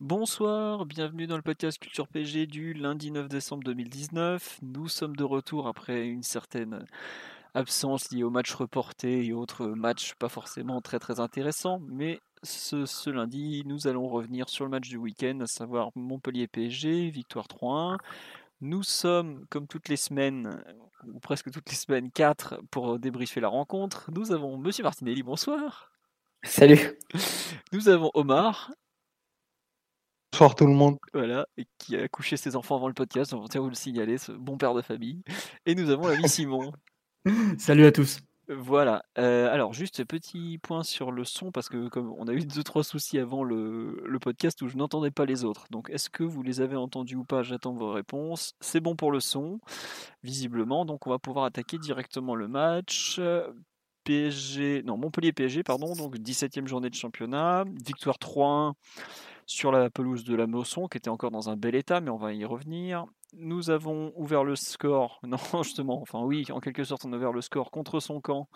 Bonsoir, bienvenue dans le podcast Culture PG du lundi 9 décembre 2019. Nous sommes de retour après une certaine absence liée aux matchs reportés et autres matchs pas forcément très très intéressants, mais ce, lundi, nous allons revenir sur le match du week-end, à savoir Montpellier-PSG, victoire 3-1. Nous sommes, comme toutes les semaines, ou presque toutes les semaines, 4 pour débriefer la rencontre. Nous avons Monsieur Martinelli, bonsoir. Salut. Nous avons Omar. Bonsoir tout le monde. Voilà, et qui a couché ses enfants avant le podcast, on va vous le signaler, ce bon père de famille. Et nous avons l'ami Simon. Salut à tous. Voilà. Euh, alors, juste petit point sur le son, parce que comme on a eu deux trois soucis avant le, podcast où je n'entendais pas les autres. Donc, est-ce que vous les avez entendus ou pas? J'attends vos réponses. C'est bon pour le son, visiblement. Donc, on va pouvoir attaquer directement le match. PSG, non Montpellier PSG, pardon. Donc, 17e journée de championnat, victoire 3-1 sur la pelouse de la Mosson, qui était encore dans un bel état, mais on va y revenir nous avons ouvert le score, non justement, enfin oui, en quelque sorte on a ouvert le score contre son camp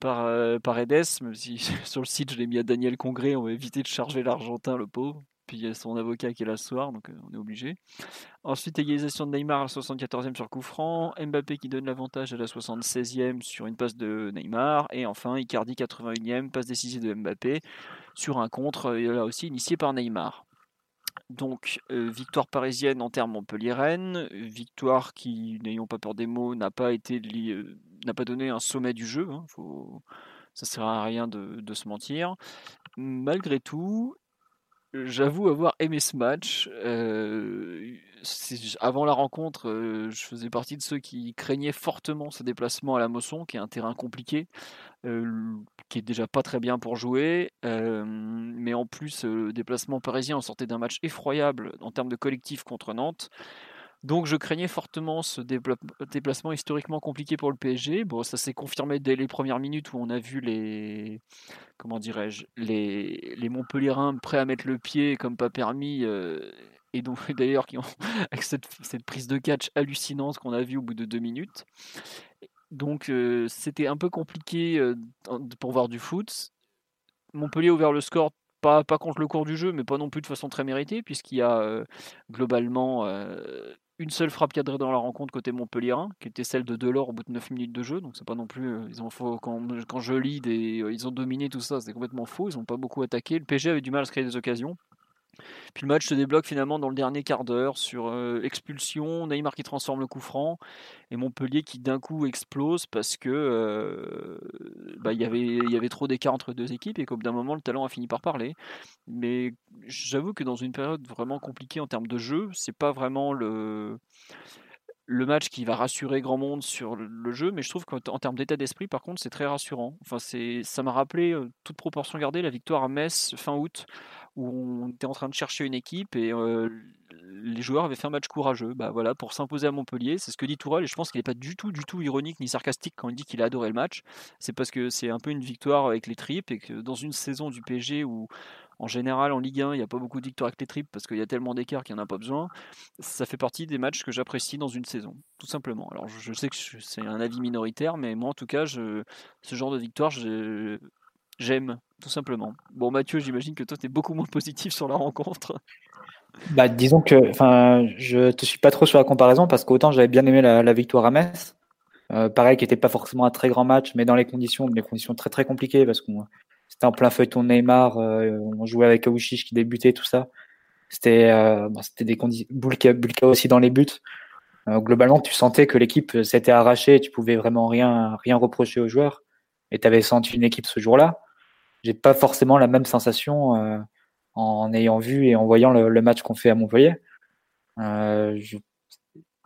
par, euh, par Edes, même si sur le site je l'ai mis à Daniel Congré, on va éviter de charger l'Argentin, le pauvre. Puis il y a son avocat qui est là ce soir, donc euh, on est obligé. Ensuite, égalisation de Neymar à la 74e sur coup franc. Mbappé qui donne l'avantage à la 76e sur une passe de Neymar. Et enfin, Icardi 81e, passe décisive de Mbappé sur un contre, et là aussi initié par Neymar. Donc, euh, victoire parisienne en termes Montpellier-Rennes, victoire qui, n'ayons pas peur des mots, n'a pas été euh, n'a pas donné un sommet du jeu. Hein, faut, ça sert à rien de, se mentir. Malgré tout, j'avoue avoir aimé ce match. Euh, avant la rencontre, je faisais partie de ceux qui craignaient fortement ce déplacement à la Mosson, qui est un terrain compliqué, qui est déjà pas très bien pour jouer. mais en plus, le déplacement parisien, on sortait d'un match effroyable en termes de collectif contre Nantes. Donc je craignais fortement ce déplacement historiquement compliqué pour le PSG. Bon, ça s'est confirmé dès les premières minutes où on a vu les comment dirais-je les, Montpellierins prêts à mettre le pied comme pas permis et donc d'ailleurs avec cette, prise de catch hallucinante qu'on a vue au bout de deux minutes. Donc c'était un peu compliqué pour voir du foot. Montpellier a ouvert le score, pas contre le cours du jeu, mais pas non plus de façon très méritée, puisqu'il y a globalement une seule frappe cadrée dans la rencontre côté Montpellier, qui était celle de Delors au bout de 9 minutes de jeu. Donc c'est pas non plus. ils ont quand, quand je lis des, ils ont dominé tout ça, c'est complètement faux. Ils n'ont pas beaucoup attaqué. Le PSG avait du mal à se créer des occasions. Puis le match se débloque finalement dans le dernier quart d'heure sur euh, expulsion, Neymar qui transforme le coup franc et Montpellier qui d'un coup explose parce que euh, bah, y il y avait trop d'écart entre deux équipes et qu'au bout d'un moment le talent a fini par parler. Mais j'avoue que dans une période vraiment compliquée en termes de jeu, c'est pas vraiment le match qui va rassurer grand monde sur le jeu, mais je trouve qu'en termes d'état d'esprit, par contre, c'est très rassurant. Enfin, ça m'a rappelé, euh, toute proportion gardée, la victoire à Metz fin août, où on était en train de chercher une équipe et les joueurs avaient fait un match courageux. Bah voilà, pour s'imposer à Montpellier, c'est ce que dit Tourelle et je pense qu'il n'est pas du tout, du tout ironique ni sarcastique quand il dit qu'il a adoré le match. C'est parce que c'est un peu une victoire avec les tripes et que dans une saison du PSG où en général, en Ligue 1, il n'y a pas beaucoup de victoires avec les tripes parce qu'il y a tellement d'écart qu'il n'y en a pas besoin. Ça fait partie des matchs que j'apprécie dans une saison, tout simplement. Alors, je sais que c'est un avis minoritaire, mais moi, en tout cas, ce genre de victoire, j'aime, tout simplement. Bon, Mathieu, j'imagine que toi, tu es beaucoup moins positif sur la rencontre. Bah, disons que je te suis pas trop sur la comparaison parce qu'autant j'avais bien aimé la, victoire à Metz. Euh, pareil, qui n'était pas forcément un très grand match, mais dans les conditions, des conditions très très compliquées parce qu'on c'était en plein feuilleton Neymar. Euh, on jouait avec Aouchiche qui débutait, tout ça. C'était euh, des conditions. Bulka, aussi dans les buts. Globalement, tu sentais que l'équipe s'était arrachée. Tu pouvais vraiment rien rien reprocher aux joueurs. Et tu avais senti une équipe ce jour-là. J'ai pas forcément la même sensation en ayant vu et en voyant le, match qu'on fait à Montpellier.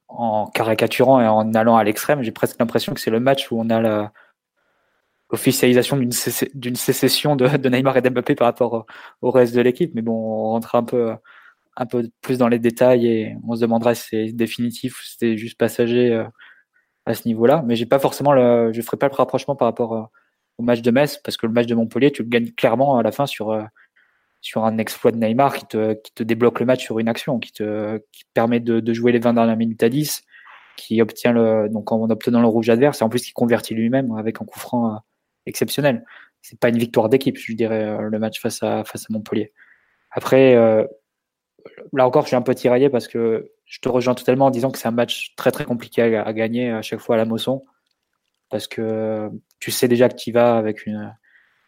en caricaturant et en allant à l'extrême, j'ai presque l'impression que c'est le match où on a la, officialisation d'une sécession de, Neymar et d'Mbappé par rapport au, reste de l'équipe. Mais bon, on rentre un peu, un peu plus dans les détails et on se demandera si c'est définitif ou si c'était juste passager euh, à ce niveau-là. Mais j'ai pas forcément le, je ferai pas le rapprochement par rapport euh, au match de Metz parce que le match de Montpellier, tu le gagnes clairement à la fin sur, euh, sur un exploit de Neymar qui te, qui te débloque le match sur une action, qui te, qui permet de, de jouer les 20 dernières minutes à 10, qui obtient le, donc en obtenant le rouge adverse et en plus qui convertit lui-même avec un coup franc exceptionnel. C'est pas une victoire d'équipe, je dirais, le match face à, face à Montpellier. Après, là encore, je suis un peu tiraillé parce que je te rejoins totalement en disant que c'est un match très très compliqué à, gagner à chaque fois à la Mosson. Parce que tu sais déjà que tu vas avec une.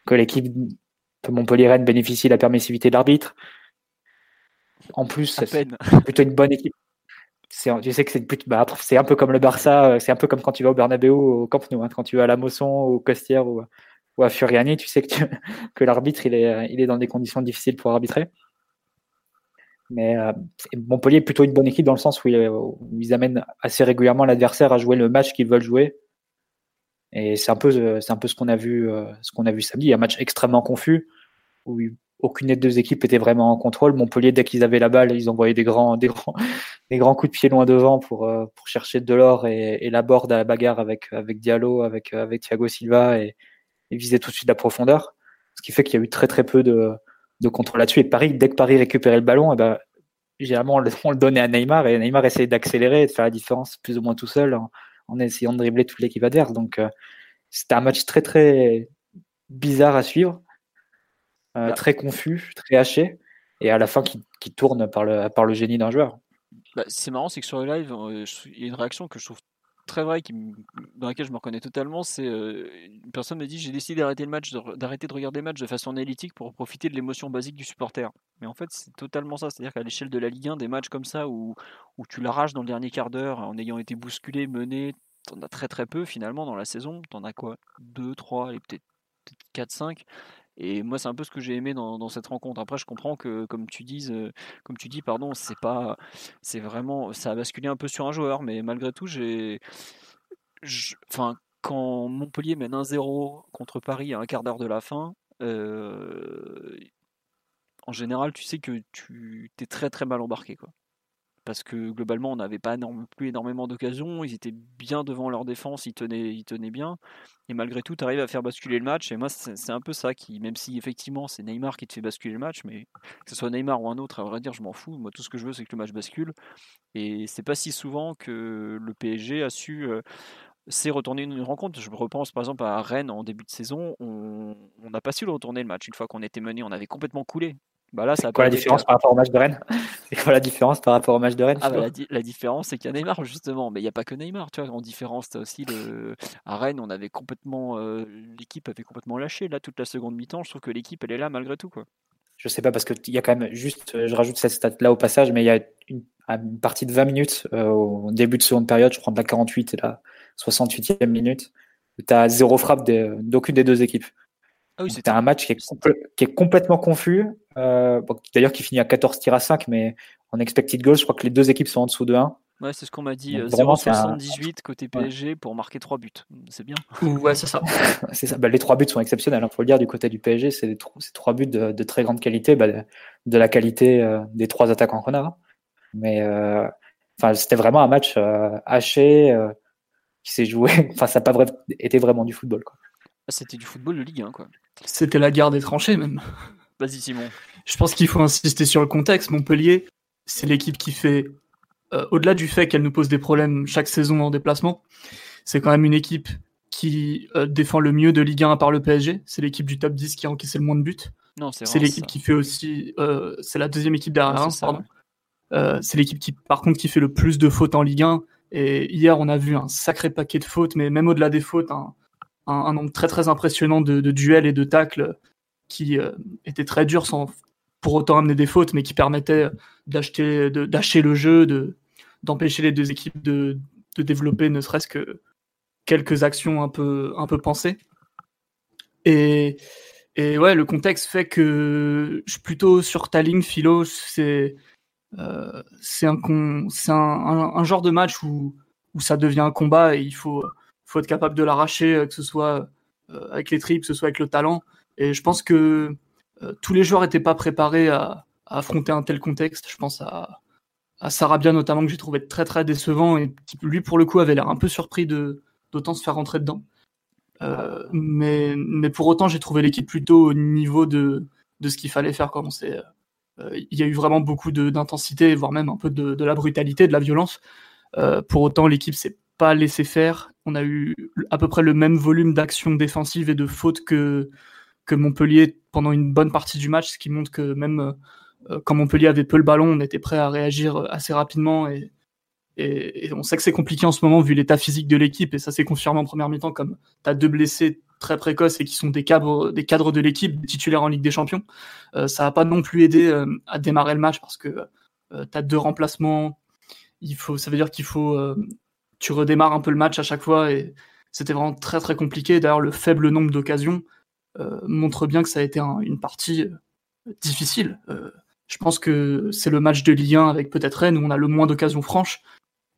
que l'équipe de Montpellier-Rennes bénéficie de la permissivité de l'arbitre. En plus, c'est plutôt une bonne équipe. Tu sais que c'est bah, c'est un peu comme le Barça, c'est un peu comme quand tu vas au Bernabeu au Camp Nou, hein. quand tu vas à la Mosson, au Costière ou, ou à Furiani, tu sais que, que l'arbitre il est, il est dans des conditions difficiles pour arbitrer. Mais euh, Montpellier est plutôt une bonne équipe dans le sens où ils, amènent assez régulièrement l'adversaire à jouer le match qu'ils veulent jouer. Et c'est un peu, c'est un peu ce qu'on a vu, euh, ce qu'on a vu samedi. Un match extrêmement confus où aucune des deux équipes était vraiment en contrôle. Montpellier, dès qu'ils avaient la balle, ils envoyaient des grands, des grands, des grands coups de pied loin devant pour, euh, pour chercher de l'or et, et la borde à la bagarre avec, avec Diallo, avec, avec Thiago Silva et, et tout de suite la profondeur. Ce qui fait qu'il y a eu très très peu de, de contrôle là-dessus. Et Paris, dès que Paris récupérait le ballon, et eh ben, généralement, on le, donnait à Neymar et Neymar essayait d'accélérer, de faire la différence plus ou moins tout seul en, essayant de dribbler toute l'équipe adverse. Donc, euh, c'était un match très, très bizarre à suivre, euh, bah. très confus, très haché, et à la fin qui, tourne par le, par le génie d'un joueur. Bah, c'est marrant, c'est que sur le live, euh, il y a une réaction que je trouve très vrai, dans laquelle je me reconnais totalement, c'est euh, une personne me dit j'ai décidé d'arrêter le match, d'arrêter de regarder le match de façon analytique pour profiter de l'émotion basique du supporter. Mais en fait, c'est totalement ça. C'est-à-dire qu'à l'échelle de la Ligue 1, des matchs comme ça où, où tu l'arraches dans le dernier quart d'heure en ayant été bousculé, mené, t'en as très très peu finalement dans la saison. T'en as quoi? 2, 3, et peut-être 4, 5. Et moi, c'est un peu ce que j'ai aimé dans, cette rencontre. Après, je comprends que, comme tu dis, euh, comme tu dis, pardon, c'est pas, c'est vraiment, ça a basculé un peu sur un joueur, mais malgré tout, j'ai, enfin, quand Montpellier mène 1-0 contre Paris à un quart d'heure de la fin, euh, en général, tu sais que tu t'es très très mal embarqué, quoi parce que globalement on n'avait pas plus énormément d'occasions, ils étaient bien devant leur défense, ils tenaient, bien, et malgré tout tu arrives à faire basculer le match, et moi c'est un peu ça qui, même si effectivement c'est Neymar qui te fait basculer le match, mais que ce soit Neymar ou un autre, à vrai dire je m'en fous, moi tout ce que je veux c'est que le match bascule, et c'est pas si souvent que le PSG a su... Euh, c'est retourner une rencontre. Je repense par exemple à Rennes en début de saison, on n'a pas su le retourner le match. Une fois qu'on était mené, on avait complètement coulé. Bah là, ça quoi la différence par rapport au match de Rennes C'est quoi la différence par rapport au match de Rennes ah bah, la, différence, c'est qu'il y a Neymar, justement. Mais il n'y a pas que Neymar. Tu vois, en différence, as aussi le... à Rennes, on avait complètement. Euh, l'équipe avait complètement lâché. Là, toute la seconde mi-temps, je trouve que l'équipe, elle est là malgré tout. Quoi. Je sais pas, parce qu'il y a quand même juste. Je rajoute cette stat-là au passage, mais il y a une, partie de 20 minutes euh, au début de seconde période, je crois de la 48 et la 68e minute, tu as zéro frappe d'aucune des deux équipes. Ah oui, c'était un match qui est, qui est complètement confus. Euh, D'ailleurs, qui finit à 14 tirs à 5, mais en expected goals, je crois que les deux équipes sont en dessous de 1. Ouais, c'est ce qu'on m'a dit. 0,78 euh, côté PSG pour marquer 3 buts. C'est bien. Ouais, c'est ça. c'est ça. Bah, les 3 buts sont exceptionnels. Il hein, faut le dire, du côté du PSG, c'est 3 buts de, de, très grande qualité, bah, de, la qualité euh, des trois attaquants qu'on a. Mais euh, enfin, c'était vraiment un match haché qui s'est joué. Enfin, ça n'a pas été vraiment du football. Quoi. Ah, c'était du football de Ligue 1, quoi. C'était la guerre des tranchées, même. Vas-y, Simon. Je pense qu'il faut insister sur le contexte. Montpellier, c'est l'équipe qui fait, euh, au-delà du fait qu'elle nous pose des problèmes chaque saison en déplacement, c'est quand même une équipe qui euh, défend le mieux de Ligue 1 par le PSG. C'est l'équipe du top 10 qui a encaissé le moins de buts. Non, c'est l'équipe qui fait aussi. Euh, c'est la deuxième équipe derrière pardon. c'est l'équipe qui, par contre, qui fait le plus de fautes en Ligue 1. Et hier, on a vu un sacré paquet de fautes, mais même au-delà des fautes, un, nombre très très impressionnant de, duels et de tacles qui euh, étaient très durs sans pour autant amener des fautes, mais qui permettaient d'acheter, d'acheter le jeu, de, d'empêcher les deux équipes de, de développer ne serait-ce que quelques actions un peu, un peu pensées. Et, et ouais, le contexte fait que je suis plutôt sur ta ligne, Philo. C'est, euh, c'est, un, un, un, genre de match où, où ça devient un combat et il faut, faut être capable de l'arracher, euh, que ce soit avec les tripes, que ce soit avec le talent. Et je pense que tous les joueurs n'étaient pas préparés à, affronter un tel contexte. Je pense à, Sarabia notamment que j'ai trouvé très très décevant et lui pour le coup avait l'air un peu surpris d'autant se faire rentrer dedans. Euh, mais, mais pour autant j'ai trouvé l'équipe plutôt au niveau de, de ce qu'il fallait faire. Quoi. Euh, il y a eu vraiment beaucoup d'intensité, voire même un peu de, de, la brutalité, de la violence. Euh, pour autant l'équipe s'est pas laissé faire. On a eu à peu près le même volume d'actions défensives et de fautes que, que Montpellier pendant une bonne partie du match, ce qui montre que même euh, quand Montpellier avait peu le ballon, on était prêt à réagir euh, assez rapidement et, on sait que c'est compliqué en ce moment vu l'état physique de l'équipe et ça s'est confirmé en première mi-temps comme tu as deux blessés très précoces et qui sont des cadres, des cadres de l'équipe, titulaires en Ligue des Champions. Euh, ça n'a pas non plus aidé à démarrer le match parce que tu as deux remplacements. Il faut, ça veut dire qu'il faut, tu redémarres un peu le match à chaque fois et c'était vraiment très très compliqué. D'ailleurs, le faible nombre d'occasions montre bien que ça a été une partie difficile. Je pense que c'est le match de Ligue 1 avec peut-être Rennes où on a le moins d'occasions franches.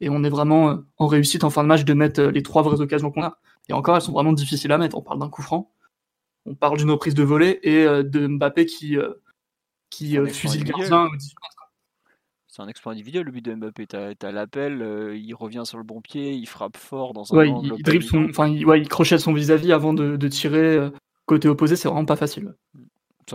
Et on est vraiment euh, en réussite en fin de match de mettre euh, les trois vraies occasions qu'on a. Et encore, elles sont vraiment difficiles à mettre. On parle d'un coup franc, on parle d'une reprise de volée et euh, de Mbappé qui, qui fusille le gardien C'est un exploit individuel le but de Mbappé. T'as as, l'appel, il revient sur le bon pied, il frappe fort dans un ouais, il, il dribble son, enfin, il, ouais, il crochette son vis-à-vis avant de, de tirer côté opposé. C'est vraiment pas facile.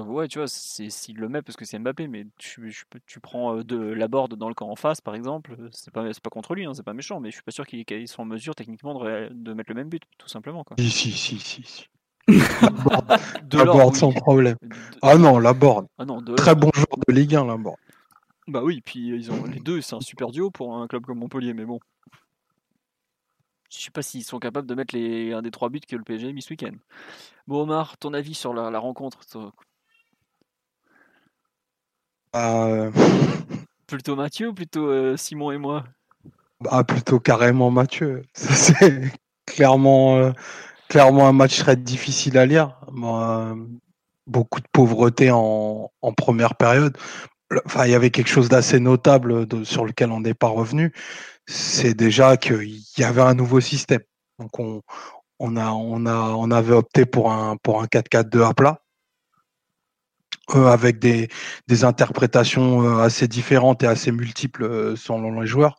Ouais, tu vois, s'il le met parce que c'est Mbappé, mais tu, tu prends de la board dans le camp en face, par exemple, c'est pas, pas contre lui, hein, c'est pas méchant, mais je suis pas sûr qu'il soit en mesure techniquement de, de, mettre le même but, tout simplement. Quoi. Si, si, si, si. la board, sans problème. Ah non, la board. Ah non, Très bon joueur de Ligue 1, la board. Bah oui, puis ils ont les deux, c'est un super duo pour un club comme Montpellier, mais bon. Je sais pas s'ils sont capables de mettre les, un des trois buts que le PSG a mis ce week-end. Bon Omar, ton avis sur la, la rencontre euh, plutôt Mathieu ou plutôt euh, Simon et moi? Bah, Plutôt carrément Mathieu. C'est clairement, euh, clairement un match très difficile à lire. beaucoup de pauvreté en, première période. Enfin, il y avait quelque chose d'assez notable sur lequel on n'est pas revenu. C'est déjà qu'il y avait un nouveau système. Donc on, a, on, a, on avait opté pour un, pour un 4-4-2 à plat euh, avec des, des interprétations euh, assez différentes et assez multiples euh, selon les joueurs.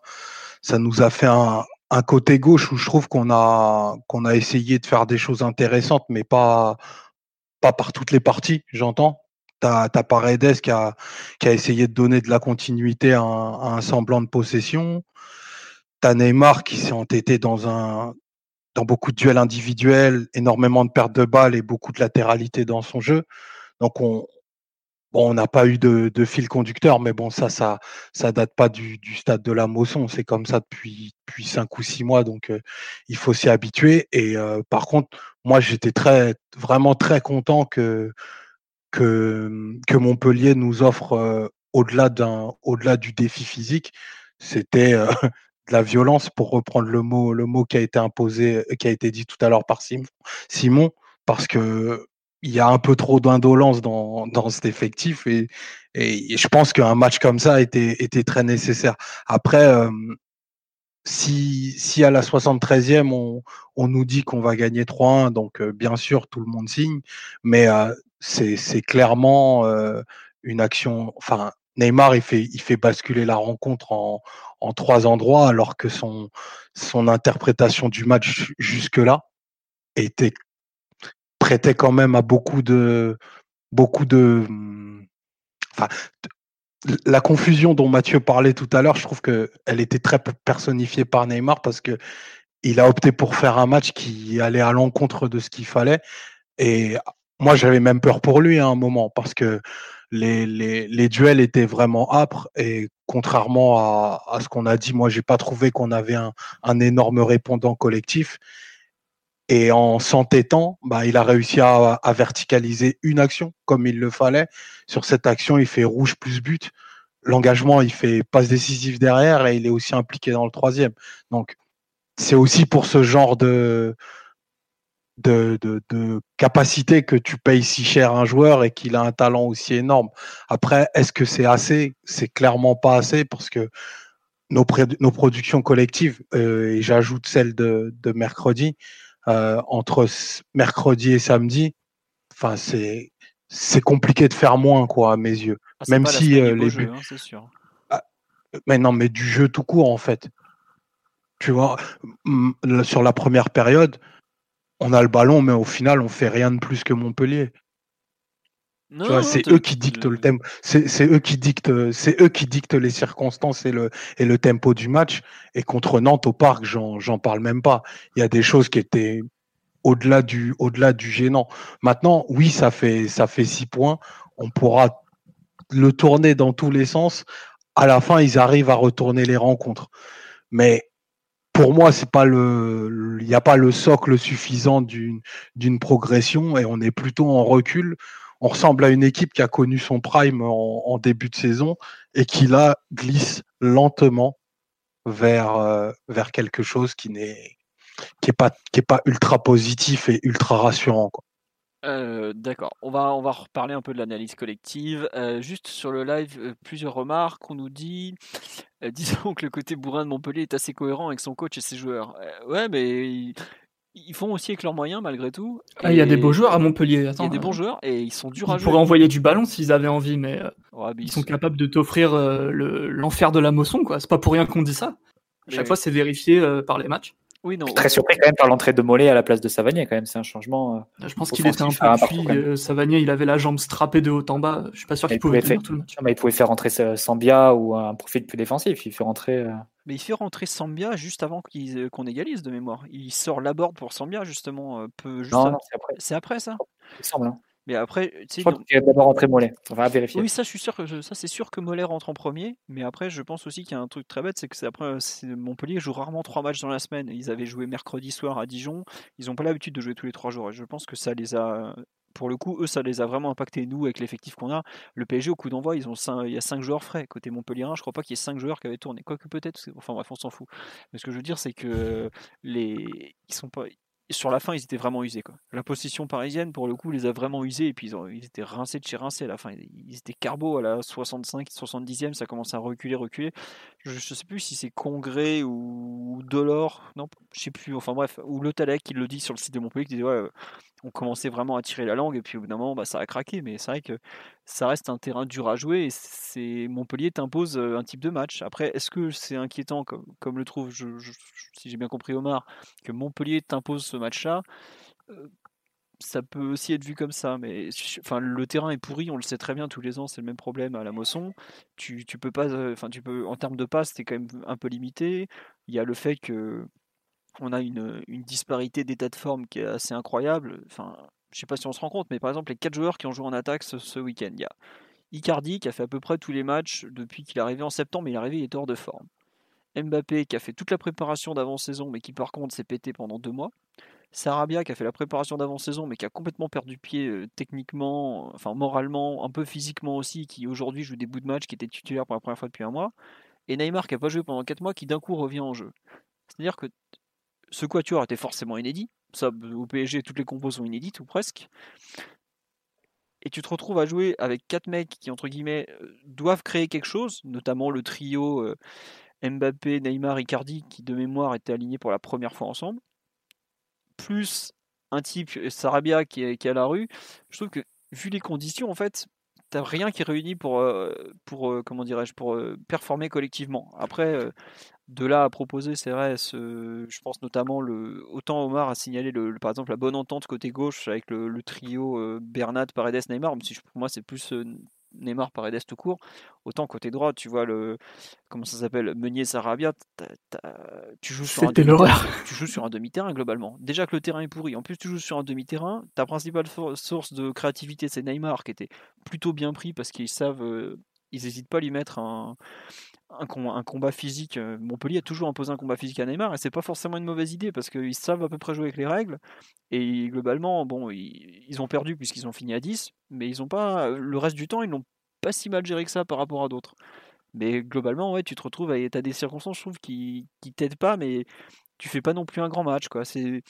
Ça nous a fait un, un côté gauche où je trouve qu'on a qu'on a essayé de faire des choses intéressantes, mais pas pas par toutes les parties, j'entends. T'as as Paredes qui a, qui a essayé de donner de la continuité à un, semblant de possession. T'as Neymar qui s'est entêté dans un dans beaucoup de duels individuels, énormément de pertes de balles et beaucoup de latéralité dans son jeu. Donc on, on n'a pas eu de, fil conducteur, mais bon, ça, ça, ça date pas du, stade de la Mosson. C'est comme ça depuis, depuis cinq ou six mois, donc euh, il faut s'y habituer. Et euh, par contre, moi, j'étais très, vraiment très content que, que, Montpellier nous offre euh, au-delà d'un, au-delà du défi physique, c'était de la violence, pour reprendre le mot, le mot qui a été imposé, qui a été dit tout à l'heure par Simon, parce que il y a un peu trop d'indolence dans, dans cet effectif et, et, je pense qu'un match comme ça était, était très nécessaire. Après, si, si à la 73e, on, on nous dit qu'on va gagner 3-1, donc bien sûr, tout le monde signe, mais c'est clairement une action. Enfin, Neymar, il fait, basculer la rencontre en, en trois endroits, alors que son, interprétation du match jusque-là était prêtait quand même à beaucoup de beaucoup de enfin, la confusion dont Mathieu parlait tout à l'heure, je trouve que elle était très personnifiée par Neymar parce que il a opté pour faire un match qui allait à l'encontre de ce qu'il fallait. Et moi, j'avais même peur pour lui à un moment parce que les, les, les duels étaient vraiment âpres et contrairement à, à ce qu'on a dit, moi, j'ai pas trouvé qu'on avait un, un énorme répondant collectif. Et en s'entêtant, bah, il a réussi à, à, verticaliser une action comme il le fallait. Sur cette action, il fait rouge plus but. L'engagement, il fait passe décisif derrière et il est aussi impliqué dans le troisième. Donc, c'est aussi pour ce genre de, de, de, de, capacité que tu payes si cher un joueur et qu'il a un talent aussi énorme. Après, est-ce que c'est assez? C'est clairement pas assez parce que nos, nos productions collectives, euh, et j'ajoute celle de, de mercredi, entre mercredi et samedi, enfin c'est c'est compliqué de faire moins quoi à mes yeux. Ah, Même si les buts, hein, c'est sûr. Ah, mais non, mais du jeu tout court en fait. Tu vois, sur la première période, on a le ballon, mais au final, on fait rien de plus que Montpellier. c'est eux qui dictent le tempo. C'est eux qui dictent, c'est eux qui dictent les circonstances et le et le tempo du match. Et contre Nantes au parc, j'en parle même pas. Il y a des choses qui étaient au-delà du au-delà du gênant. Maintenant, oui, ça fait ça fait six points. On pourra le tourner dans tous les sens. À la fin, ils arrivent à retourner les rencontres. Mais pour moi, c'est pas le, il n'y a pas le socle suffisant d'une progression et on est plutôt en recul. On ressemble à une équipe qui a connu son prime en, début de saison et qui là glisse lentement vers euh, vers quelque chose qui n'est qui est pas qui est pas ultra positif et ultra rassurant quoi. Euh, d'accord, on va, on va reparler un peu de l'analyse collective. Euh, juste sur le live, euh, plusieurs remarques. On nous dit, disons que le côté bourrin de Montpellier est assez cohérent avec son coach et ses joueurs. ouais, mais ils, font aussi avec leurs moyens malgré tout. Ah, il y a des beaux joueurs à Montpellier. Il y a des bons joueurs et ils sont durs à jouer. Ils pourraient envoyer du ballon s'ils avaient envie, mais, ils sont capables de t'offrir l'enfer de la moisson. quoi. C'est pas pour rien qu'on dit ça. À chaque fois, c'est vérifié par les matchs. Oui, non. Très surpris quand même par l'entrée de Mollet à la place de Savanier, quand même. C'est un changement. Euh, je pense qu'il était un peu cuit. Euh, Savanier, il avait la jambe strappée de haut en bas. Je suis pas sûr qu'il pouvait faire tout le match. mais il pouvait faire rentrer Sambia ou un profil plus défensif. Il fait rentrer. Euh, mais il fait rentrer Sambia juste avant qu'on égalise de mémoire. Il sort la board pour Sambia justement. Peu, juste non, non c'est après. C'est après ça? Il semble. Hein. Mais après, tu sais. Je d'abord rentrer Mollet. On va vérifier. Oui, ça, je suis sûr que ça, c'est sûr que Mollet rentre en premier. Mais après, je pense aussi qu'il y a un truc très bête, c'est que après, Montpellier joue rarement trois matchs dans la semaine. Ils avaient joué mercredi soir à Dijon. Ils n'ont pas l'habitude de jouer tous les trois jours. Et je pense que ça les a pour le coup, eux, ça les a vraiment impactés. Nous, avec l'effectif qu'on a, le PSG, au coup d'envoi, ils ont il y a 5 joueurs frais. Côté Montpellier, je crois pas qu'il y ait 5 joueurs qui avaient tourné. Quoique peut-être, enfin bref, on s'en fout. Mais ce que je veux dire, c'est que les, ils sont pas, sur la fin, ils étaient vraiment usés. Quoi. La position parisienne, pour le coup, les a vraiment usés. Et puis, ils, étaient rincés de chez rincés à la fin. Ils étaient carbo à la 65, 70e. Ça commence à reculer, reculer. Je ne sais plus si c'est Congrès ou Delors. Non, je sais plus. Enfin bref, ou Le Talec qui le dit sur le site de Montpellier, qui ouais, on commençait vraiment à tirer la langue. Et puis, au bout d'un moment, bah, ça a craqué. Mais c'est vrai que ça reste un terrain dur à jouer. Et c'est Montpellier t'impose un type de match. Après, est-ce que c'est inquiétant, comme, le trouve, si j'ai bien compris Omar, que Montpellier t'impose ce match-là ça peut aussi être vu comme ça, mais enfin le terrain est pourri, on le sait très bien tous les ans, c'est le même problème à la Mosson. Tu, tu peux pas, enfin tu peux, en termes de passe, c'est quand même un peu limité. Il y a le fait que on a une, disparité d'état de forme qui est assez incroyable. Enfin, je sais pas si on se rend compte, mais par exemple les quatre joueurs qui ont joué en attaque ce, week-end, il y a Icardi qui a fait à peu près tous les matchs depuis qu'il est arrivé en septembre, mais il est arrivé, il est hors de forme. Mbappé qui a fait toute la préparation d'avant-saison, mais qui par contre s'est pété pendant deux mois. Sarabia qui a fait la préparation d'avant-saison mais qui a complètement perdu pied techniquement, enfin moralement, un peu physiquement aussi, qui aujourd'hui joue des bouts de match, qui était titulaire pour la première fois depuis un mois. Et Neymar qui n'a pas joué pendant 4 mois, qui d'un coup revient en jeu. C'est-à-dire que ce quatuor était forcément inédit. Ça, au PSG, toutes les compos sont inédites ou presque. Et tu te retrouves à jouer avec quatre mecs qui, entre guillemets, euh, doivent créer quelque chose, notamment le trio euh, Mbappé, Neymar, Icardi, qui de mémoire étaient alignés pour la première fois ensemble plus un type, euh, Sarabia, qui est, à la rue, je trouve que, vu les conditions, en fait, t'as rien qui est réuni pour, pour comment dirais-je, pour performer collectivement. Après, de là à proposer, c'est vrai, je pense notamment, le, autant Omar a signalé, le, par exemple, la bonne entente côté gauche avec le, trio Bernat, Paredes, Neymar, même si pour moi c'est plus Neymar Paredes tout court. Autant côté droit, tu vois le comment ça s'appelle Meunier Sarabia, tu joues sur un demi-terrain. Tu joues sur un demi-terrain globalement. Déjà que le terrain est pourri. En plus, tu joues sur un demi-terrain. Ta principale source de créativité, c'est Neymar qui était plutôt bien pris parce qu'ils savent, euh, ils n'hésitent pas à lui mettre un, un, combat physique. Euh, Montpellier a toujours imposé un combat physique à Neymar et c'est pas forcément une mauvaise idée parce qu'ils savent à peu près jouer avec les règles et globalement, bon, ils, ont perdu puisqu'ils ont fini à 10, mais ils ont pas le reste du temps, ils n'ont pas si mal géré que ça par rapport à d'autres. Mais globalement, ouais, tu te retrouves à as des circonstances, je trouve, qui, qui t'aident pas, mais tu fais pas non plus un grand match, quoi. C'est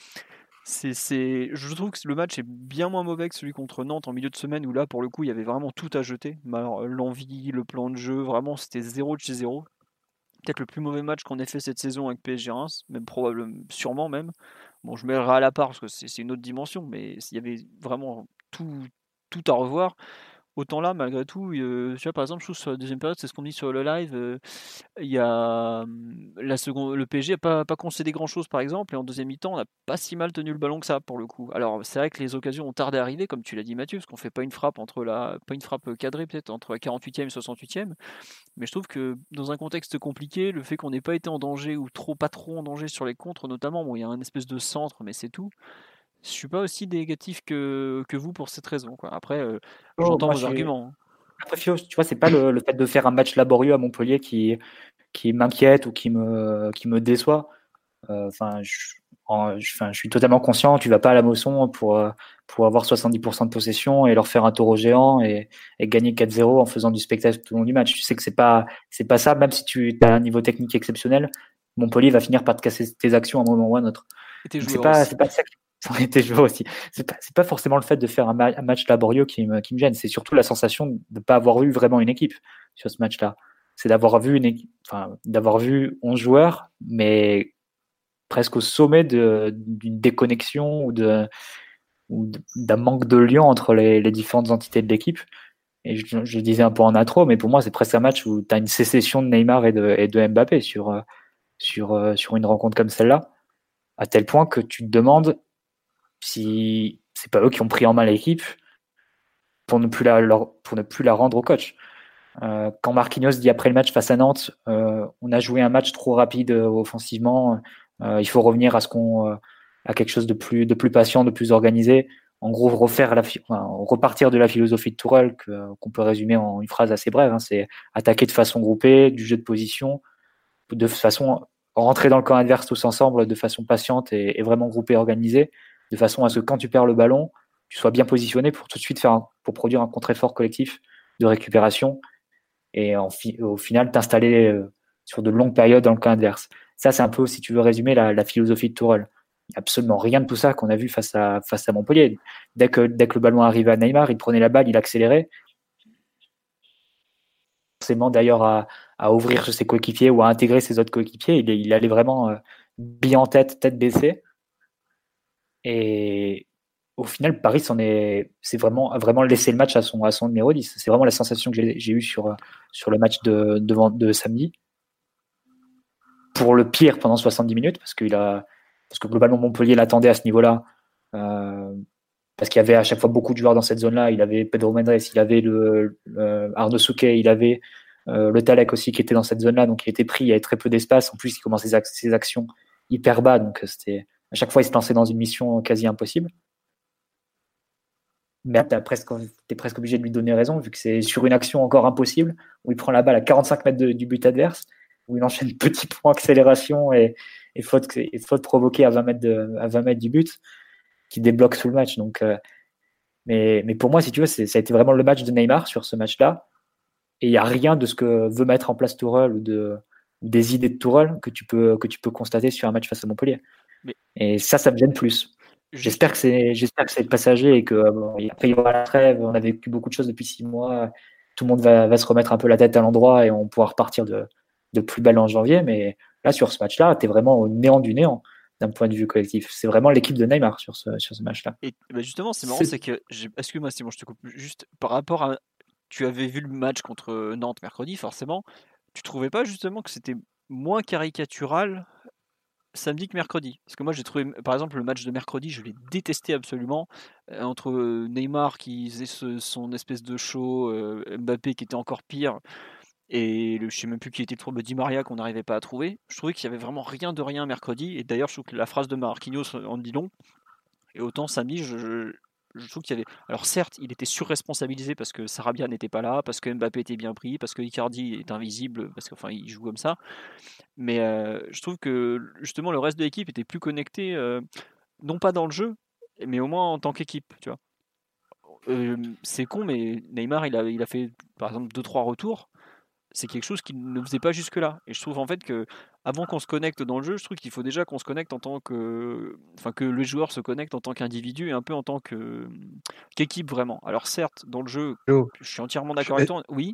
c'est, je trouve que le match est bien moins mauvais que celui contre Nantes en milieu de semaine où là, pour le coup, il y avait vraiment tout à jeter. L'envie, le plan de jeu, vraiment, c'était zéro de chez zéro. peut-être le plus mauvais match qu'on ait fait cette saison avec PSG Reims, même probablement, sûrement même. Bon, je mets à la part parce que c'est une autre dimension, mais il y avait vraiment tout, tout à revoir. Autant là, malgré tout, tu vois, par exemple, je trouve sur la deuxième période, c'est ce qu'on dit sur le live, il y a mmh, la seconde, le PSG n'a pas, concédé grand chose, par exemple, et en deuxième mi-temps, on n'a pas si mal tenu le ballon que ça, pour le coup. Alors, c'est vrai que les occasions ont tardé à arriver, comme tu l'as dit, Mathieu, parce qu'on fait pas une frappe entre la, pas une frappe cadrée, peut-être, entre la 48e et 68e, mais je trouve que dans un contexte compliqué, le fait qu'on n'ait pas été en danger, ou trop, pas trop en danger sur les contres, notamment, bon, il y a un espèce de centre, mais c'est tout je suis pas aussi négatif que, que vous pour cette raison. Quoi. Après, oh, j'entends vos arguments. Hein. Après, tu vois, c'est pas le, fait de faire un match laborieux à Montpellier qui, qui m'inquiète ou qui me, qui me déçoit. Enfin, je, je, suis totalement conscient. Tu vas pas à la Mosson pour, pour avoir 70% de possession et leur faire un taureau géant et, et gagner 4-0 en faisant du spectacle tout le long du match. Tu sais que c'est pas, c'est pas ça, même si tu as un niveau technique exceptionnel. Montpellier va finir par te casser tes actions à un moment ou à un autre. C'est pas, pas ça ça aurait été joué aussi. C'est pas, pas forcément le fait de faire un, match laborieux qui me, gêne, c'est surtout la sensation de ne pas avoir vu vraiment une équipe sur ce match-là. C'est d'avoir vu une enfin, d'avoir vu 11 joueurs, mais presque au sommet d'une déconnexion ou d'un manque de lien entre les, différentes entités de l'équipe. Et je, je, disais un peu en intro, mais pour moi, c'est presque un match où tu as une sécession de Neymar et de, Mbappé sur, sur, sur une rencontre comme celle-là, à tel point que tu te demandes si c'est pas eux qui ont pris en main l'équipe pour ne plus la pour ne plus la rendre au coach. Euh, quand Marquinhos dit après le match face à Nantes, euh, on a joué un match trop rapide euh, offensivement, il faut revenir à ce qu'on à quelque chose de plus de plus patient, de plus organisé. En gros, refaire la, repartir de la philosophie de Tourelle qu'on peut résumer en une phrase assez brève. Hein, c'est attaquer de façon groupée, du jeu de position, de façon rentrer dans le camp adverse tous ensemble, de façon patiente et, et vraiment groupée, organisée de façon à ce que quand tu perds le ballon, tu sois bien positionné pour tout de suite faire pour produire un contre-effort collectif de récupération et au final t'installer euh, sur de longues périodes dans le camp adverse. Ça, c'est un peu, si tu veux résumer, la, philosophie de Tourelle. Il n'y a absolument rien de tout ça qu'on a vu face à, Montpellier. Dès que, le ballon arrivait à Neymar, il prenait la balle, il accélérait. Forcément, d'ailleurs, à, à ouvrir ses coéquipiers ou à intégrer ses autres coéquipiers, il, il allait vraiment euh, bien en tête, tête baissée. Et au final, Paris est, c'est vraiment, vraiment laissé le match à son, à son numéro 10. C'est vraiment la sensation que j'ai eue sur, sur le match de, de, samedi. Pour le pire pendant 70 minutes, parce, a, parce que globalement Montpellier l'attendait à ce niveau-là. Euh, parce qu'il y avait à chaque fois beaucoup de joueurs dans cette zone-là. Il avait Pedro Mendes, il avait le, Arnaud Souquet, il avait euh, le Talek aussi qui était dans cette zone-là. Donc il était pris, il y avait très peu d'espace. En plus, il commençait ses, actions hyper bas. Donc c'était à chaque fois, il se lançait dans une mission quasi impossible. Mais tu es presque, obligé de lui donner raison, vu que c'est sur une action encore impossible, où il prend la balle à 45 mètres du but adverse, où il enchaîne petit point accélération et, faute, et faute provoquée à 20 mètres, à 20 mètres du but, qui débloque tout le match. Donc, euh, mais, pour moi, si tu veux, ça a été vraiment le match de Neymar sur ce match-là. Et il n'y a rien de ce que veut mettre en place Tourelle ou de, des idées de Tourelle que tu peux, que tu peux constater sur un match face à Montpellier. Et ça, ça me gêne plus. J'espère que c'est, j'espère que c'est passager et que après il y aura la trêve. On a vécu beaucoup de choses depuis six mois. Tout le monde va, va se remettre un peu la tête à l'endroit et on pourra repartir de, de plus belle en janvier. Mais là, sur ce match-là, tu es vraiment au néant du néant d'un point de vue collectif. C'est vraiment l'équipe de Neymar sur ce, sur ce match-là. Et bah, justement, c'est marrant, c'est que, excuse-moi Simon, je te coupe, juste par rapport à, tu avais vu le match contre Nantes mercredi, forcément, tu trouvais pas justement que c'était moins caricatural samedi que mercredi. Parce que moi, j'ai trouvé, par exemple, le match de mercredi, je l'ai détesté absolument. Euh, entre euh, Neymar qui faisait son espèce de show, euh, Mbappé qui était encore pire, et le, je sais même plus qui était le trouble Di Maria qu'on n'arrivait pas à trouver. Je trouvais qu'il y avait vraiment rien de rien mercredi. Et d'ailleurs, je trouve que la phrase de Marquinhos en dit long. Et autant samedi, je, je trouve qu'il y avait. Alors certes, il était surresponsabilisé parce que Sarabia n'était pas là, parce que Mbappé était bien pris, parce que Icardi est invisible, parce qu'enfin il joue comme ça. Mais euh, je trouve que justement le reste de l'équipe était plus connecté, euh, non pas dans le jeu, mais au moins en tant qu'équipe, tu vois. Euh, c'est con, mais Neymar il a, il a fait par exemple 2-3 retours c'est quelque chose qu'il ne faisait pas jusque-là. Et je trouve en fait que avant qu'on se connecte dans le jeu, je trouve qu'il faut déjà qu'on se connecte en tant que, enfin que le joueur se connecte en tant qu'individu et un peu en tant que qu'équipe vraiment. Alors certes, dans le jeu, je suis entièrement d'accord avec toi. Oui?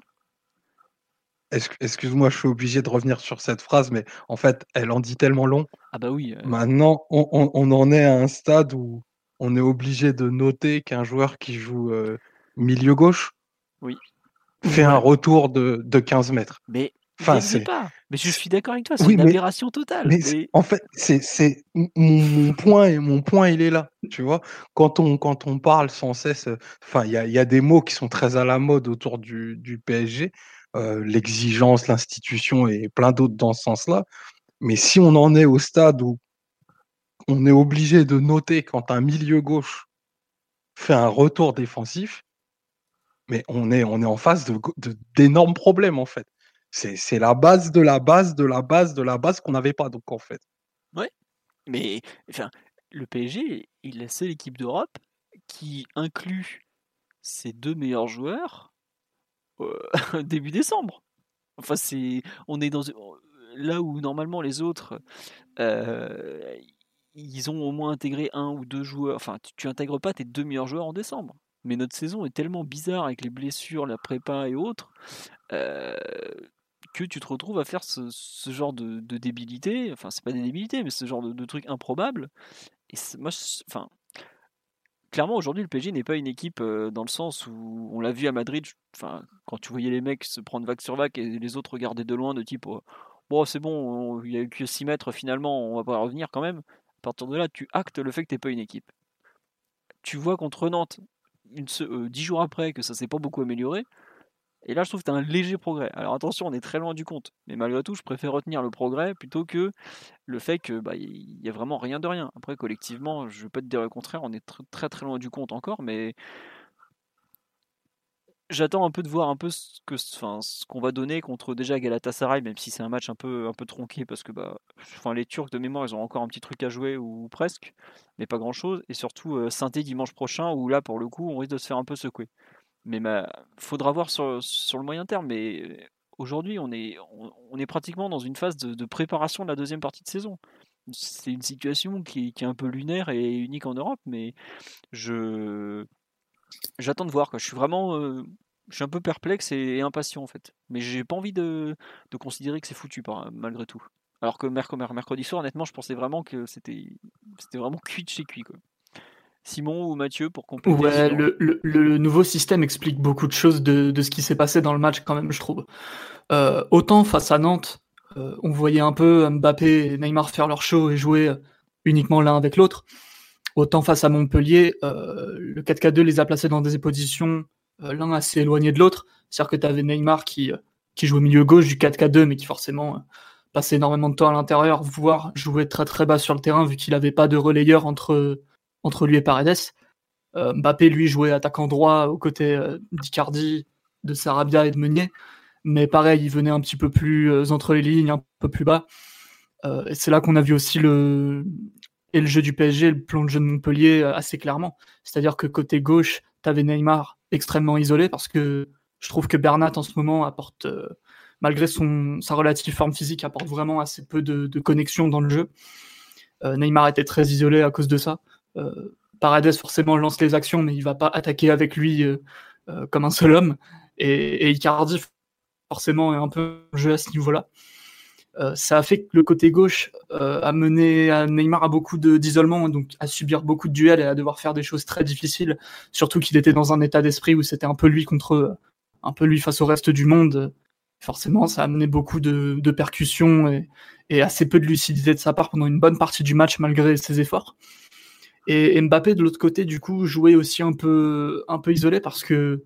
excuse-moi, je suis obligé de revenir sur cette phrase, mais en fait, elle en dit tellement long. Ah bah oui. Maintenant, on, en est à un stade où on est obligé de noter qu'un joueur qui joue milieu gauche oui. fait un retour de, de 15 mètres. Mais Enfin, c'est pas. Mais je suis d'accord avec toi, c'est une aberration totale. Mais, en fait, c'est mon, point et mon point, il est là. Tu vois, quand on quand on parle sans cesse, enfin, il y a, y a, des mots qui sont très à la mode autour du, du PSG, euh, l'exigence, l'institution et plein d'autres dans ce sens-là. Mais si on en est au stade où on est obligé de noter quand un milieu gauche fait un retour défensif, mais on est, on est en face d'énormes de, problèmes en fait. C'est la base de la base de la base de la base qu'on n'avait pas, donc en fait. Ouais, mais enfin, le PSG il est la seule équipe d'Europe qui inclut ses deux meilleurs joueurs euh, début décembre. Enfin, on est là où normalement les autres, euh, ils ont au moins intégré un ou deux joueurs. Enfin, tu, tu intègres pas tes deux meilleurs joueurs en décembre. Mais notre saison est tellement bizarre avec les blessures, la prépa et autres. Euh, que tu te retrouves à faire ce, genre de, débilité, enfin c'est pas des débilités, mais ce genre de, trucs improbables. Et moi, enfin, clairement aujourd'hui le PSG n'est pas une équipe euh, dans le sens où on l'a vu à Madrid, enfin quand tu voyais les mecs se prendre vague sur vague et les autres regarder de loin de type oh, bon c'est bon, il y a eu que 6 mètres finalement, on va pas revenir quand même. À partir de là, tu actes le fait que t'es pas une équipe. Tu vois contre Nantes, une, euh, 10 jours après, que ça s'est pas beaucoup amélioré. Et là, je trouve que tu un léger progrès. Alors attention, on est très loin du compte. Mais malgré tout, je préfère retenir le progrès plutôt que le fait que bah, n'y a vraiment rien de rien. Après, collectivement, je ne vais pas te dire le contraire, on est très très loin du compte encore, mais j'attends un peu de voir un peu ce qu'on va donner contre déjà Galatasaray, même si c'est un match un peu un peu tronqué parce que bah, les Turcs de mémoire ils ont encore un petit truc à jouer ou presque, mais pas grand chose. Et surtout euh, dimanche prochain où là pour le coup on risque de se faire un peu secouer. Mais il faudra voir sur, le moyen terme. Mais aujourd'hui, on est, on, est pratiquement dans une phase de, préparation de la deuxième partie de saison. C'est une situation qui, est un peu lunaire et unique en Europe, mais je j'attends de voir. Je suis vraiment, euh, un peu perplexe et, impatient en fait. Mais j'ai pas envie de, considérer que c'est foutu malgré tout. Alors que mercredi soir, honnêtement, je pensais vraiment que c'était vraiment cuit de chez cuit. Simon ou Mathieu pour compléter Ouais, le, nouveau système explique beaucoup de choses de, ce qui s'est passé dans le match quand même, je trouve. Euh, autant face à Nantes, euh, on voyait un peu Mbappé et Neymar faire leur show et jouer uniquement l'un avec l'autre. Autant face à Montpellier, euh, le 4K2 les a placés dans des positions l'un assez éloigné de l'autre. C'est-à-dire que tu avais Neymar qui, qui jouait au milieu gauche du 4K2, mais qui forcément passait énormément de temps à l'intérieur, voire jouait très très bas sur le terrain, vu qu'il n'avait pas de relayeur entre entre lui et Paredes. Euh, Mbappé, lui, jouait attaquant droit aux côtés euh, d'Icardi, de Sarabia et de Meunier. Mais pareil, il venait un petit peu plus euh, entre les lignes, un peu plus bas. et c'est là qu'on a vu aussi le, et le jeu du PSG, le plan de jeu de Montpellier assez clairement. C'est-à-dire que côté gauche, tu avais Neymar extrêmement isolé parce que je trouve que Bernat en ce moment apporte, malgré son, sa relative forme physique, apporte vraiment assez peu de, de connexion dans le jeu. Neymar était très isolé à cause de ça. Euh, Paredes forcément lance les actions, mais il va pas attaquer avec lui euh, euh, comme un seul homme. Et, Icardi forcément est un peu jeu à ce niveau-là. ça a fait que le côté gauche a mené à Neymar à beaucoup d'isolement, donc à subir beaucoup de duels et à devoir faire des choses très difficiles. Surtout qu'il était dans un état d'esprit où c'était un peu lui contre, un peu lui face au reste du monde. Forcément, ça a amené beaucoup de, percussions et, et, assez peu de lucidité de sa part pendant une bonne partie du match malgré ses efforts. Et Mbappé, de l'autre côté, du coup, jouait aussi un peu, un peu isolé parce que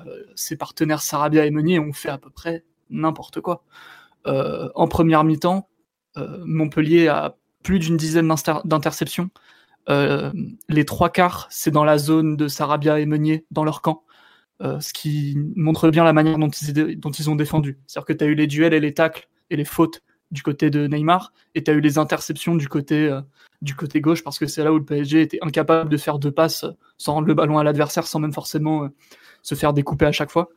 euh, ses partenaires Sarabia et Meunier ont fait à peu près n'importe quoi. Euh, en première mi-temps, euh, Montpellier a plus d'une dizaine d'interceptions. les trois quarts, c'est dans la zone de Sarabia et Meunier, dans leur camp. ce qui montre bien la manière dont ils, dont ils ont défendu. C'est-à-dire que tu as eu les duels et les tacles et les fautes du côté de Neymar, et tu as eu les interceptions du côté, euh, du côté gauche, parce que c'est là où le PSG était incapable de faire deux passes sans rendre le ballon à l'adversaire, sans même forcément euh, se faire découper à chaque fois.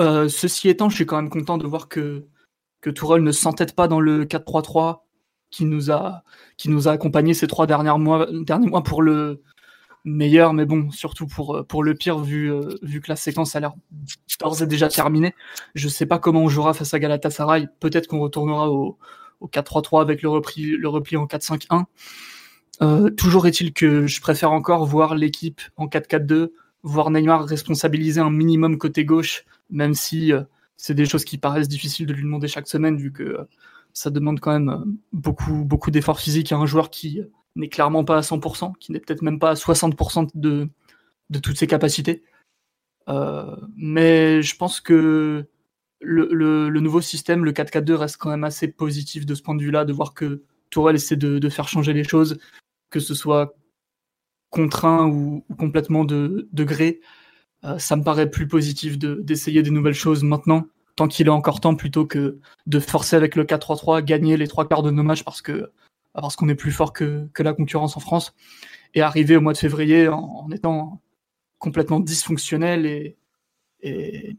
Euh, ceci étant, je suis quand même content de voir que, que Tourelle ne s'entête pas dans le 4-3-3 qui nous a qui nous a accompagné ces trois mois, derniers mois pour le meilleur, mais bon, surtout pour, pour le pire, vu, vu que la séquence a l'air d'ores et déjà terminé. Je sais pas comment on jouera face à Galatasaray. Peut-être qu'on retournera au, au 4-3-3 avec le repli, le repli en 4-5-1. Euh, toujours est-il que je préfère encore voir l'équipe en 4-4-2, voir Neymar responsabiliser un minimum côté gauche, même si euh, c'est des choses qui paraissent difficiles de lui demander chaque semaine, vu que euh, ça demande quand même beaucoup, beaucoup d'efforts physiques à un joueur qui n'est clairement pas à 100%, qui n'est peut-être même pas à 60% de, de toutes ses capacités. mais je pense que le, le, nouveau système, le 4-4-2, reste quand même assez positif de ce point de vue-là, de voir que Tourelle essaie de, de, faire changer les choses, que ce soit contraint ou, complètement de, gré, euh, ça me paraît plus positif d'essayer des nouvelles choses maintenant, tant qu'il est encore temps, plutôt que de forcer avec le 4-3-3, gagner les trois quarts de nos matchs parce que parce qu'on est plus fort que, la concurrence en France, et arriver au mois de février en, étant complètement dysfonctionnel et, et,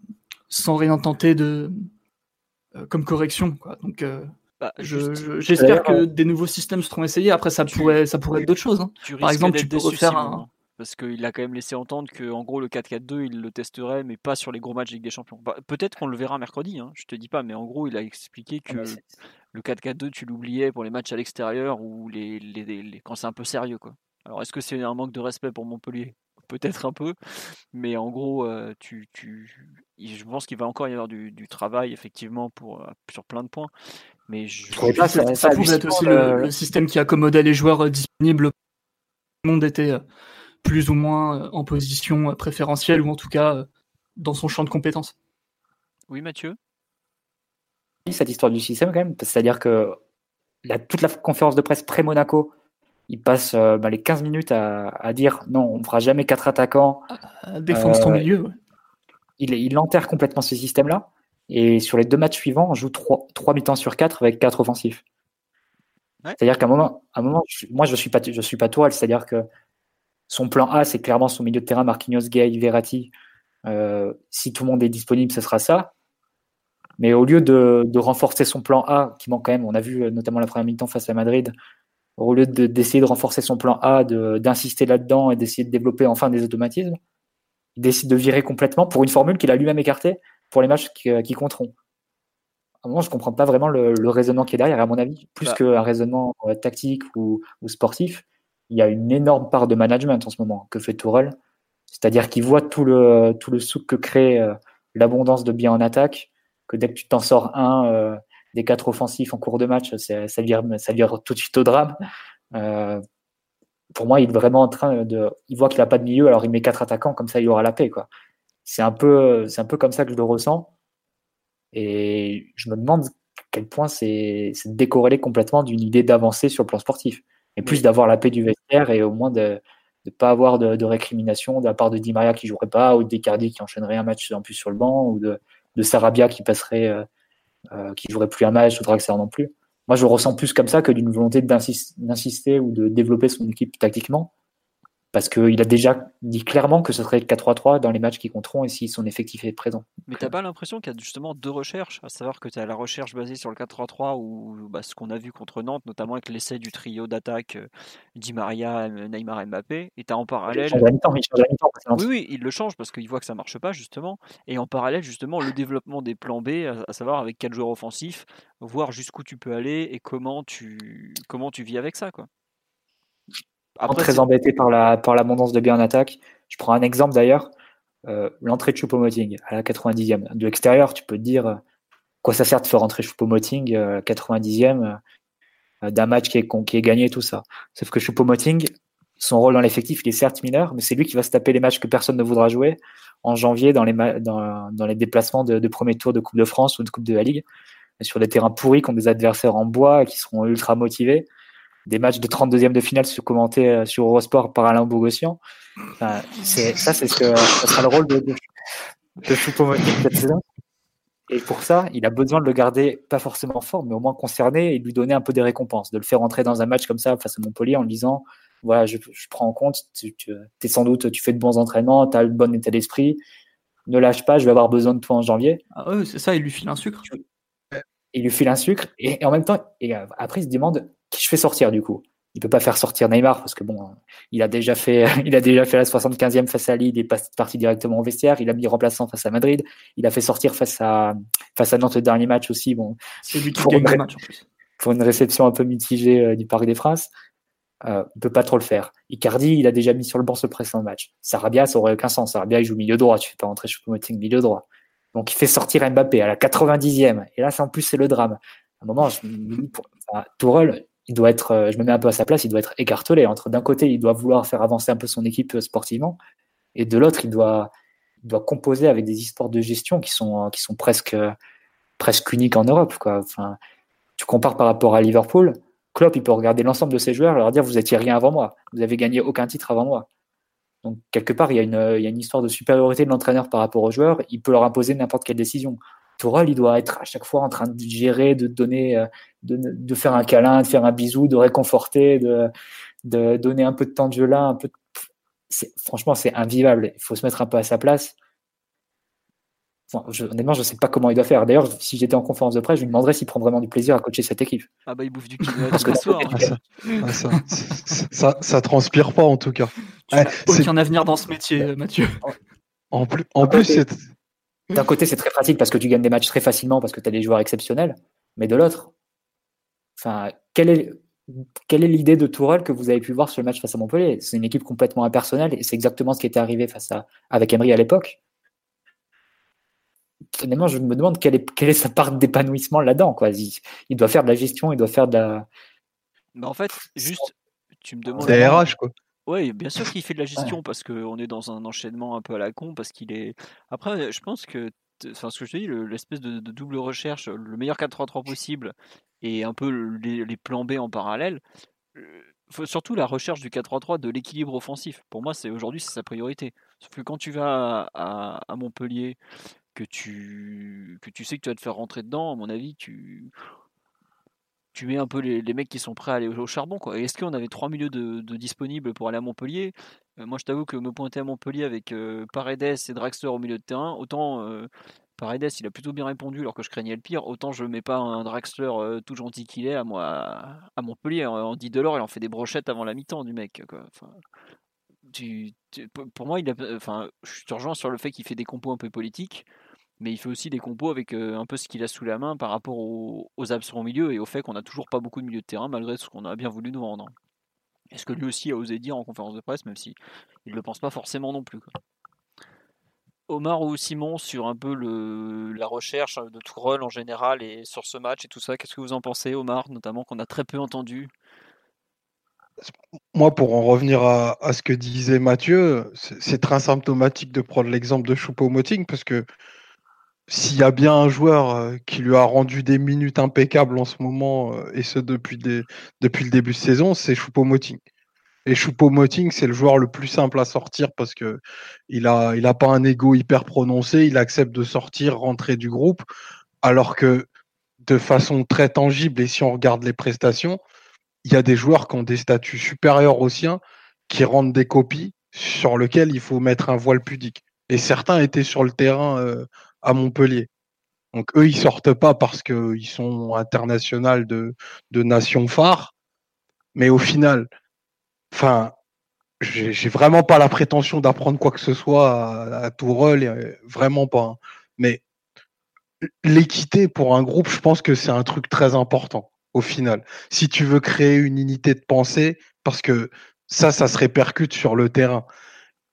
sans rien tenter de euh, comme correction. Quoi. Donc euh, bah, j'espère que des nouveaux systèmes seront essayés. Après, ça pourrait, ça pourrait être d'autres choses. Hein. Par exemple, tu peux refaire un. Parce qu'il a quand même laissé entendre que, en gros, le 4-4-2, il le testerait, mais pas sur les gros matchs Ligue des Champions. Bah, peut-être qu'on le verra mercredi, hein, je te dis pas, mais en gros, il a expliqué ah, que le 4-4-2, tu l'oubliais pour les matchs à l'extérieur ou les, les, quand c'est un peu sérieux. Quoi. Alors, est-ce que c'est un manque de respect pour Montpellier? Peut-être un peu, mais en gros, euh, tu, tu, je pense qu'il va encore y avoir du, du travail, effectivement, pour, euh, sur plein de points. Mais je, ça, ça, pouvait être aussi le, système qui accommodait les joueurs euh, disponibles. Tout le monde était plus ou moins en position préférentielle ou en tout cas dans son champ de compétences. Oui, Mathieu? Cette histoire du système, quand même, c'est-à-dire que la, toute la conférence de presse pré-Monaco, il passe bah, les 15 minutes à, dire non, on ne fera jamais quatre attaquants. défense ton milieu. Il, il enterre complètement ce système-là. Et sur les deux matchs suivants, on joue 3, 3 mi-temps sur 4 avec 4 offensifs. C'est-à-dire qu'à un moment, un moment moi je ne suis pas, je suis pas toile, c'est-à-dire que son plan A, c'est clairement son milieu de terrain, Marquinhos, Gay, Verratti. Euh, si tout le monde est disponible, ce sera ça. Mais au lieu de, de, renforcer son plan A, qui manque quand même, on a vu notamment la première mi-temps face à Madrid, au lieu d'essayer de, renforcer son plan A, d'insister là-dedans et d'essayer de développer enfin des automatismes, il décide de virer complètement pour une formule qu'il a lui-même écartée pour les matchs qui, euh, compteront. À un moment, je ne comprends pas vraiment le, raisonnement qui est derrière, à mon avis. Plus bah. qu'un raisonnement euh, tactique ou, sportif, il y a une énorme part de management en ce moment que fait Tourelle. C'est-à-dire qu'il voit tout le, tout le souk que crée euh, l'abondance de biens en attaque, que dès que tu t'en sors un des quatre offensifs en cours de match, ça vire, ça vire tout de suite au drame. pour moi, il est vraiment en train de. Il voit qu'il n'a pas de milieu, alors il met quatre attaquants, comme ça il aura la paix. Quoi. C'est un peu, c'est un peu comme ça que je le ressens. Et je me demande à quel point c'est décorrélé complètement d'une idée d'avancer sur le plan sportif. Et plus d'avoir la paix du vestiaire et au moins de ne pas avoir de, récrimination de la part de Di Maria qui jouerait pas, ou d'Icardi qui enchaînerait un match en plus sur le banc, ou de, de Sarabia qui passerait, euh, euh, qui jouerait plus un match, ou Draxler non plus. Moi, je ressens plus comme ça que d'une volonté d'insister ou de développer son équipe tactiquement parce qu'il a déjà dit clairement que ce serait 4-3-3 dans les matchs qui compteront et si son effectif est présent. Mais t'as pas l'impression qu'il y a justement deux recherches, à savoir que tu as la recherche basée sur le 4-3-3 ou bah, ce qu'on a vu contre Nantes, notamment avec l'essai du trio d'attaque euh, Di Maria, Neymar, Mbappé, et tu as en parallèle. oui, oui, il le change parce qu'il voit que ça marche pas justement, et en parallèle justement le développement des plans B, à, savoir avec quatre joueurs offensifs, voir jusqu'où tu peux aller et comment tu comment tu vis avec ça quoi très embêté par la par l'abondance de biens en attaque. Je prends un exemple d'ailleurs, euh, l'entrée de Choupo-Moting à la 90e. De l'extérieur, tu peux te dire euh, quoi ça sert de faire rentrer Choupo-Moting à la 90e d'un match qui est, qui est gagné, tout ça. Sauf que Choupo-Moting, son rôle dans l'effectif, il est certes mineur, mais c'est lui qui va se taper les matchs que personne ne voudra jouer en janvier dans les, dans, dans les déplacements de, de, premier tour de Coupe de France ou de Coupe de la Ligue, sur des terrains pourris contre des adversaires en bois qui seront ultra motivés des matchs de 32e de finale se commenter euh, sur Eurosport par Alain Bogossian. ça, c'est ce que ça sera le rôle de, de, de cette saison. Et pour ça, il a besoin de le garder pas forcément fort, mais au moins concerné et de lui donner un peu des récompenses, de le faire entrer dans un match comme ça face à Montpellier en lui disant voilà, je, prends en compte, tu, es sans doute, tu fais de bons entraînements, tu as le bon état d'esprit, ne lâche pas, je vais avoir besoin de toi en janvier. Ah oui, c'est ça, il lui file un sucre. Il lui file un sucre et, en même temps, et euh, après il se demande qui je fais sortir du coup? Il peut pas faire sortir Neymar parce que bon, il a déjà fait, il a déjà fait la 75e face à Lille, il est parti directement au vestiaire, il a mis remplaçant face à Madrid, il a fait sortir face à face à Nantes le dernier match aussi. Bon, c'est lui qui gagne le match en plus. Pour une réception un peu mitigée euh, du Parc des Princes, euh, il peut pas trop le faire. Icardi, il a déjà mis sur le banc ce précédent match. Sarabia, ça aurait aucun sens. Sarabia, il joue milieu droit, tu fais pas rentrer Choupo-Moting milieu droit. Donc il fait sortir Mbappé à la 90e. Et là, en plus, c'est le drame. À un moment, je euh, je me mets un peu à sa place, il doit être écartelé. Entre d'un côté, il doit vouloir faire avancer un peu son équipe euh, sportivement, et de l'autre, il doit, doit composer avec des histoires de gestion qui sont, euh, presque, presque uniques en Europe. Quoi. Tu compares par rapport à Liverpool, Klopp, il peut regarder l'ensemble de ses joueurs et leur dire vous étiez rien avant moi, vous avez gagné aucun titre avant moi. Donc quelque part, il y a une, il y a une histoire de supériorité de l'entraîneur par rapport aux joueurs. Il peut leur imposer n'importe quelle décision. Tourelle, il doit être à chaque fois en train de gérer, de donner, euh, de, faire un câlin, de faire un bisou, de réconforter, de, de donner un peu de temps de jeu là, un peu. Franchement, c'est invivable. Il faut se mettre un peu à sa place. Je, honnêtement, je ne sais pas comment il doit faire. D'ailleurs, si j'étais en conférence de presse, je lui demanderais s'il prend vraiment du plaisir à coacher cette équipe. Ah bah il bouffe du quinoa Parce que soir. Ah, ça, ça, ça, transpire pas en tout cas. Ouais, aucun avenir dans ce métier, Mathieu. En plus, en plus c'est d'un côté, c'est très pratique parce que tu gagnes des matchs très facilement parce que tu as des joueurs exceptionnels. Mais de l'autre, enfin, quelle est, quelle est l'idée de Tourelle que vous avez pu voir sur le match face à Montpellier? C'est une équipe complètement impersonnelle et c'est exactement ce qui était arrivé face à, avec Emery à l'époque. Finalement, je me demande quelle est, quelle est sa part d'épanouissement là-dedans. Quoi. Il, doit faire de la gestion, il doit faire de la. Mais en fait, juste, tu me demandes. C'est RH, quoi. Oui, bien sûr qu'il fait de la gestion parce qu'on est dans un enchaînement un peu à la con, parce qu'il est. Après, je pense que, enfin, ce que je te dis, l'espèce de, double recherche, le meilleur 4-3-3 possible et un peu les, plans B en parallèle. Faut surtout la recherche du 4-3-3 de l'équilibre offensif. Pour moi, c'est aujourd'hui c'est sa priorité. Sauf que quand tu vas à, à, Montpellier, que tu que tu sais que tu vas te faire rentrer dedans, à mon avis, tu tu mets un peu les, mecs qui sont prêts à aller au, charbon. Est-ce qu'on avait trois milieux de, disponibles pour aller à Montpellier? Euh, Moi, je t'avoue que me pointer à Montpellier avec euh, Paredes et Draxler au milieu de terrain, autant euh, Paredes, il a plutôt bien répondu alors que je craignais le pire, autant je ne mets pas un Draxler tout gentil qu'il est à, moi, à, Montpellier. En dit de l'or, il en fait des brochettes avant la mi-temps du mec. pour moi, il enfin, je te rejoins sur le fait qu'il fait des compos un peu politiques mais il fait aussi des compos avec un peu ce qu'il a sous la main par rapport aux, absents au milieu et au fait qu'on n'a toujours pas beaucoup de milieu de terrain malgré ce qu'on a bien voulu nous vendre. Est-ce que lui aussi a osé dire en conférence de presse, même si il ne le pense pas forcément non plus. Omar ou Simon sur un peu la recherche de Tourelle en général et sur ce match et tout ça, qu'est-ce que vous en pensez, Omar, notamment qu'on a très peu entendu? Moi, pour en revenir à, ce que disait Mathieu, c'est très symptomatique de prendre l'exemple de Choupo-Moting parce que s'il y a bien un joueur euh, qui lui a rendu des minutes impeccables en ce moment, euh, et ce depuis, depuis le début de saison, c'est Choupo-Moting. Et Choupo-Moting, c'est le joueur le plus simple à sortir parce que il a, il a pas un ego hyper prononcé, il accepte de sortir, rentrer du groupe, alors que de façon très tangible, et si on regarde les prestations, il y a des joueurs qui ont des statuts supérieurs aux siens, qui rendent des copies sur lesquelles il faut mettre un voile pudique. Et certains étaient sur le terrain euh, Montpellier. Donc eux, ils sortent pas parce qu'ils sont internationaux de, de nations phares. Mais au final, enfin, j'ai vraiment pas la prétention d'apprendre quoi que ce soit à, à Tourelle, vraiment pas. Hein. Mais l'équité pour un groupe, je pense que c'est un truc très important au final. Si tu veux créer une unité de pensée, parce que ça, ça se répercute sur le terrain.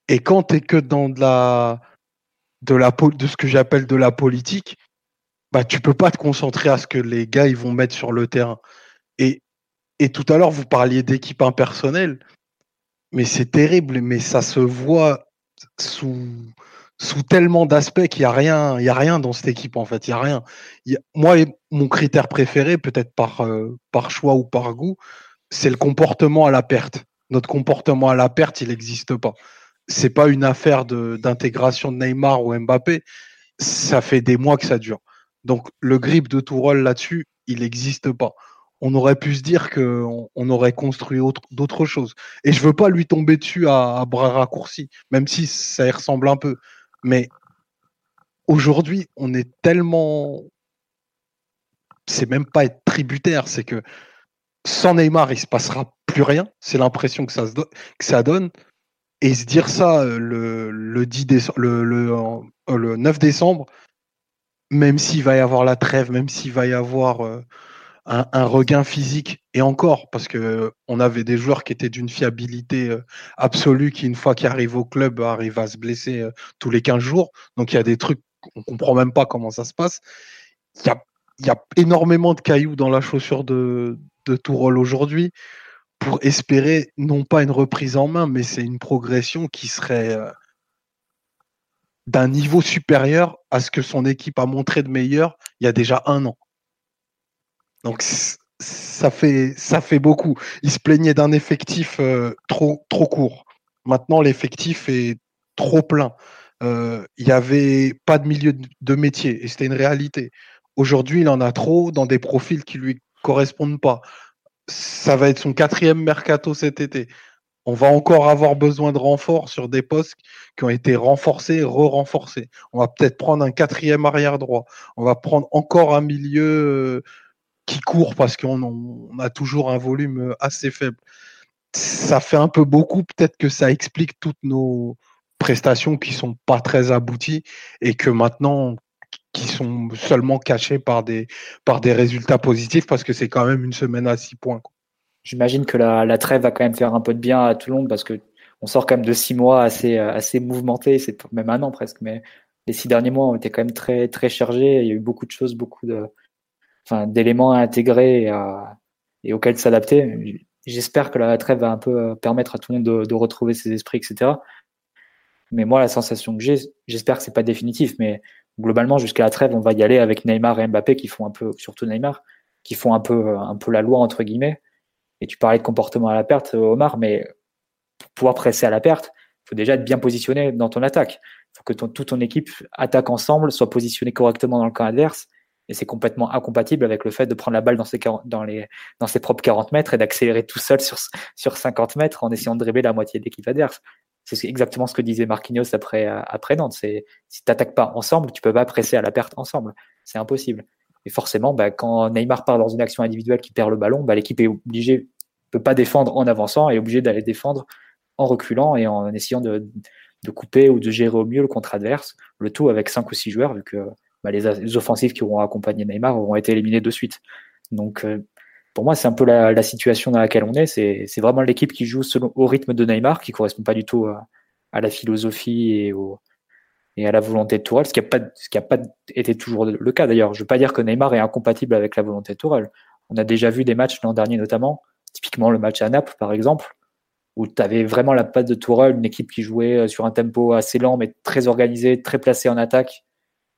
Et quand tu es que dans de la, de, la, de ce que j'appelle de la politique, bah, tu peux pas te concentrer à ce que les gars ils vont mettre sur le terrain. Et, et tout à l'heure, vous parliez d'équipe impersonnelle, mais c'est terrible, mais ça se voit sous, sous tellement d'aspects qu'il n'y a rien, il y a rien dans cette équipe en fait, il y a rien. moi, mon critère préféré, peut-être par, euh, par choix ou par goût, c'est le comportement à la perte. Notre comportement à la perte, il n'existe pas c'est pas une affaire d'intégration de, Neymar ou Mbappé. Ça fait des mois que ça dure. Donc le grip de Tourelle là-dessus, il n'existe pas. On aurait pu se dire qu'on on aurait construit d'autres choses. Et je veux pas lui tomber dessus à, bras raccourcis, même si ça y ressemble un peu. Mais aujourd'hui, on est tellement. C'est même pas être tributaire, c'est que sans Neymar, il se passera plus rien. C'est l'impression que ça donne. Et se dire ça le, le, 10 décembre, le, le, 9 décembre, même s'il va y avoir la trêve, même s'il va y avoir un, regain physique et encore parce que on avait des joueurs qui étaient d'une fiabilité euh, absolue qui une fois qu'ils arrivent au club arrivent à se blesser euh, tous les 15 jours. Donc il y a des trucs on comprend même pas comment ça se passe. Il y a, y a énormément de cailloux dans la chaussure de, de Tourol aujourd'hui pour espérer non pas une reprise en main mais c'est une progression qui serait euh, d'un niveau supérieur à ce que son équipe a montré de meilleur il y a déjà un an donc ça fait, ça fait beaucoup. Il se plaignait d'un effectif euh, trop, trop court. Maintenant, l'effectif est trop plein. Euh, il n'y avait pas de milieu de métier et c'était une réalité. Aujourd'hui, il en a trop dans des profils qui lui correspondent pas. Ça va être son quatrième mercato cet été. On va encore avoir besoin de renforts sur des postes qui ont été renforcés, re-renforcés. On va peut-être prendre un quatrième arrière droit. On va prendre encore un milieu euh, qui court parce qu'on a toujours un volume euh, assez faible. Ça fait un peu beaucoup, peut-être que ça explique toutes nos prestations qui sont pas très abouties et que maintenant qui sont seulement cachées par des, par des résultats positifs parce que c'est quand même une semaine à six points. J'imagine que la, la, trêve va quand même faire un peu de bien à tout le monde parce que on sort quand même de six mois assez, assez mouvementés, c'est même un an presque, mais les six derniers mois ont été quand même très, très chargés. Il y a eu beaucoup de choses, beaucoup de, enfin, d'éléments à intégrer et, auxquels s'adapter. J'espère que la trêve va un peu euh, permettre à tout le monde de, retrouver ses esprits, etc. Mais moi, la sensation que j'ai, j'espère que c'est pas définitif, mais globalement, jusqu'à la trêve, on va y aller avec Neymar et Mbappé qui font un peu, surtout Neymar, qui font un peu, un peu la loi entre guillemets. Et tu parlais de comportement à la perte, Omar, mais pour pouvoir presser à la perte, il faut déjà être bien positionné dans ton attaque. Il faut que toute ton équipe attaque ensemble, soit positionnée correctement dans le camp adverse et c'est complètement incompatible avec le fait de prendre la balle dans ses, dans les, dans ses propres 40 mètres et d'accélérer tout seul sur, sur 50 mètres en essayant de dribbler la moitié de l'équipe adverse. C'est exactement ce que disait Marquinhos après, après Nantes. C'est, si tu pas ensemble, tu peux pas presser à la perte ensemble. C'est impossible. Et forcément, bah, quand Neymar part dans une action individuelle qui perd le ballon, bah, l'équipe est obligée, peut pas défendre en avançant, est obligée d'aller défendre en reculant et en essayant de, couper ou de gérer au mieux le contre adverse. Le tout avec 5 ou 6 joueurs, vu que bah, les, offensifs qui auront accompagné Neymar auront été éliminés de suite. Donc, euh, pour moi, c'est un peu la, situation dans laquelle on est. C'est vraiment l'équipe qui joue selon, au rythme de Neymar, qui correspond pas du tout à, la philosophie et, au, et, à la volonté de Tourelle, ce qui n'a pas, pas, été toujours le cas d'ailleurs. Je ne veux pas dire que Neymar est incompatible avec la volonté de Tourelle. On a déjà vu des matchs l'an dernier notamment, typiquement le match à Naples par exemple, où tu avais vraiment la patte de Tourelle, une équipe qui jouait euh, sur un tempo assez lent mais très organisé, très placé en attaque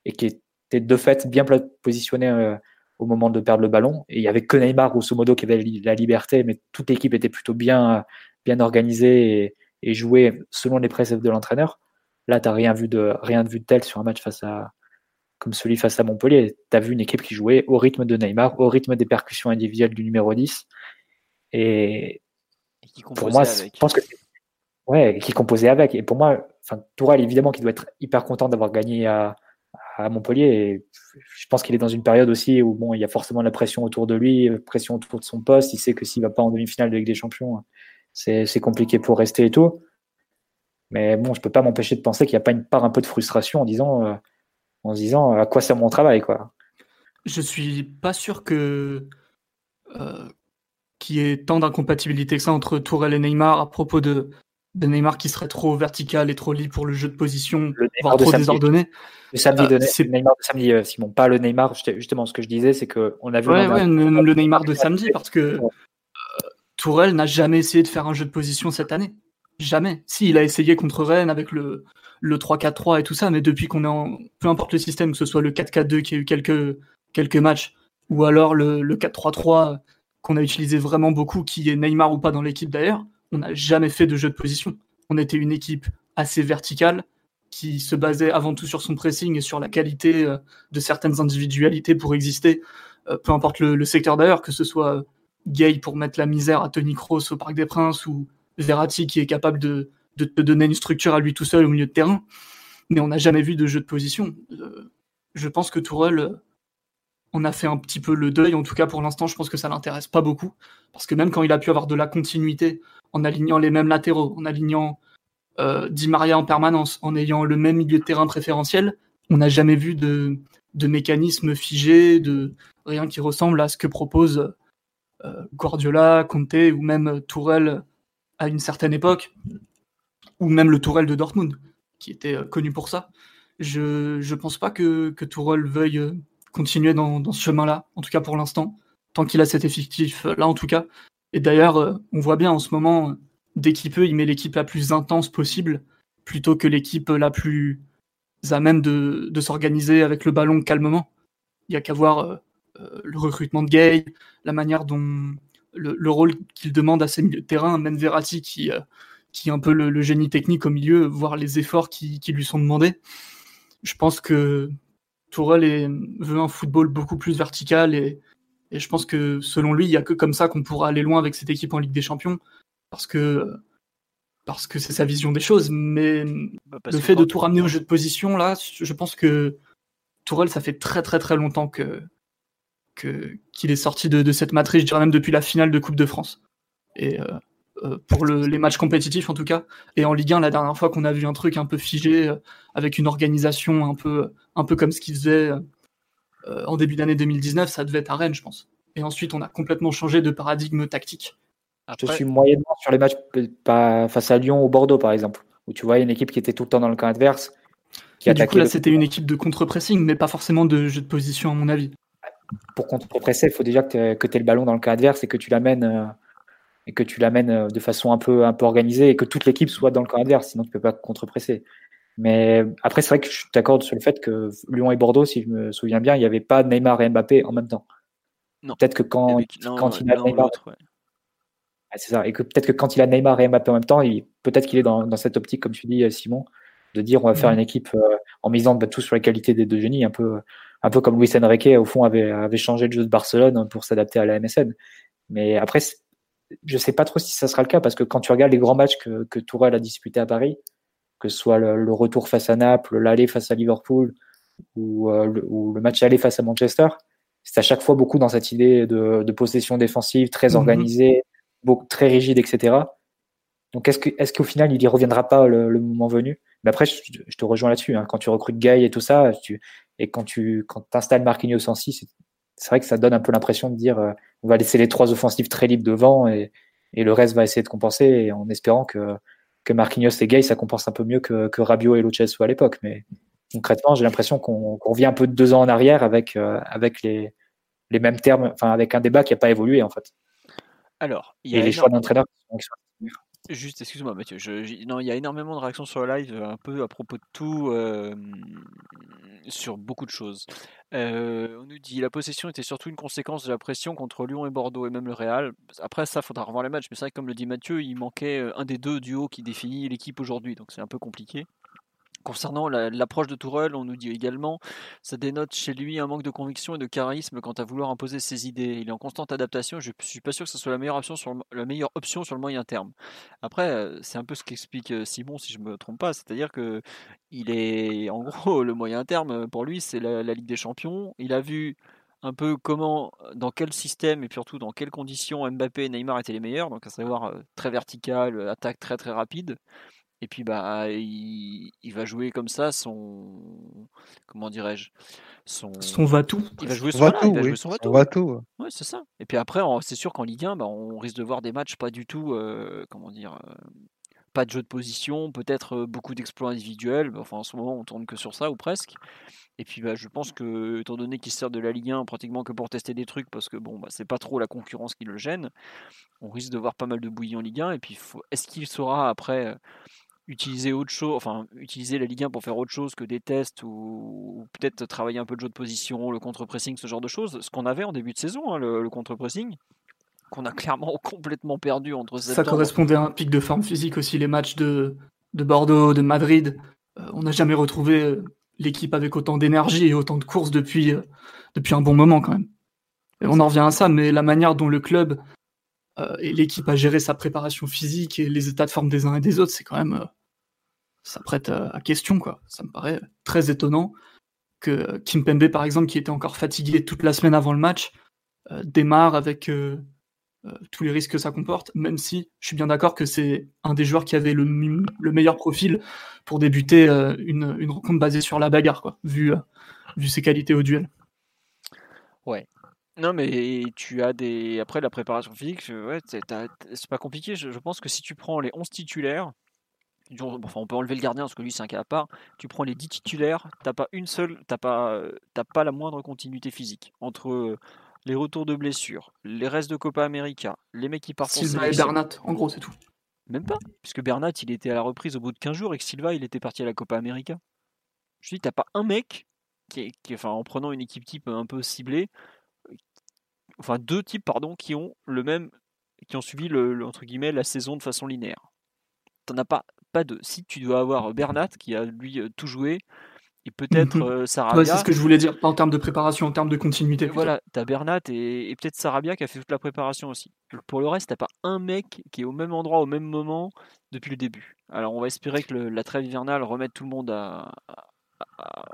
et qui était de fait bien positionné euh, au moment de perdre le ballon. Et il y avait que Neymar, ou modo, qui avait la liberté, mais toute l'équipe était plutôt bien, bien organisée et, et jouait selon les préceptes de l'entraîneur. Là, tu n'as rien vu de rien de vu de tel sur un match face à comme celui face à Montpellier. Tu as vu une équipe qui jouait au rythme de Neymar, au rythme des percussions individuelles du numéro 10. Et, qui pour moi, avec. je pense que ouais, qui composait avec. Et pour moi, enfin, Tourelle, évidemment, qui doit être hyper content d'avoir gagné à, à Montpellier. Et je pense qu'il est dans une période aussi où bon, il y a forcément la pression autour de lui, pression autour de son poste. Il sait que s'il va pas en demi-finale de Ligue des Champions, c'est compliqué pour rester et tout. Mais bon, je peux pas m'empêcher de penser qu'il n'y a pas une part un peu de frustration en disant, euh, en se disant à quoi sert mon travail, quoi. Je suis pas sûr que euh, qu'il y ait tant d'incompatibilité que ça entre Tourelle et Neymar à propos de de Neymar qui serait trop vertical et trop libre pour le jeu de position, voire trop désordonné. Le samedi, de, euh, Neymar de samedi, euh, Simon, pas le Neymar. Justement, ce que je disais, c'est qu'on a vu. Ouais, ouais, le, Neymar de samedi, parce que euh, Tourelle n'a jamais essayé de faire un jeu de position cette année. Jamais. Si, il a essayé contre Rennes avec le, le 3-4-3 et tout ça, mais depuis qu'on est en. Peu importe le système, que ce soit le 4-4-2 qui a eu quelques, quelques matchs, ou alors le, le 4-3-3 qu'on a utilisé vraiment beaucoup, qui est Neymar ou pas dans l'équipe d'ailleurs on n'a jamais fait de jeu de position. On était une équipe assez verticale qui se basait avant tout sur son pressing et sur la qualité euh, de certaines individualités pour exister, euh, peu importe le, secteur d'ailleurs, que ce soit Gay pour mettre la misère à Tony Kroos au Parc des Princes ou Verratti qui est capable de, te donner une structure à lui tout seul au milieu de terrain. Mais on n'a jamais vu de jeu de position. Euh, je pense que Tourelle, on a fait un petit peu le deuil. En tout cas, pour l'instant, je pense que ça l'intéresse pas beaucoup. Parce que même quand il a pu avoir de la continuité, en alignant les mêmes latéraux, en alignant euh, Di Maria en permanence, en ayant le même milieu de terrain préférentiel, on n'a jamais vu de, mécanisme figé, de rien qui ressemble à ce que propose euh, Guardiola, Conte ou même Tourelle à une certaine époque, ou même le Tourelle de Dortmund, qui était euh, connu pour ça. Je ne pense pas que, Tourelle veuille euh, continuer dans, dans ce chemin-là, en tout cas pour l'instant, tant qu'il a cet effectif-là en tout cas. Et d'ailleurs, on voit bien en ce moment, dès qu'il peut, il met l'équipe la plus intense possible, plutôt que l'équipe la plus à même de, s'organiser avec le ballon calmement. Il n'y a qu'à voir euh, le recrutement de Gay, la manière dont le, rôle qu'il demande à ses milieux de terrain, même Verratti qui, euh, qui est un peu le, génie technique au milieu, voir les efforts qui, lui sont demandés. Je pense que Tourelle veut un football beaucoup plus vertical et, et je pense que selon lui, il n'y a que comme ça qu'on pourra aller loin avec cette équipe en Ligue des Champions parce que parce que c'est sa vision des choses. Mais bah, le fait de tout ramener au jeu de position, là, je pense que Tourelle, ça fait très très très longtemps que qu'il est sorti de, cette matrice, je dirais même depuis la finale de Coupe de France. Et euh, euh, pour les matchs compétitifs en tout cas. Et en Ligue 1, la dernière fois qu'on a vu un truc un peu figé, euh, avec une organisation un peu, un peu comme ce qu'il faisait en début d'année 2019, ça devait être à Rennes, je pense. Et ensuite, on a complètement changé de paradigme tactique. Je suis moyennement sur les matchs face à Lyon ou Bordeaux, par exemple, où tu vois une équipe qui était tout le temps dans le camp adverse. Qui du coup, là, c'était une équipe de contre-pressing, mais pas forcément de jeu de position, à mon avis. Pour contre-presser, il faut déjà que tu aies le ballon dans le camp adverse et que tu l'amènes euh, et que tu l'amènes euh, de façon un peu, un peu organisée et que toute l'équipe soit dans le camp adverse, sinon tu peux pas contre-presser. Mais après, c'est vrai que je t'accorde sur le fait que Lyon et Bordeaux, si je me souviens bien, il n'y avait pas Neymar et Mbappé en même temps. Peut-être que quand, quand il a Neymar, c'est ça. Et que peut-être que quand il a Neymar et Mbappé en même temps, peut-être qu'il est dans, cette optique, comme tu dis, euh, Simon, de dire on va faire une équipe euh, en misant bah, tout sur la qualité des deux génies, un peu, un peu comme Luis Enrique, au fond, avait, avait changé le jeu de Barcelone pour s'adapter à la MSN. Mais après, je sais pas trop si ça sera le cas, parce que quand tu regardes les grands matchs que, que Tourelle a disputés à Paris, que ce soit le, retour face à Naples, l'aller face à Liverpool, ou, euh, le, match aller face à Manchester, c'est à chaque fois beaucoup dans cette idée de, possession défensive, très mhm. organisée, très rigide, etc. Donc est-ce que est-ce qu'au final il y reviendra pas le, moment venu? Mais après je, te rejoins là-dessus. Hein. Quand tu recrutes Guy et tout ça, tu, et quand tu quand installes Marquinhos en 6, c'est vrai que ça donne un peu l'impression de dire euh, on va laisser les trois offensives très libres devant et, et le reste va essayer de compenser en espérant que que Marquinhos et Gay ça compense un peu mieux que, que Rabiot et Lo à l'époque. Mais concrètement, j'ai l'impression qu'on revient un peu de deux ans en arrière avec euh, avec les les mêmes termes, enfin avec un débat qui n'a pas évolué en fait. Alors, il y a les choix d'entraîneur Juste, excuse-moi Mathieu, il y a énormément de réactions sur le live, euh, un peu à propos de tout, euh, sur beaucoup de choses. Euh, on nous dit la possession était surtout une conséquence de la pression contre Lyon et Bordeaux et même le Real. Après ça, faudra revoir les matchs, mais c'est vrai comme le dit Mathieu, il manquait un des deux duos qui définit l'équipe aujourd'hui, donc c'est un peu compliqué. Concernant l'approche de Tourelle, on nous dit également ça dénote chez lui un manque de conviction et de charisme quant à vouloir imposer ses idées. Il est en constante adaptation. Je ne suis pas sûr que ce soit la meilleure option sur le, la moyen terme. Après, euh, c'est un peu ce qu'explique euh, Simon, si je me trompe pas. C'est-à-dire que il est en gros le moyen terme pour lui, c'est la, Ligue des Champions. Il a vu un peu comment, dans quel système et surtout dans quelles conditions Mbappé et Neymar étaient les meilleurs, donc à savoir euh, très vertical, attaque très très rapide. Et puis bah il, va jouer comme ça son comment dirais-je son son va-tout. Il va jouer son, va-tout, il va jouer son va-tout. Ouais, c'est ça. Et puis après c'est sûr qu'en Ligue 1 bah, on risque de voir des matchs pas du tout euh, comment dire euh, pas de jeu de position, peut-être euh, beaucoup d'exploits individuels. Enfin en ce moment on tourne que sur ça ou presque. Et puis bah, je pense que étant donné qu'il sert de la Ligue 1 pratiquement que pour tester des trucs parce que bon bah, c'est pas trop la concurrence qui le gêne, on risque de voir pas mal de bouillies en Ligue 1 et puis est-ce qu'il saura après utiliser autre chose, enfin utiliser la Ligue 1 pour faire autre chose que des tests ou, peut-être travailler un peu de jeu de position, le contre-pressing, ce genre de choses, ce qu'on avait en début de saison, hein, le, contre-pressing, qu'on a clairement complètement perdu entre Ça correspondait à un pic de forme physique aussi, les matchs de, de Bordeaux, de Madrid. Euh, on n'a jamais retrouvé euh, l'équipe avec autant d'énergie et autant de courses depuis, euh, depuis un bon moment quand même. Et on en revient à ça, mais la manière dont le club et l'équipe a géré sa préparation physique et les états de forme des uns et des autres, c'est quand même ça prête à, question, quoi. Ça me paraît très étonnant. que Kim Pembe, par exemple, qui était encore fatigué toute la semaine avant le match, démarre avec tous les risques que ça comporte, même si je suis bien d'accord que c'est un des joueurs qui avait le, meilleur profil pour débuter une, rencontre basée sur la bagarre, vu ses qualités au duel. Ouais, non, mais tu as des. Après, la préparation physique, ouais, c'est pas compliqué. Je, pense que si tu prends les 11 titulaires, enfin, on peut enlever le gardien parce que lui, c'est un cas à part. Tu prends les 10 titulaires, t'as pas une seule, t'as pas, pas la moindre continuité physique entre les retours de blessures, les restes de Copa América, les mecs qui partent Silva et Bernat, en gros, c'est tout. Même pas, puisque Bernat, il était à la reprise au bout de 15 jours et que Silva, il était parti à la Copa América. Je dis, t'as pas un mec qui, qui, enfin, en prenant une équipe type un peu ciblée, enfin deux types pardon, qui ont le même, qui ont suivi le, entre guillemets la saison de façon linéaire. T'en as pas pas deux. Si tu dois avoir Bernat qui a lui euh, tout joué et peut-être mhm. euh, Sarabia. c'est ce que je voulais dire, pas en termes de préparation, en termes de continuité. Voilà, t'as Bernat et, peut-être Sarabia qui a fait toute la préparation aussi. Pour le reste, t'as pas un mec qui est au même endroit au même moment depuis le début. Alors on va espérer que la trêve hivernale remette tout le monde à,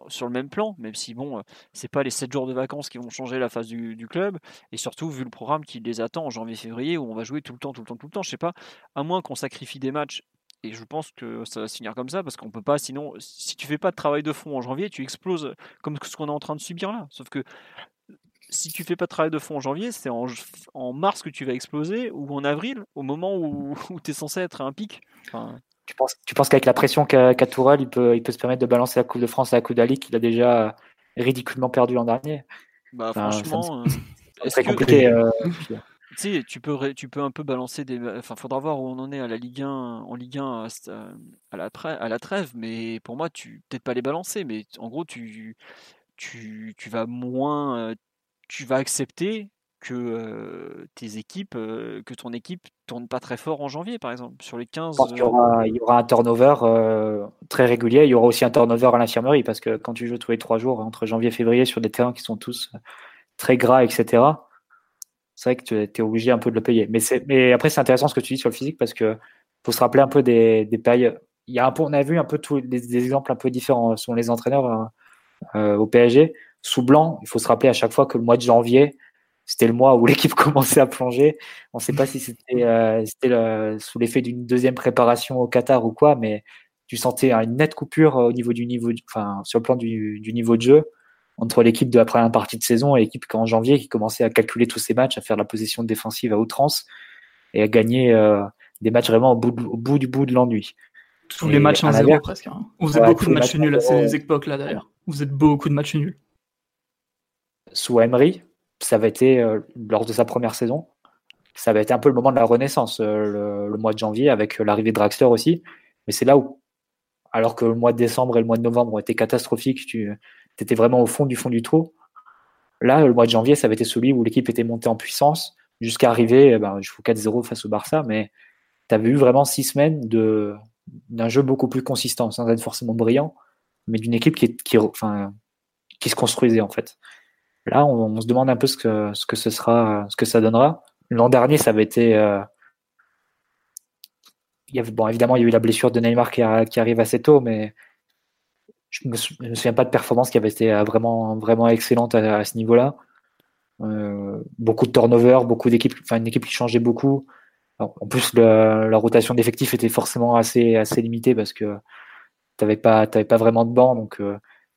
sur le même plan, même si bon, euh, c'est pas les 7 jours de vacances qui vont changer la phase du, club, et surtout vu le programme qui les attend en janvier-février où on va jouer tout le temps, tout le temps, tout le temps, je sais pas, à moins qu'on sacrifie des matchs, et je pense que ça va se finir comme ça, parce qu'on peut pas, sinon, si tu fais pas de travail de fond en janvier, tu exploses comme ce qu'on est en train de subir là. Sauf que si tu fais pas de travail de fond en janvier, c'est en, mars que tu vas exploser, ou en avril, au moment où, tu es censé être à un pic. Tu penses, tu penses qu'avec la pression qu'a qu Tourelle, il peut, il peut se permettre de balancer la Coupe de France à la Coupe d'Ali qu'il a déjà ridiculement perdu l'an dernier? Bah franchement, c'est euh, compliqué. Euh, sais, tu peux, tu peux un peu balancer des. Enfin, faudra voir où on en est à la Ligue 1, en Ligue 1 à la, à la trêve, mais pour moi, tu peut-être pas les balancer, mais en gros, tu, tu, tu vas moins, euh, tu vas accepter que tes équipes, que ton équipe tourne pas très fort en janvier, par exemple, sur les 15. il, y aura, il y aura un turnover très régulier. Il y aura aussi un turnover à l'infirmerie parce que quand tu joues tous les trois jours entre janvier et février sur des terrains qui sont tous très gras, etc. C'est vrai que tu es obligé un peu de le payer. Mais, après, c'est intéressant ce que tu dis sur le physique parce que faut se rappeler un peu des, des périodes. Un peu, on a vu un peu tous des, exemples un peu différents selon les entraîneurs au PSG. Sous blanc, il faut se rappeler à chaque fois que le mois de janvier, c'était le mois où l'équipe commençait à plonger. On ne sait pas si c'était euh, sous l'effet d'une deuxième préparation au Qatar ou quoi, mais tu sentais une nette coupure au niveau du niveau, enfin sur le plan du, niveau de jeu entre l'équipe de la première partie de saison et l'équipe en janvier qui commençait à calculer tous ses matchs, à faire la position défensive à outrance et à gagner euh, des matchs vraiment au bout, du bout de l'ennui. Tous les matchs en zéro presque. Hein. Vous êtes beaucoup de matchs nuls à ces époques-là d'ailleurs. Vous êtes beaucoup de matchs nuls. Sous Emery, ça avait été, euh, lors de sa première saison, ça avait été un peu le moment de la renaissance, euh, le, mois de janvier, avec l'arrivée de Draxler aussi. Mais c'est là où, alors que le mois de décembre et le mois de novembre ont été catastrophiques, tu étais vraiment au fond du fond du trou. Là, le mois de janvier, ça avait été celui où l'équipe était montée en puissance jusqu'à arriver, eh ben, je fous 4-0 face au Barça, mais tu avais eu vraiment six semaines de, d'un jeu beaucoup plus consistant, sans être forcément brillant, mais d'une équipe qui, qui, enfin, qui se construisait en fait. Là, on, se demande un peu ce que, ce que ce sera, ce que ça donnera. L'an dernier, ça avait été. Euh, bon, évidemment, il y a eu la blessure de Neymar qui, arrive assez tôt, mais je ne me, souviens pas de performance qui avait été euh, vraiment, vraiment excellente à, ce niveau-là. Euh, beaucoup de turnover, beaucoup d'équipes, enfin une équipe qui changeait beaucoup. en plus, la rotation d'effectifs était forcément assez, assez limitée parce que tu n'avais pas, pas vraiment de banc, donc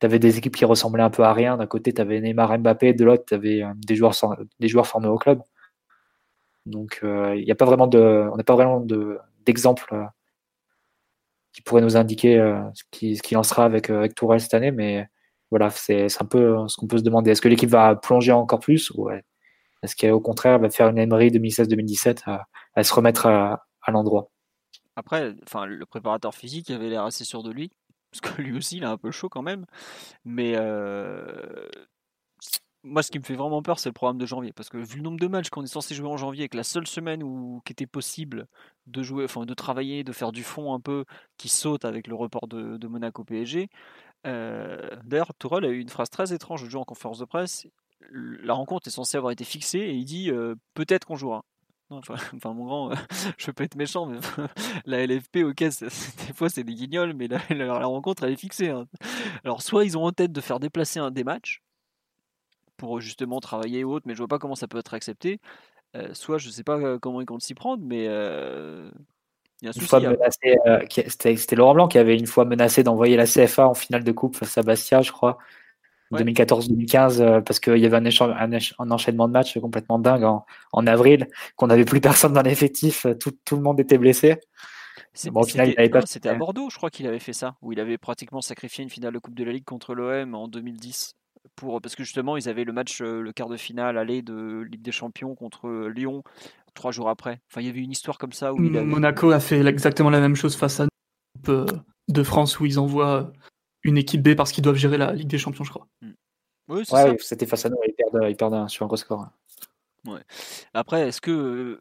tu avais des équipes qui ressemblaient un peu à rien. D'un côté, tu avais Neymar Mbappé, de l'autre, tu avais euh, des joueurs, des joueurs formés au club. Donc, euh, il n'y a pas vraiment de, on n'a pas vraiment d'exemple euh, qui pourrait nous indiquer ce qui, ce qui lancera avec, avec Tourelle cette année. Mais voilà, c'est un peu ce qu'on peut se demander. Est-ce que l'équipe va plonger encore plus ou est-ce qu'au contraire, va faire une Emery 2016-2017 à, se remettre à, l'endroit? Après, enfin, le préparateur physique avait l'air assez sûr de lui parce que lui aussi il est un peu chaud quand même. Mais euh, moi, ce qui me fait vraiment peur, c'est le programme de janvier, parce que vu le nombre de matchs qu'on est censé jouer en janvier, et que la seule semaine où qui était possible de jouer, enfin de travailler, de faire du fond un peu, qui saute avec le report de, Monaco PSG. Euh, d'ailleurs, Tourelle a eu une phrase très étrange le jour en conférence de presse. La rencontre est censée avoir été fixée et il dit euh, peut-être qu'on jouera. Enfin, mon grand, je peux être méchant, mais la LFP, ok, des fois c'est des guignols, mais la, la, rencontre elle est fixée. Hein. Alors, soit ils ont en tête de faire déplacer un des matchs pour justement travailler ou autre, mais je vois pas comment ça peut être accepté. Euh, soit je sais pas comment ils comptent s'y prendre, mais euh, il y a un souci. Hein. C'était Laurent Blanc qui avait une fois menacé d'envoyer la CFA en finale de coupe face à Bastia, je crois. 2014-2015 euh, parce qu'il y avait un, enchaînement de matchs complètement dingue en, avril, qu'on n'avait plus personne dans l'effectif, euh, tout, le monde était blessé. C'était à Bordeaux, je crois qu'il avait fait ça, où il avait pratiquement sacrifié une finale de Coupe de la Ligue contre l'OM en 2010. Pour, parce que justement, ils avaient le match, euh, le quart de finale aller de Ligue des Champions contre Lyon trois jours après. Enfin, il y avait une histoire comme ça. Où Monaco a fait exactement la même chose face à de France où ils envoient une équipe B parce qu'ils doivent gérer la Ligue des Champions, je crois. Mm. Oui, ouais, c'était face à nous, ils perdent, ils perdent sur un gros score. Ouais. Après, est-ce que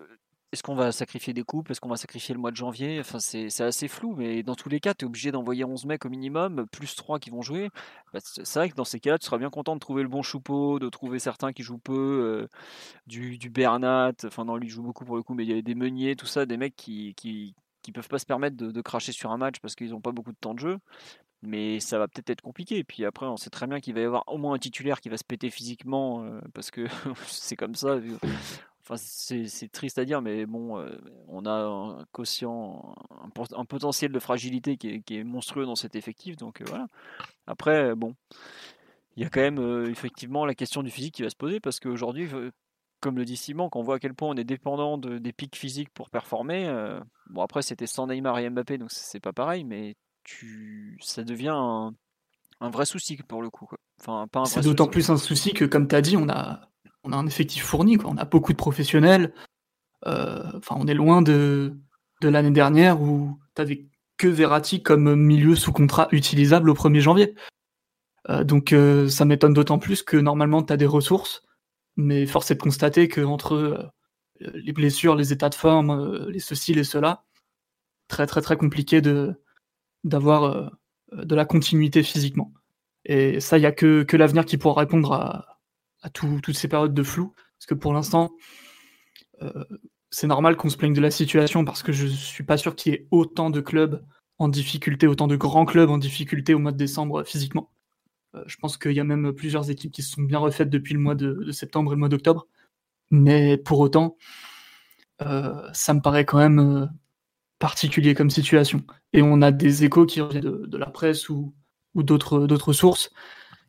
est-ce qu'on va sacrifier des coupes Est-ce qu'on va sacrifier le mois de janvier? Enfin, c'est assez flou, mais dans tous les cas, tu es obligé d'envoyer 11 mecs au minimum, plus 3 qui vont jouer. Bah, c'est vrai que dans ces cas-là, tu seras bien content de trouver le bon choupeau, de trouver certains qui jouent peu, euh, du, Bernat, enfin non, lui joue beaucoup pour le coup, mais il y a des Meuniers, tout ça, des mecs qui, qui, peuvent pas se permettre de, de cracher sur un match parce qu'ils n'ont pas beaucoup de temps de jeu mais ça va peut-être être compliqué. Et puis après, on sait très bien qu'il va y avoir au moins un titulaire qui va se péter physiquement, euh, parce que c'est comme ça. Enfin, c'est triste à dire, mais bon, euh, on a un quotient, un, potentiel de fragilité qui est, monstrueux dans cet effectif. Donc euh, voilà. Après, bon, il y a quand même effectivement la question du physique qui va se poser, parce qu'aujourd'hui, comme le dit Simon, quand on voit à quel point on est dépendant de, des pics physiques pour performer, bon après c'était sans Neymar et Mbappé, donc c'est pas pareil, mais tu, ça devient un, vrai souci pour le coup. Enfin, pas C'est d'autant plus un souci que, comme tu as dit, on a, on a un effectif fourni. Quoi. On a beaucoup de professionnels. Euh, enfin, on est loin de, de l'année dernière où tu avais que Verratti comme milieu sous contrat utilisable au 1er janvier. Euh, donc euh, ça m'étonne d'autant plus que normalement tu as des ressources, mais force est de constater que entre les blessures, les états de forme, les ceci, les cela, très très très compliqué de, d'avoir de la continuité physiquement. Et ça, il n'y a que, que l'avenir qui pourra répondre à, à toutes ces périodes de flou. Parce que pour l'instant, euh, c'est normal qu'on se plaigne de la situation parce que je suis pas sûr qu'il y ait autant de clubs en difficulté, autant de grands clubs en difficulté au mois de décembre physiquement. Euh, je pense qu'il y a même plusieurs équipes qui se sont bien refaites depuis le mois de, septembre et le mois d'octobre. Mais pour autant, ça me paraît quand même particulier comme situation. Et on a des échos qui reviennent de, la presse ou d'autres sources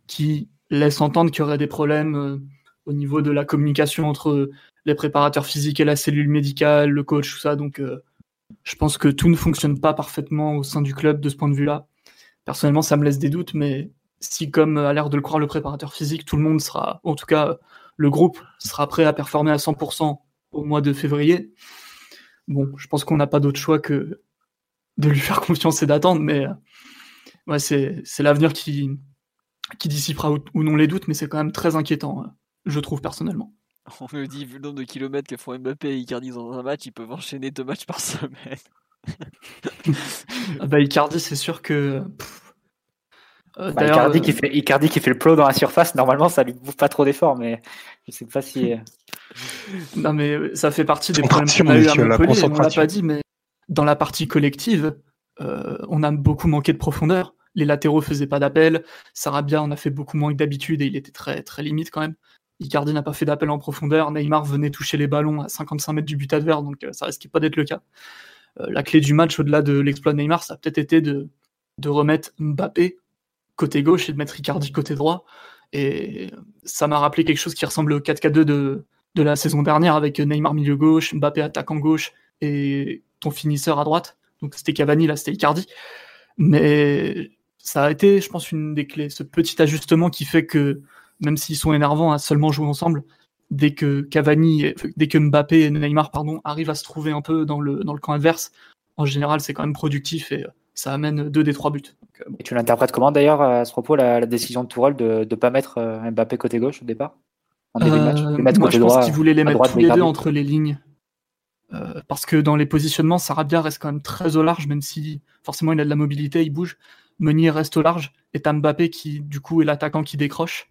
qui laissent entendre qu'il y aurait des problèmes euh, au niveau de la communication entre les préparateurs physiques et la cellule médicale, le coach, tout ça. Donc, euh, je pense que tout ne fonctionne pas parfaitement au sein du club de ce point de vue-là. Personnellement, ça me laisse des doutes, mais si, comme a l'air de le croire le préparateur physique, tout le monde sera, en tout cas, le groupe sera prêt à performer à 100% au mois de février, bon, je pense qu'on n'a pas d'autre choix que de lui faire confiance et d'attendre, mais euh, ouais, c'est, l'avenir qui, qui dissipera ou, non les doutes, mais c'est quand même très inquiétant, euh, je trouve personnellement. On me dit, vu le nombre de kilomètres que font Mbappé et Icardi dans un match, ils peuvent enchaîner deux matchs par semaine. ah bah Icardi, c'est sûr que. Euh, bah, Icardi, qui fait, Icardi qui fait le plot dans la surface, normalement ça lui bouffe pas trop d'efforts, mais je sais pas si. non, mais ça fait partie des problèmes qu'on a eu à Montpellier. On l'a pas dit, mais dans la partie collective, euh, on a beaucoup manqué de profondeur. Les latéraux faisaient pas d'appel. Sarabia en a fait beaucoup moins que d'habitude et il était très, très limite quand même. Icardi n'a pas fait d'appel en profondeur. Neymar venait toucher les ballons à 55 mètres du but adverse, donc euh, ça risquait pas d'être le cas. Euh, la clé du match, au-delà de l'exploit de Neymar, ça a peut-être été de, remettre Mbappé côté gauche et de mettre Icardi côté droit. Et ça m'a rappelé quelque chose qui ressemblait au 4K2 de, de la saison dernière avec Neymar milieu gauche, Mbappé attaquant gauche et ton finisseur à droite. Donc c'était Cavani, là c'était Icardi. Mais ça a été, je pense, une des clés. Ce petit ajustement qui fait que, même s'ils sont énervants à seulement jouer ensemble, dès que Cavani, dès que Mbappé et Neymar pardon, arrivent à se trouver un peu dans le, dans le camp adverse, en général c'est quand même productif et ça amène deux des trois buts. Euh, et tu l'interprètes comment d'ailleurs à ce propos la, décision de Tourelle de ne pas mettre euh, Mbappé côté gauche au départ? Euh, moi, je pense qu'il voulait les mettre tous les deux entre les lignes. Euh, parce que dans les positionnements, Sarabia reste quand même très au large, même si forcément il a de la mobilité, il bouge. Meunier reste au large, et t'as Mbappé qui, du coup, est l'attaquant qui décroche.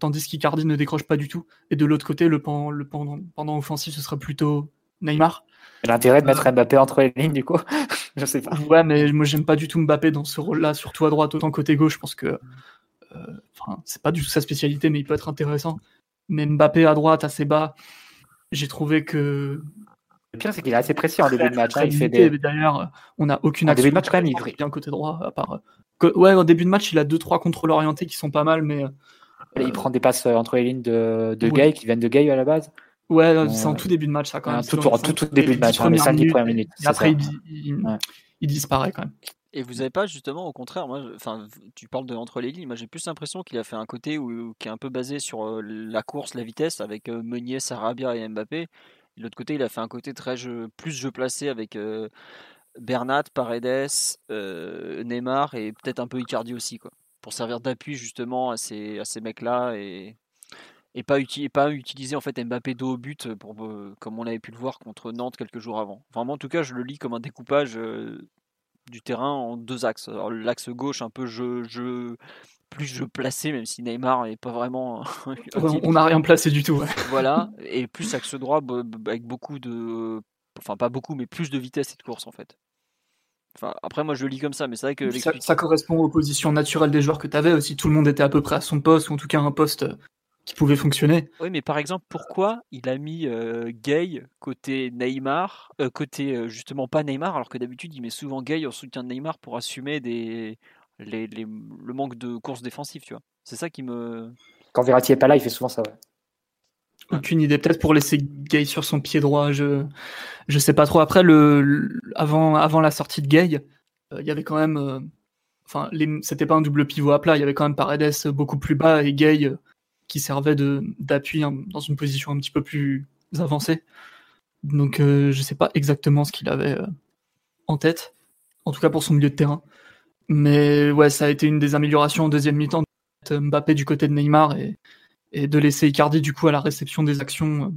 tandis qu'Icardi ne décroche pas du tout. Et de l'autre côté, le, le pendant, pendant offensif, ce sera plutôt Neymar. L'intérêt de mettre Mbappé entre les lignes, du coup Je sais pas. Ouais, mais moi, j'aime pas du tout Mbappé dans ce rôle-là, surtout à droite, autant côté gauche. Je pense que. Enfin, c'est pas du tout sa spécialité, mais il peut être intéressant. Mais Mbappé à droite, assez bas, j'ai trouvé que. Le pire, c'est qu'il est assez précis en début de match. Hein, il fait des... D'ailleurs, on n'a aucune action. En début de match, quand même, il bien côté droit, à part. Ouais, en début de match, il a 2-3 contrôles orientés qui sont pas mal, mais. Il prend des passes entre les lignes de, de Gay, qui viennent de Gay à la base. Ouais, c'est en tout début de match, ça, quand même. Tout, tout, tout, début de match, hein, les 5 premières minutes. Et après, il, disparaît quand même. Et vous n'avez pas justement au contraire, moi, enfin, tu parles de entre les lignes, moi j'ai plus l'impression qu'il a fait un côté où, qui est un peu basé sur la course, la vitesse, avec Meunier, Sarabia et Mbappé. L'autre côté, il a fait un côté très plus jeu placé avec Bernat, Paredes, Neymar et peut-être un peu Icardi aussi, quoi, pour servir d'appui justement à ces, à mecs-là et, pas, uti utiliser en fait Mbappé dos au but pour, comme on avait pu le voir contre Nantes quelques jours avant. Vraiment, en tout cas, je le lis comme un découpage du terrain en deux axes. L'axe gauche, un peu jeu, jeu, plus jeu placé, même si Neymar n'est pas vraiment. on n'a rien placé du tout. Voilà, et plus axe droit avec beaucoup de. Enfin, pas beaucoup, mais plus de vitesse et de course en fait. Enfin, après, moi je le lis comme ça, mais c'est vrai que. Ça, ça, correspond aux positions naturelles des joueurs que tu avais aussi. Tout le monde était à peu près à son poste, ou en tout cas un poste qui pouvait fonctionner. Oui, mais par exemple, pourquoi il a mis euh, Gay côté Neymar, euh, côté euh, justement pas Neymar, alors que d'habitude il met souvent Gay en soutien de Neymar pour assumer des, les, les, le manque de course défensive, tu vois. C'est ça qui me. Quand Verratti est pas là, il fait souvent ça, ouais. Aucune idée, peut-être pour laisser Gay sur son pied droit, je je sais pas trop. Après, le, avant, avant la sortie de Gay, il y avait quand même. Enfin, c'était pas un double pivot à plat, il y avait quand même Paredes beaucoup plus bas et Gay qui servait d'appui hein, dans une position un petit peu plus avancée. Donc euh, je sais pas exactement ce qu'il avait euh, en tête, en tout cas pour son milieu de terrain. Mais ouais, ça a été une des améliorations en deuxième mi-temps de Mbappé du côté de Neymar et, de laisser Icardi du coup à la réception des actions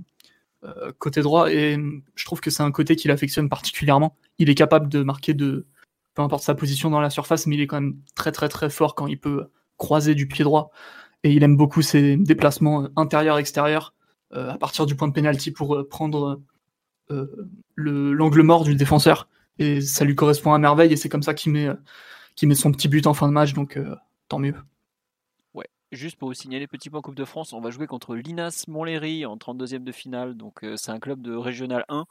euh, côté droit. Et je trouve que c'est un côté qu'il affectionne particulièrement. Il est capable de marquer de peu importe sa position dans la surface, mais il est quand même très très très fort quand il peut croiser du pied droit et il aime beaucoup ses déplacements intérieurs-extérieurs euh, à partir du point de pénalty pour euh, prendre euh, l'angle mort du défenseur. Et ça lui correspond à merveille et c'est comme ça qu'il met, met son petit but en fin de match, donc tant mieux. Ouais, juste pour vous signaler, petit point Coupe de France, on va jouer contre l'Inas Montlhéry en 32e de finale, donc c'est un club de Régional 1,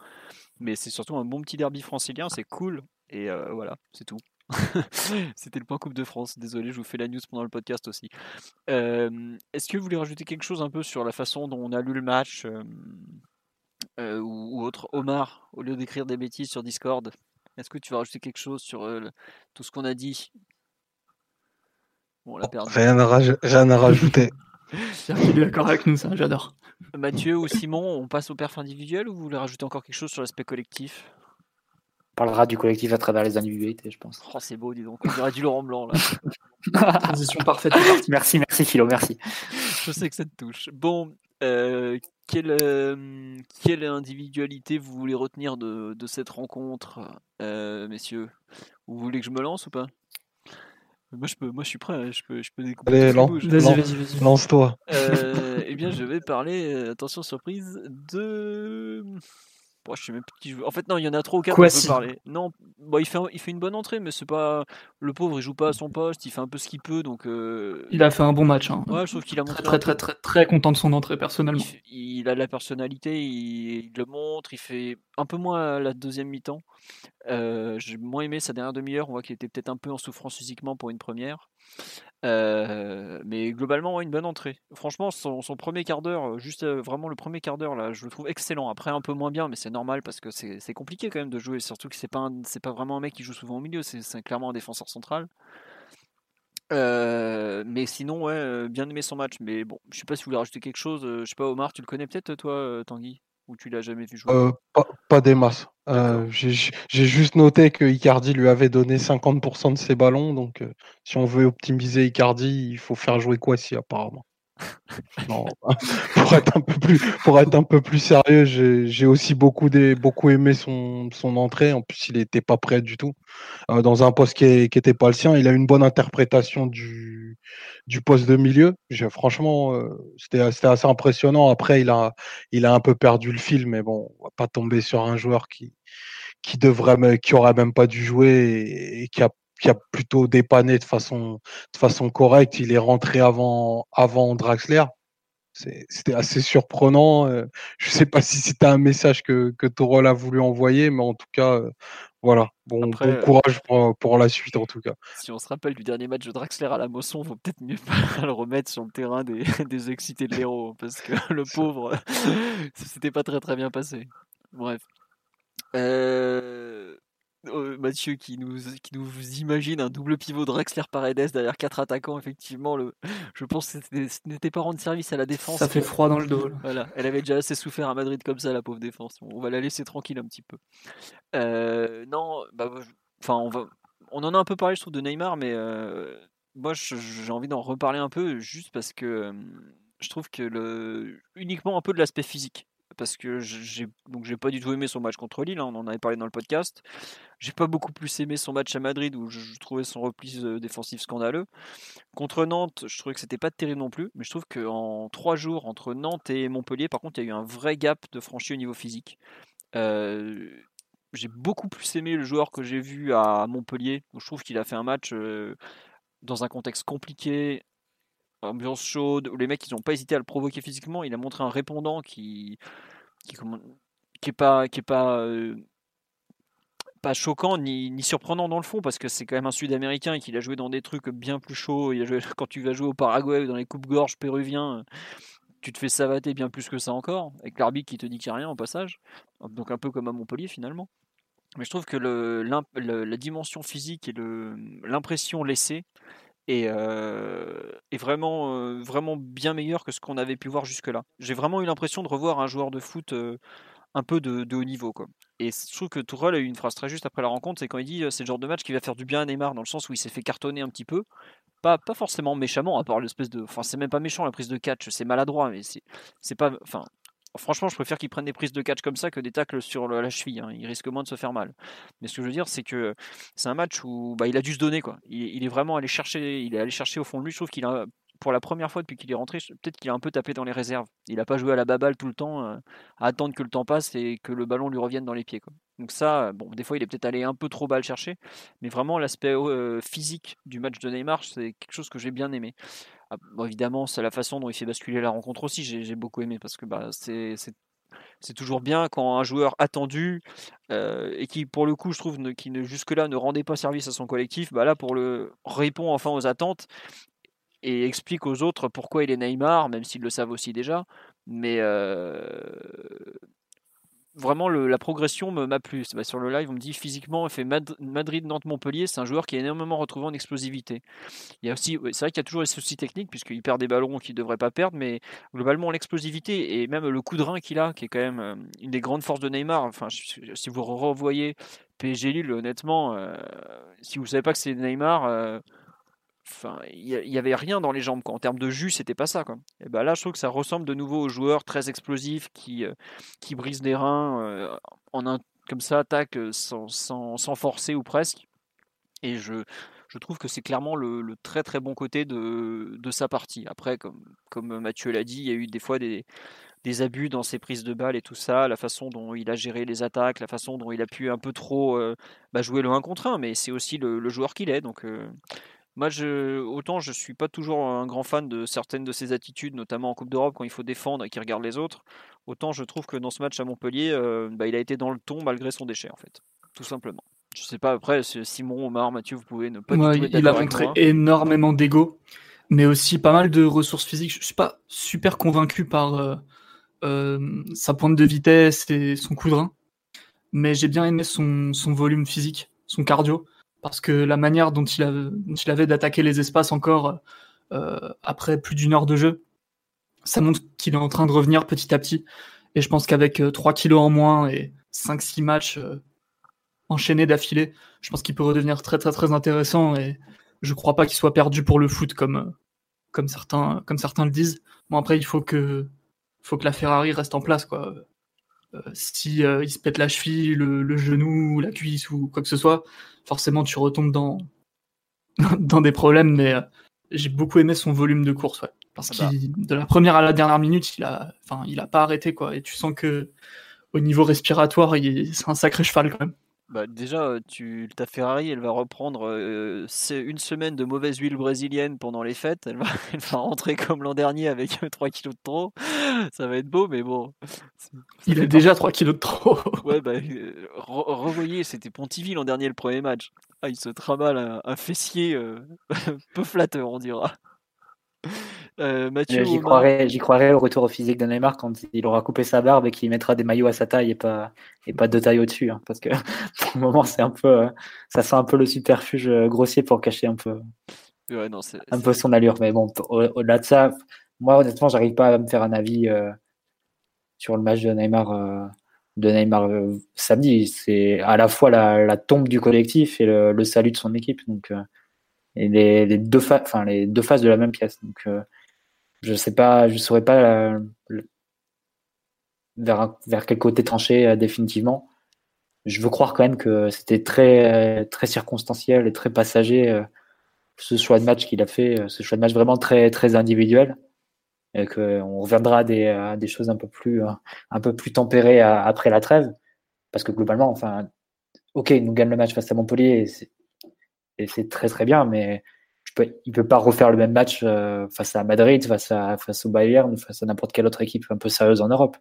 mais c'est surtout un bon petit derby francilien, c'est cool, et voilà, c'est tout. C'était le point Coupe de France. Désolé, je vous fais la news pendant le podcast aussi. Est-ce que vous voulez rajouter quelque chose un peu sur la façon dont on a lu le match euh, ou, autre? Omar, au lieu d'écrire des bêtises sur Discord, est-ce que tu vas rajouter quelque chose sur tout ce qu'on a dit? Bon, Rien à, rajouter. Il est d'accord avec nous, ça, j'adore. Mathieu ou Simon, on passe au perf individuel ou vous voulez rajouter encore quelque chose sur l'aspect collectif? Parlera du collectif à travers les individualités, je pense. Oh, c'est beau, dis donc. On dirait du Laurent Blanc, là. Transition parfaite. merci, merci, Philo, merci. Je sais que ça te touche. Bon, euh, quelle, euh, quelle, individualité vous voulez retenir de, de cette rencontre, euh, messieurs? Vous voulez que je me lance ou pas? Moi je, peux, moi, je suis prêt, je peux, je peux découper. Allez, lance, vas-y, vas-y, vas-y. Lance-toi. eh bien, je vais parler, attention surprise, de je sais même qui En fait, non, il y en a trop ou quatre peut parler. Non, bon, il, fait, il fait une bonne entrée, mais c'est pas. Le pauvre, il joue pas à son poste, il fait un peu ce qu'il peut, donc. Euh, il a fait un bon match. Hein. Ouais, je trouve qu'il a montré. Très, très, très, très, content de son entrée, personnellement. Il, a de la personnalité, il, le montre, il fait un peu moins la deuxième mi-temps. Euh, j'ai moins aimé sa dernière demi-heure, on voit qu'il était peut-être un peu en souffrance physiquement pour une première. Euh, mais globalement, une bonne entrée. Franchement, son, premier quart d'heure, juste euh, vraiment le premier quart d'heure, là, je le trouve excellent. Après, un peu moins bien, mais c'est normal parce que c'est compliqué quand même de jouer. Surtout que c'est pas, pas vraiment un mec qui joue souvent au milieu, c'est clairement un défenseur central. Euh, mais sinon, ouais, bien aimé son match. Mais bon, je sais pas si vous voulez rajouter quelque chose. je sais pas, Omar, tu le connais peut-être, toi, Tanguy? Ou tu l'as jamais vu jouer? Pas, pas, des masses. J'ai juste noté que Icardi lui avait donné 50% de ses ballons. Donc, si on veut optimiser Icardi, il faut faire jouer Kwasi, apparemment. Pour être un peu plus, sérieux, j'ai aussi beaucoup, aimé son, entrée. En plus, il n'était pas prêt du tout. Euh, dans un poste qui n'était pas le sien, il a une bonne interprétation du, poste de milieu. Franchement, euh, c'était assez impressionnant. Après, il a, il a un peu perdu le fil, mais bon, on va pas tomber sur un joueur qui, qui devrait, qui aurait même pas dû jouer et qui a qui a plutôt dépanné de façon, de façon correcte. Il est rentré avant, avant Draxler. C'était assez surprenant. Euh, je ne sais pas si c'était un message que, que Torol a voulu envoyer, mais en tout cas, euh, voilà. Bon, bon courage pour, pour, la suite, en tout cas. Si on se rappelle du dernier match de Draxler à la Mosson, il vaut peut-être mieux pas le remettre sur le terrain des, des excités de l'héros, parce que le pauvre, c'était pas très très bien passé. Bref. Euh, euh, Mathieu qui nous, qui nous imagine un double pivot Drexler Paredes derrière quatre attaquants. Effectivement, le, je pense que ce n'était pas rendre service à la défense. Ça fait froid dans le dos. Voilà, elle avait déjà assez souffert à Madrid comme ça, la pauvre défense. On va la laisser tranquille un petit peu. Euh, non, bah, enfin, on va, on en a un peu parlé, je trouve, de Neymar, mais euh, moi, j'ai envie d'en reparler un peu juste parce que je trouve que le, uniquement un peu de l'aspect physique parce que j'ai donc j'ai pas du tout aimé son match contre Lille, hein, on en avait parlé dans le podcast. J'ai pas beaucoup plus aimé son match à Madrid où je, trouvais son repli euh, défensif scandaleux. Contre Nantes, je trouvais que c'était pas terrible non plus, mais je trouve qu'en trois jours entre Nantes et Montpellier, par contre, il y a eu un vrai gap de franchi au niveau physique. Euh, j'ai beaucoup plus aimé le joueur que j'ai vu à Montpellier, où je trouve qu'il a fait un match euh, dans un contexte compliqué, ambiance chaude, où les mecs ils n'ont pas hésité à le provoquer physiquement. Il a montré un répondant qui qui, qui est pas qui est pas euh, pas choquant ni, ni, surprenant dans le fond parce que c'est quand même un Sud-Américain et qu'il a joué dans des trucs bien plus chauds. Quand tu vas jouer au Paraguay ou dans les coupes gorges péruviens, tu te fais savater bien plus que ça encore avec l'arbitre qui te dit qu'il n'y a rien au passage. Donc un peu comme à Montpellier finalement. Mais je trouve que le, la dimension physique et l'impression laissée et est vraiment, vraiment bien meilleur que ce qu'on avait pu voir jusque-là. J'ai vraiment eu l'impression de revoir un joueur de foot un peu de, haut niveau. Quoi. Et je trouve que Tourelle a eu une phrase très juste après la rencontre, c'est quand il dit c'est le genre de match qui va faire du bien à Neymar, dans le sens où il s'est fait cartonner un petit peu. Pas, pas forcément méchamment, à part l'espèce de. Enfin, c'est même pas méchant la prise de catch, c'est maladroit, mais c'est pas. Enfin, Franchement, je préfère qu'il prenne des prises de catch comme ça que des tacles sur la cheville. Hein. Il risque moins de se faire mal. Mais ce que je veux dire, c'est que c'est un match où bah, il a dû se donner. Il, est vraiment allé chercher, il est allé chercher au fond de lui. Je trouve qu'il a, pour la première fois depuis qu'il est rentré, peut-être qu'il a un peu tapé dans les réserves. Il n'a pas joué à la baballe tout le temps, euh, à attendre que le temps passe et que le ballon lui revienne dans les pieds. Donc ça, des fois, il est peut-être allé un peu trop bas le chercher. Mais vraiment, l'aspect euh, physique du match de Neymar, c'est quelque chose que j'ai bien aimé. Ah, évidemment, c'est la façon dont il fait basculer la rencontre aussi. J'ai beaucoup aimé parce que bah, c'est toujours bien quand un joueur attendu euh, et qui, pour le coup, je trouve, qui ne, jusque-là ne rendait pas service à son collectif, bah là, pour le répond enfin aux attentes et explique aux autres pourquoi il est Neymar, même s'ils le savent aussi déjà. Mais euh, vraiment la progression m'a plu. Bah, sur le live, on me dit physiquement, il fait Madrid-Nantes-Montpellier, c'est un joueur qui est énormément retrouvé en explosivité. Il y a aussi, c'est vrai qu'il y a toujours les soucis techniques puisqu'il perd des ballons qu'il ne devrait pas perdre, mais globalement l'explosivité et même le coup de rein qu'il a, qui est quand même euh, une des grandes forces de Neymar. Enfin, si vous revoyez PSG Lille, honnêtement, euh, si vous savez pas que c'est Neymar. Euh, Enfin, il y, avait rien dans les jambes En termes de jus, c'était pas ça. Quoi. Et ben là, je trouve que ça ressemble de nouveau aux joueurs très explosifs qui, euh, qui brisent des reins euh, en comme ça, attaque euh, sans, sans, forcer ou presque. Et je, je trouve que c'est clairement le, très très bon côté de, de sa partie. Après, comme, comme Mathieu l'a dit, il y a eu des fois des, des abus dans ses prises de balles et tout ça, la façon dont il a géré les attaques, la façon dont il a pu un peu trop bah, jouer le 1 contre 1, mais c'est aussi le, joueur qu'il est. Donc moi, je, autant je suis pas toujours un grand fan de certaines de ses attitudes, notamment en Coupe d'Europe quand il faut défendre et qu'il regarde les autres. Autant je trouve que dans ce match à Montpellier, euh, bah, il a été dans le ton malgré son déchet en fait, tout simplement. Je sais pas après, Simon, Omar, Mathieu, vous pouvez ne pas. Moi, il a montré énormément d'ego, mais aussi pas mal de ressources physiques. Je suis pas super convaincu par euh, euh, sa pointe de vitesse et son coup de rein, mais j'ai bien aimé son, son volume physique, son cardio parce que la manière dont il, avait d'attaquer les espaces encore euh, après plus d'une heure de jeu, ça montre qu'il est en train de revenir petit à petit. Et je pense qu'avec 3 euh, kilos en moins et 5-6 matchs euh, enchaînés d'affilée, je pense qu'il peut redevenir très très très intéressant et je crois pas qu'il soit perdu pour le foot comme, comme certains, comme certains le disent. Bon, après, il faut que, faut que la Ferrari reste en place, quoi. Euh, si il se pète la cheville, le, genou, la cuisse ou quoi que ce soit, forcément, tu retombes dans, dans des problèmes, mais j'ai beaucoup aimé son volume de course, ouais. Parce ah bah. que de la première à la dernière minute, il a, enfin, il a pas arrêté, quoi. Et tu sens que au niveau respiratoire, c'est un sacré cheval quand même. Bah déjà, tu, ta Ferrari, elle va reprendre une semaine de mauvaise huile brésilienne pendant les fêtes. Elle va, elle va rentrer comme l'an dernier avec 3 kilos de trop. Ça va être beau, mais bon. Il a déjà 3 kilos de trop. ouais, bah, revoyez, c'était Pontivy l'an dernier le premier match. Ah, il se trimballe un, un fessier peu flatteur, on dira. Euh, Mathieu, j'y croirais, j'y croirais au retour au physique de Neymar quand il aura coupé sa barbe et qu'il mettra des maillots à sa taille et pas et pas de taille au-dessus, hein, parce que pour le moment c'est un peu, euh, ça sent un peu le superfuge euh, grossier pour cacher un peu, un peu son allure. Mais bon, au-delà de ça, moi honnêtement, j'arrive pas à me faire un avis sur le match de Neymar. de Neymar samedi, c'est à la fois la, tombe du collectif et le, le, salut de son équipe. Donc, et les, les deux faces, enfin les deux faces de la même pièce. Donc, je sais pas, je saurais pas euh, vers, vers quel côté trancher euh, définitivement. Je veux croire quand même que c'était très, très circonstanciel et très passager euh, ce choix de match qu'il a fait, ce choix de match vraiment très, très individuel. Et qu'on reviendra à des, des, choses un peu plus, un peu plus tempérées après la trêve. Parce que globalement, enfin, ok, nous gagne le match face à Montpellier et c'est très très bien, mais il il peut pas refaire le même match euh, face à Madrid, face, à, face au Bayern, face à n'importe quelle autre équipe un peu sérieuse en Europe.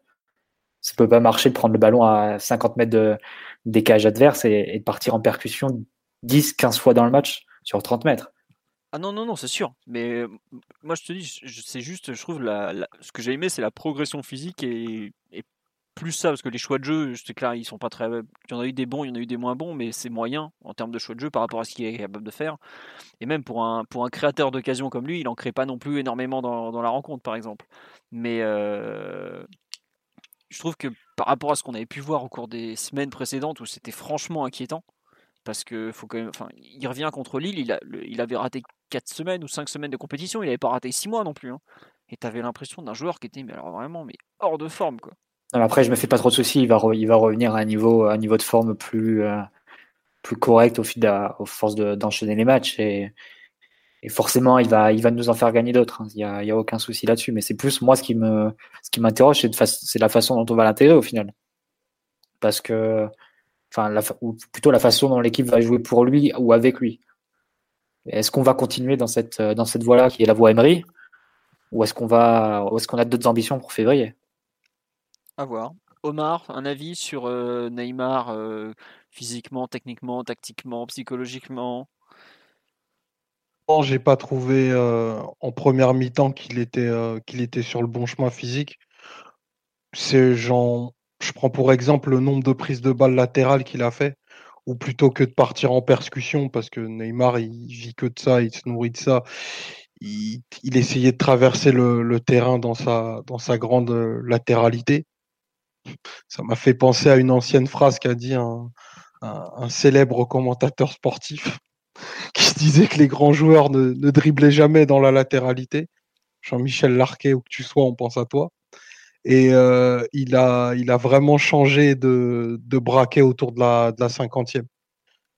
Ça peut pas marcher de prendre le ballon à 50 mètres de, des cages adverses et, de partir en percussion 10, 15 fois dans le match sur 30 mètres. Ah non, non, non, c'est sûr. Mais moi, je te dis, c'est juste, je trouve, ce que j'ai aimé, c'est la progression physique et plus ça, parce que les choix de jeu, c'est clair, ils sont pas très. Il y en a eu des bons, il y en a eu des moins bons, mais c'est moyen en termes de choix de jeu par rapport à ce qu'il est capable de faire. Et même pour un, pour un créateur d'occasion comme lui, il en crée pas non plus énormément dans, dans la rencontre, par exemple. Mais euh, je trouve que par rapport à ce qu'on avait pu voir au cours des semaines précédentes, où c'était franchement inquiétant, parce que faut quand même, enfin, il revient contre Lille, il, a, il avait raté 4 semaines ou 5 semaines de compétition, il n'avait pas raté 6 mois non plus. Hein. Et tu avais l'impression d'un joueur qui était mais alors vraiment mais hors de forme quoi après, je me fais pas trop de soucis. Il va, revenir à un niveau, de forme plus, euh, correct au fil de, d'enchaîner les matchs. Et, forcément, il va, nous en faire gagner d'autres. Hein. Il n'y a, aucun souci là-dessus. Mais c'est plus moi ce qui m'interroge, c'est la façon dont on va l'intégrer au final. Parce que, enfin, ou plutôt la façon dont l'équipe va jouer pour lui ou avec lui. Est-ce qu'on va continuer dans cette, voie-là qui est la voie Emery, ou est-ce qu'on a d'autres ambitions pour février? À voir. Omar, un avis sur euh, Neymar euh, physiquement, techniquement, tactiquement, psychologiquement? Non, j'ai pas trouvé euh, en première mi-temps qu'il était, qu'il était sur le bon chemin physique. C'est genre, je prends pour exemple le nombre de prises de balles latérales qu'il a fait, ou plutôt que de partir en percussion, parce que Neymar il vit que de ça, il se nourrit de ça. Il, essayait de traverser le, le, terrain dans sa, dans sa grande latéralité ça m'a fait penser à une ancienne phrase qu'a dit un, célèbre commentateur sportif qui disait que les grands joueurs ne, driblaient jamais dans la latéralité. Jean-Michel Larquet, où que tu sois, on pense à toi. Et euh, il, a, vraiment changé de, braquet autour de la, de.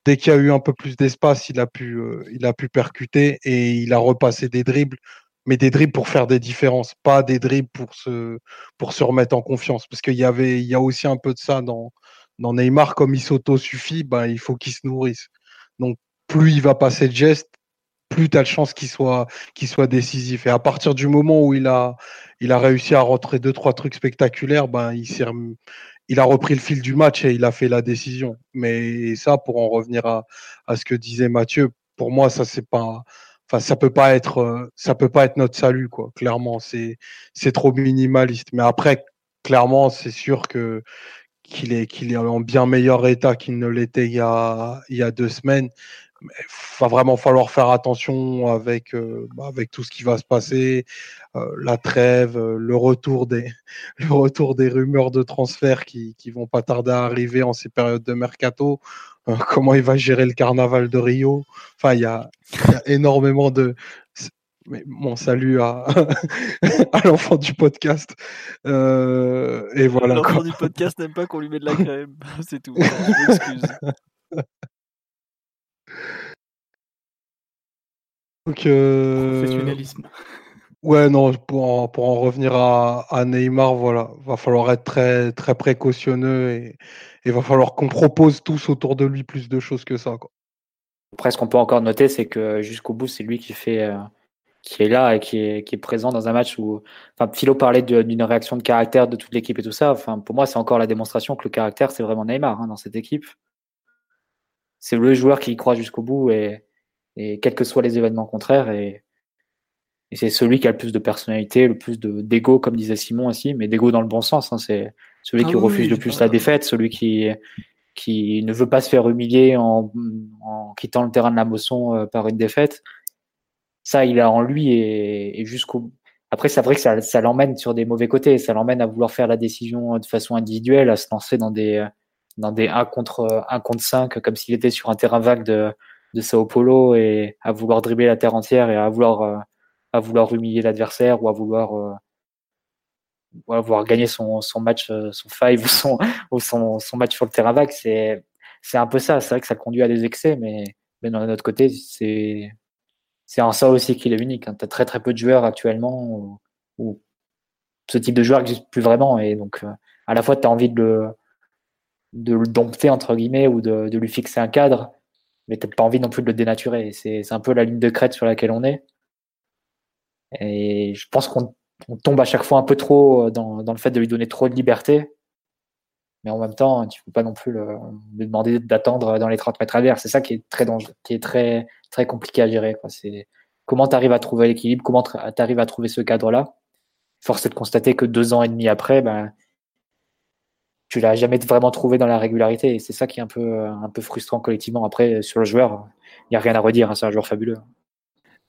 Dès qu'il y a eu un peu plus d'espace, il, a pu, euh, il a pu percuter et il a repassé des dribbles mais des dribbles pour faire des différences, pas des dribbles pour se, pour se remettre en confiance. Parce qu'il y avait, il y a aussi un peu de ça dans, dans Neymar, comme il s'auto-suffit, ben, il faut qu'il se nourrisse. Donc, plus il va passer de gestes, plus tu as de chance qu'il soit, qu'il soit décisif. Et à partir du moment où il a, il a réussi à rentrer deux, trois trucs spectaculaires, ben, il, il a repris le fil du match et il a fait la décision. Mais ça, pour en revenir à, à ce que disait Mathieu, pour moi, ça, c'est pas, Enfin, ça peut pas être, euh, ça peut pas être notre salut, quoi. Clairement, c'est, c'est trop minimaliste. Mais après, clairement, c'est sûr que qu'il est, qu'il est en bien meilleur état qu'il ne l'était il y a, il y a deux semaines. Il va vraiment falloir faire attention avec, euh, bah, avec tout ce qui va se passer, euh, la trêve, le retour des, le retour des rumeurs de transfert qui, qui vont pas tarder à arriver en ces périodes de mercato. Euh, comment il va gérer le carnaval de Rio. Enfin, il y a, énormément de. Mais mon salut à, à l'enfant du podcast. Euh, et voilà. L'enfant du podcast n'aime pas qu'on lui mette de la crème. C'est tout. Je m'excuse. Donc, euh, Professionnalisme. Ouais, non, pour en, pour en revenir à, à Neymar, voilà, va falloir être très, très précautionneux et il va falloir qu'on propose tous autour de lui plus de choses que ça. Quoi. Après, ce qu'on peut encore noter, c'est que jusqu'au bout, c'est lui qui fait, euh, qui est là et qui est, qui est présent dans un match où, enfin, Philo parlait d'une réaction de caractère de toute l'équipe et tout ça. Enfin, pour moi, c'est encore la démonstration que le caractère, c'est vraiment Neymar hein, dans cette équipe. C'est le joueur qui y croit jusqu'au bout et, et quels que soient les événements contraires et, et c'est celui qui a le plus de personnalité, le plus de d'ego, comme disait Simon aussi, mais d'ego dans le bon sens. hein, c'est celui Ah qui oui, refuse le plus la défaite, celui qui qui ne veut pas se faire humilier en, en quittant le terrain de la Mosson euh, par une défaite. Ça, il a en lui et, et jusqu'au. Après, c'est vrai que ça, ça l'emmène sur des mauvais côtés. Ça l'emmène à vouloir faire la décision de façon individuelle, à se lancer dans des dans des 1 contre 1 contre 5, comme s'il était sur un terrain vague de, de Sao Paulo et à vouloir dribbler la terre entière et à vouloir euh, à vouloir humilier l'adversaire ou à vouloir euh, ou à vouloir gagner son, match, euh, son five ou son match sur le terrain vague. C'est c'est un peu ça. C'est vrai que ça conduit à des excès, mais mais d'un autre côté, c'est c'est en ça aussi qu'il est unique. Hein. Tu as très très peu de joueurs actuellement où, ce type de joueur n'existe plus vraiment. Et donc, euh, à la fois, tu as envie de le, de le dompter, entre guillemets, ou de, lui fixer un cadre, mais tu pas envie non plus de le dénaturer. C'est un peu la ligne de crête sur laquelle on est. Et je pense qu'on on tombe à chaque fois un peu trop dans, dans le fait de lui donner trop de liberté. Mais en même temps, tu ne peux pas non plus lui demander d'attendre dans les 30 mètres à l'air. C'est ça qui est très dangereux, qui est très, très compliqué à gérer. Comment tu arrives à trouver l'équilibre, comment tu arrives à trouver ce cadre-là. Force est de constater que deux ans et demi après, ben, tu l'as jamais vraiment trouvé dans la régularité. Et c'est ça qui est un peu, un peu frustrant collectivement. Après, sur le joueur, il n'y a rien à redire. hein, c'est un joueur fabuleux.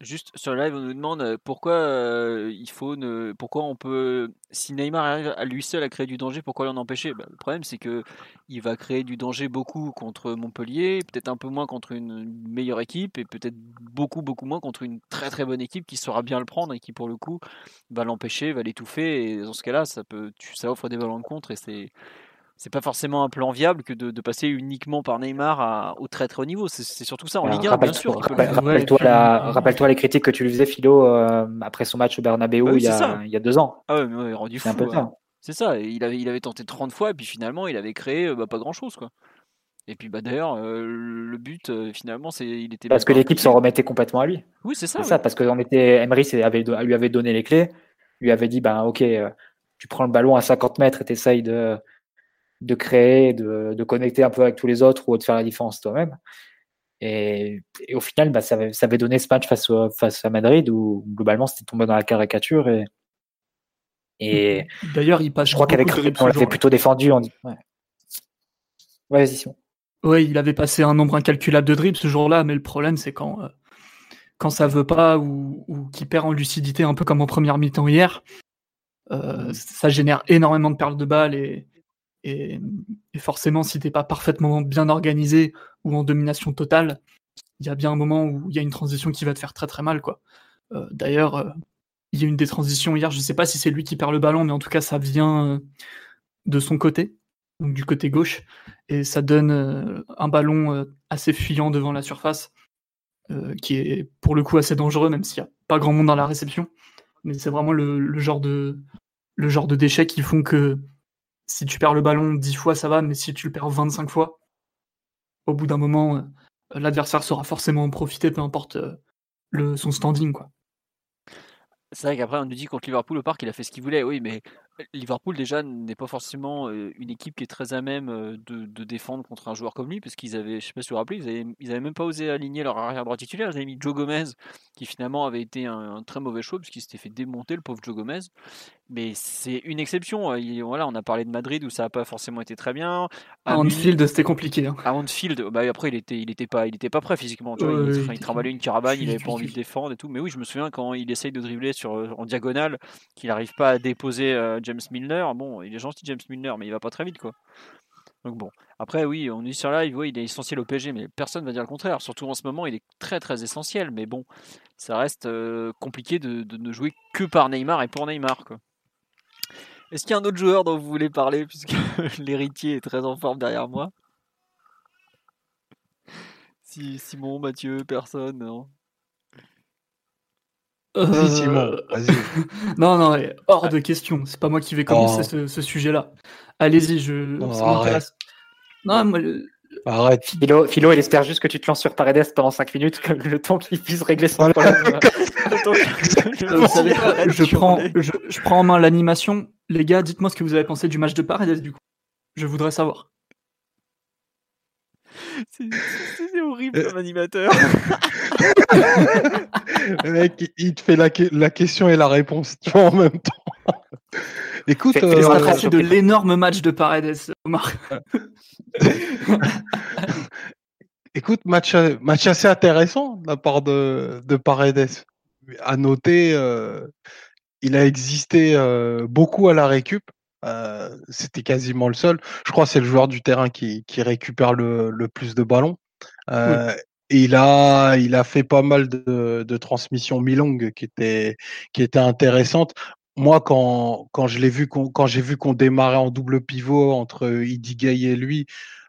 Juste sur le live, on nous demande euh, pourquoi euh, il faut ne, pourquoi on peut, si Neymar arrive à lui seul à créer du danger, pourquoi l'en empêcher? Bah, Le problème, c'est que il va créer du danger beaucoup contre Montpellier, peut-être un peu moins contre une meilleure équipe, et peut-être beaucoup beaucoup moins contre une très très bonne équipe qui saura bien le prendre et qui pour le coup va l'empêcher, va l'étouffer. Et dans ce cas-là, ça peut, ça offre des ballons de contre et c'est c'est pas forcément un plan viable que de, de passer uniquement par Neymar à- au très très haut niveau. C'est surtout ça en Alors, Ligue 1, bien rappelle- sûr. faire. Ouais, Rappelle-toi la- les critiques que tu lui faisais, Philo, euh, après son match au Bernabeu Bah oui, il, y a, ça. il y a deux ans. Ah ouais, mais rendu fou. ouais. C'est ça, il avait, il avait tenté 30 fois, et puis finalement, il avait créé euh, bah, pas grand chose, quoi. Et puis bah d'ailleurs, euh, le but, euh, finalement, c'est il était. Parce que l'équipe s'en remettait complètement à lui. Oui, c'est ça. C'est oui. ça, parce que on était, Emery avait, lui avait donné les clés, lui avait dit, ben ok, tu prends le ballon à 50 mètres et t'essayes de, de créer, de, de connecter un peu avec tous les autres ou de faire la différence toi-même. Et, et au final, bah, ça, avait, ça avait donné ce match face, au- face à Madrid où globalement c'était tombé dans la caricature. Et, et D'ailleurs, il passe je crois qu'avec on l'avait plutôt défendu. On dit, ouais. Ouais, vas-y. Ouais, il avait passé un nombre incalculable de dribbles ce jour-là, mais le problème, c'est quand, euh, quand ça veut pas ou, ou qu'il perd en lucidité, un peu comme en première mi-temps hier, euh, ça génère énormément de perles de balles et, et, forcément, si t'es pas parfaitement bien organisé ou en domination totale, il y a bien un moment où il y a une transition qui va te faire très très mal, quoi. Euh, D'ailleurs, euh, il y a une des transitions hier, je sais pas si c'est lui qui perd le ballon, mais en tout cas, ça vient euh, de son côté, donc du côté gauche et ça donne un ballon assez fuyant devant la surface, qui est pour le coup assez dangereux, même s'il n'y a pas grand monde dans la réception. Mais c'est vraiment le, le genre de le genre de déchets qui font que si tu perds le ballon 10 fois, ça va, mais si tu le perds 25 fois, au bout d'un moment, euh, l'adversaire saura forcément en profiter, peu importe euh, son standing. C'est vrai qu'après, on nous dit contre Liverpool au parc, il a fait ce qu'il voulait. Oui, mais Liverpool, déjà, n'est pas forcément une équipe qui est très à même de, de défendre contre un joueur comme lui, parce qu'ils avaient, je sais pas si vous vous rappelez, ils avaient, ils avaient même pas osé aligner leur arrière droit titulaire. Ils avaient mis Joe Gomez, qui finalement avait été un, un très mauvais choix, puisqu'il s'était fait démonter, le pauvre Joe Gomez. Mais c'est une exception. il- voilà, on a parlé de Madrid où ça n'a pas forcément été très bien. À Anfield, c'était compliqué. hein. à Anfield, bah après il était, il était pas, il était pas prêt physiquement. Tu vois, Ouais, il, il travaillait une caravane, il cuit, avait cuit, pas envie de défendre et tout. Mais oui, je me souviens quand il essaye de dribbler sur, euh, en diagonale, qu'il n'arrive pas à déposer euh, James Milner. Bon, il est gentil James Milner, mais il va pas très vite quoi. Donc bon, après oui, on est sur live, oui, il est essentiel au PSG, mais personne ne va dire le contraire. Surtout en ce moment, il est très très essentiel. Mais bon, ça reste euh, compliqué de, ne jouer que par Neymar et pour Neymar. Est-ce qu'il y a un autre joueur dont vous voulez parler, puisque l'héritier est très en forme derrière moi? Si, Simon, Mathieu, personne, non? Euh, Simon, vas-y. non, non, hors de question. C'est pas moi qui vais commencer oh. ce, sujet-là. Allez-y, je. arrête. Non, moi, Arrête. Philo, Philo, il espère juste que tu te lances sur Paredes pendant 5 minutes, que le temps qu'il puisse régler son problème. je, prends, je, prends en main l'animation. Les gars, dites-moi ce que vous avez pensé du match de Paredes, du coup. Je voudrais savoir. C'est horrible comme animateur. le mec, il te fait la, la, question et la réponse tu vois, en même temps. Écoute, euh, de l'énorme match de Paredes, Omar. Écoute, match, match assez intéressant de la part de, de Paredes. À noter, euh, il a existé euh, beaucoup à la récup. Euh, c'était quasiment le seul. Je crois que c'est le joueur du terrain qui, qui récupère le, le, plus de ballons. Euh, et il a, il a fait pas mal de, de transmissions mi-longues qui étaient, qui étaient intéressantes. Moi, quand, quand je l'ai vu, quand j'ai vu qu'on démarrait en double pivot entre Idigay et lui,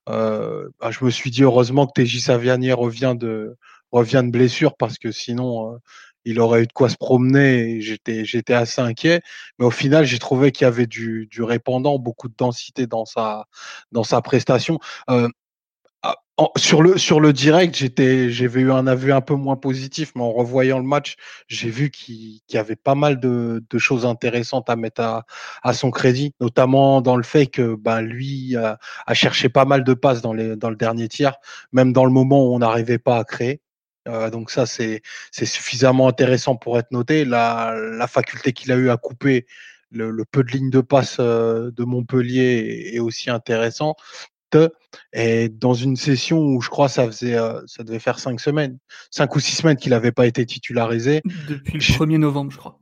euh, bah, je me suis dit heureusement que TJ Saviani revient de, revient de blessure parce que sinon, il aurait eu de quoi se promener j'étais, j'étais assez inquiet. Mais au final, j'ai trouvé qu'il y avait du, du répandant, beaucoup de densité dans sa, dans sa prestation. Euh, sur le sur le direct, j'étais j'avais eu un avis un peu moins positif, mais en revoyant le match, j'ai vu qu'il y avait pas mal de, de, choses intéressantes à mettre à, à, son crédit, notamment dans le fait que ben lui a, a, cherché pas mal de passes dans les dans le dernier tiers, même dans le moment où on n'arrivait pas à créer. Euh, donc ça c'est suffisamment intéressant pour être noté. La la faculté qu'il a eu à couper le, le, peu de lignes de passe euh, de Montpellier est aussi intéressant et dans une session où je crois ça faisait euh, ça devait faire cinq semaines, cinq ou six semaines qu'il n'avait pas été titularisé. Depuis le 1er novembre, je crois.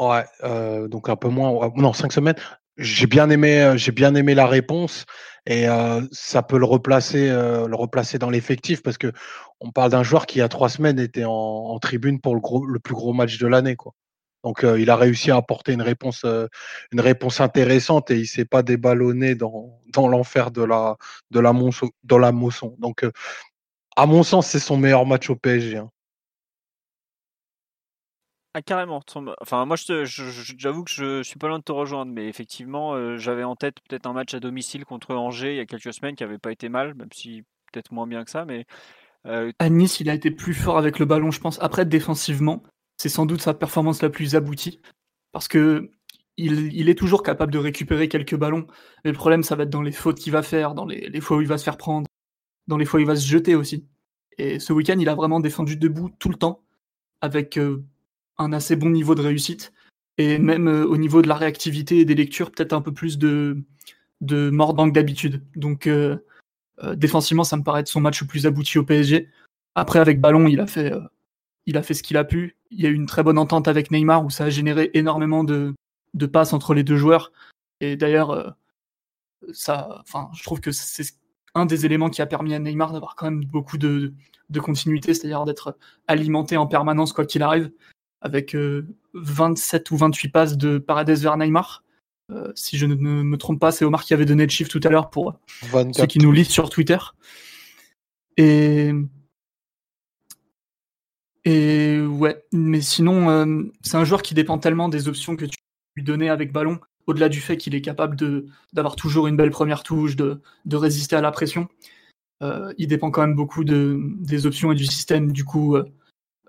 Ouais, euh, donc un peu moins. Non, cinq semaines. J'ai bien aimé, euh, j'ai bien aimé la réponse et ça peut le replacer, le replacer dans l'effectif parce que on parle d'un joueur qui il y a trois semaines était en, en tribune pour le gros, le plus gros match de l'année, quoi. Donc il a réussi à apporter une réponse, une réponse intéressante et il s'est pas déballonné dans, dans l'enfer de la, de la, Monceau, dans la Mosson. Donc à mon sens, c'est son meilleur match au PSG. Hein. Ah, carrément. Enfin, moi, j'avoue que je, suis pas loin de te rejoindre, mais effectivement, j'avais en tête peut-être un match à domicile contre Angers il y a quelques semaines qui avait pas été mal, même si peut-être moins bien que ça, mais. À Nice, il a été plus fort avec le ballon, je pense. Après, défensivement, c'est sans doute sa performance la plus aboutie. Parce que il, est toujours capable de récupérer quelques ballons. Mais le problème, ça va être dans les fautes qu'il va faire, dans les, fois où il va se faire prendre, dans les fois où il va se jeter aussi. Et ce week-end, il a vraiment défendu debout tout le temps, avec euh, un assez bon niveau de réussite. Et même euh, au niveau de la réactivité et des lectures, peut-être un peu plus de, de mordant que d'habitude. Donc, euh, défensivement, ça me paraît être son match le plus abouti au PSG. Après, avec ballon, il a fait il a fait ce qu'il a pu. Il y a eu une très bonne entente avec Neymar où ça a généré énormément de, passes entre les deux joueurs. Et d'ailleurs, euh, ça, je trouve que c'est un des éléments qui a permis à Neymar d'avoir quand même beaucoup de, de continuité, c'est-à-dire d'être alimenté en permanence quoi qu'il arrive, avec 27 euh, ou 28 passes de Paredes vers Neymar. Euh, si je ne me trompe pas, c'est Omar qui avait donné le chiffre tout à l'heure pour ceux qui nous lisent sur Twitter. Et et ouais, mais sinon, euh, c'est un joueur qui dépend tellement des options que tu lui donnais avec ballon, au-delà du fait qu'il est capable de d'avoir toujours une belle première touche, de, de résister à la pression. Euh, il dépend quand même beaucoup de, des options et du système. Du coup, euh,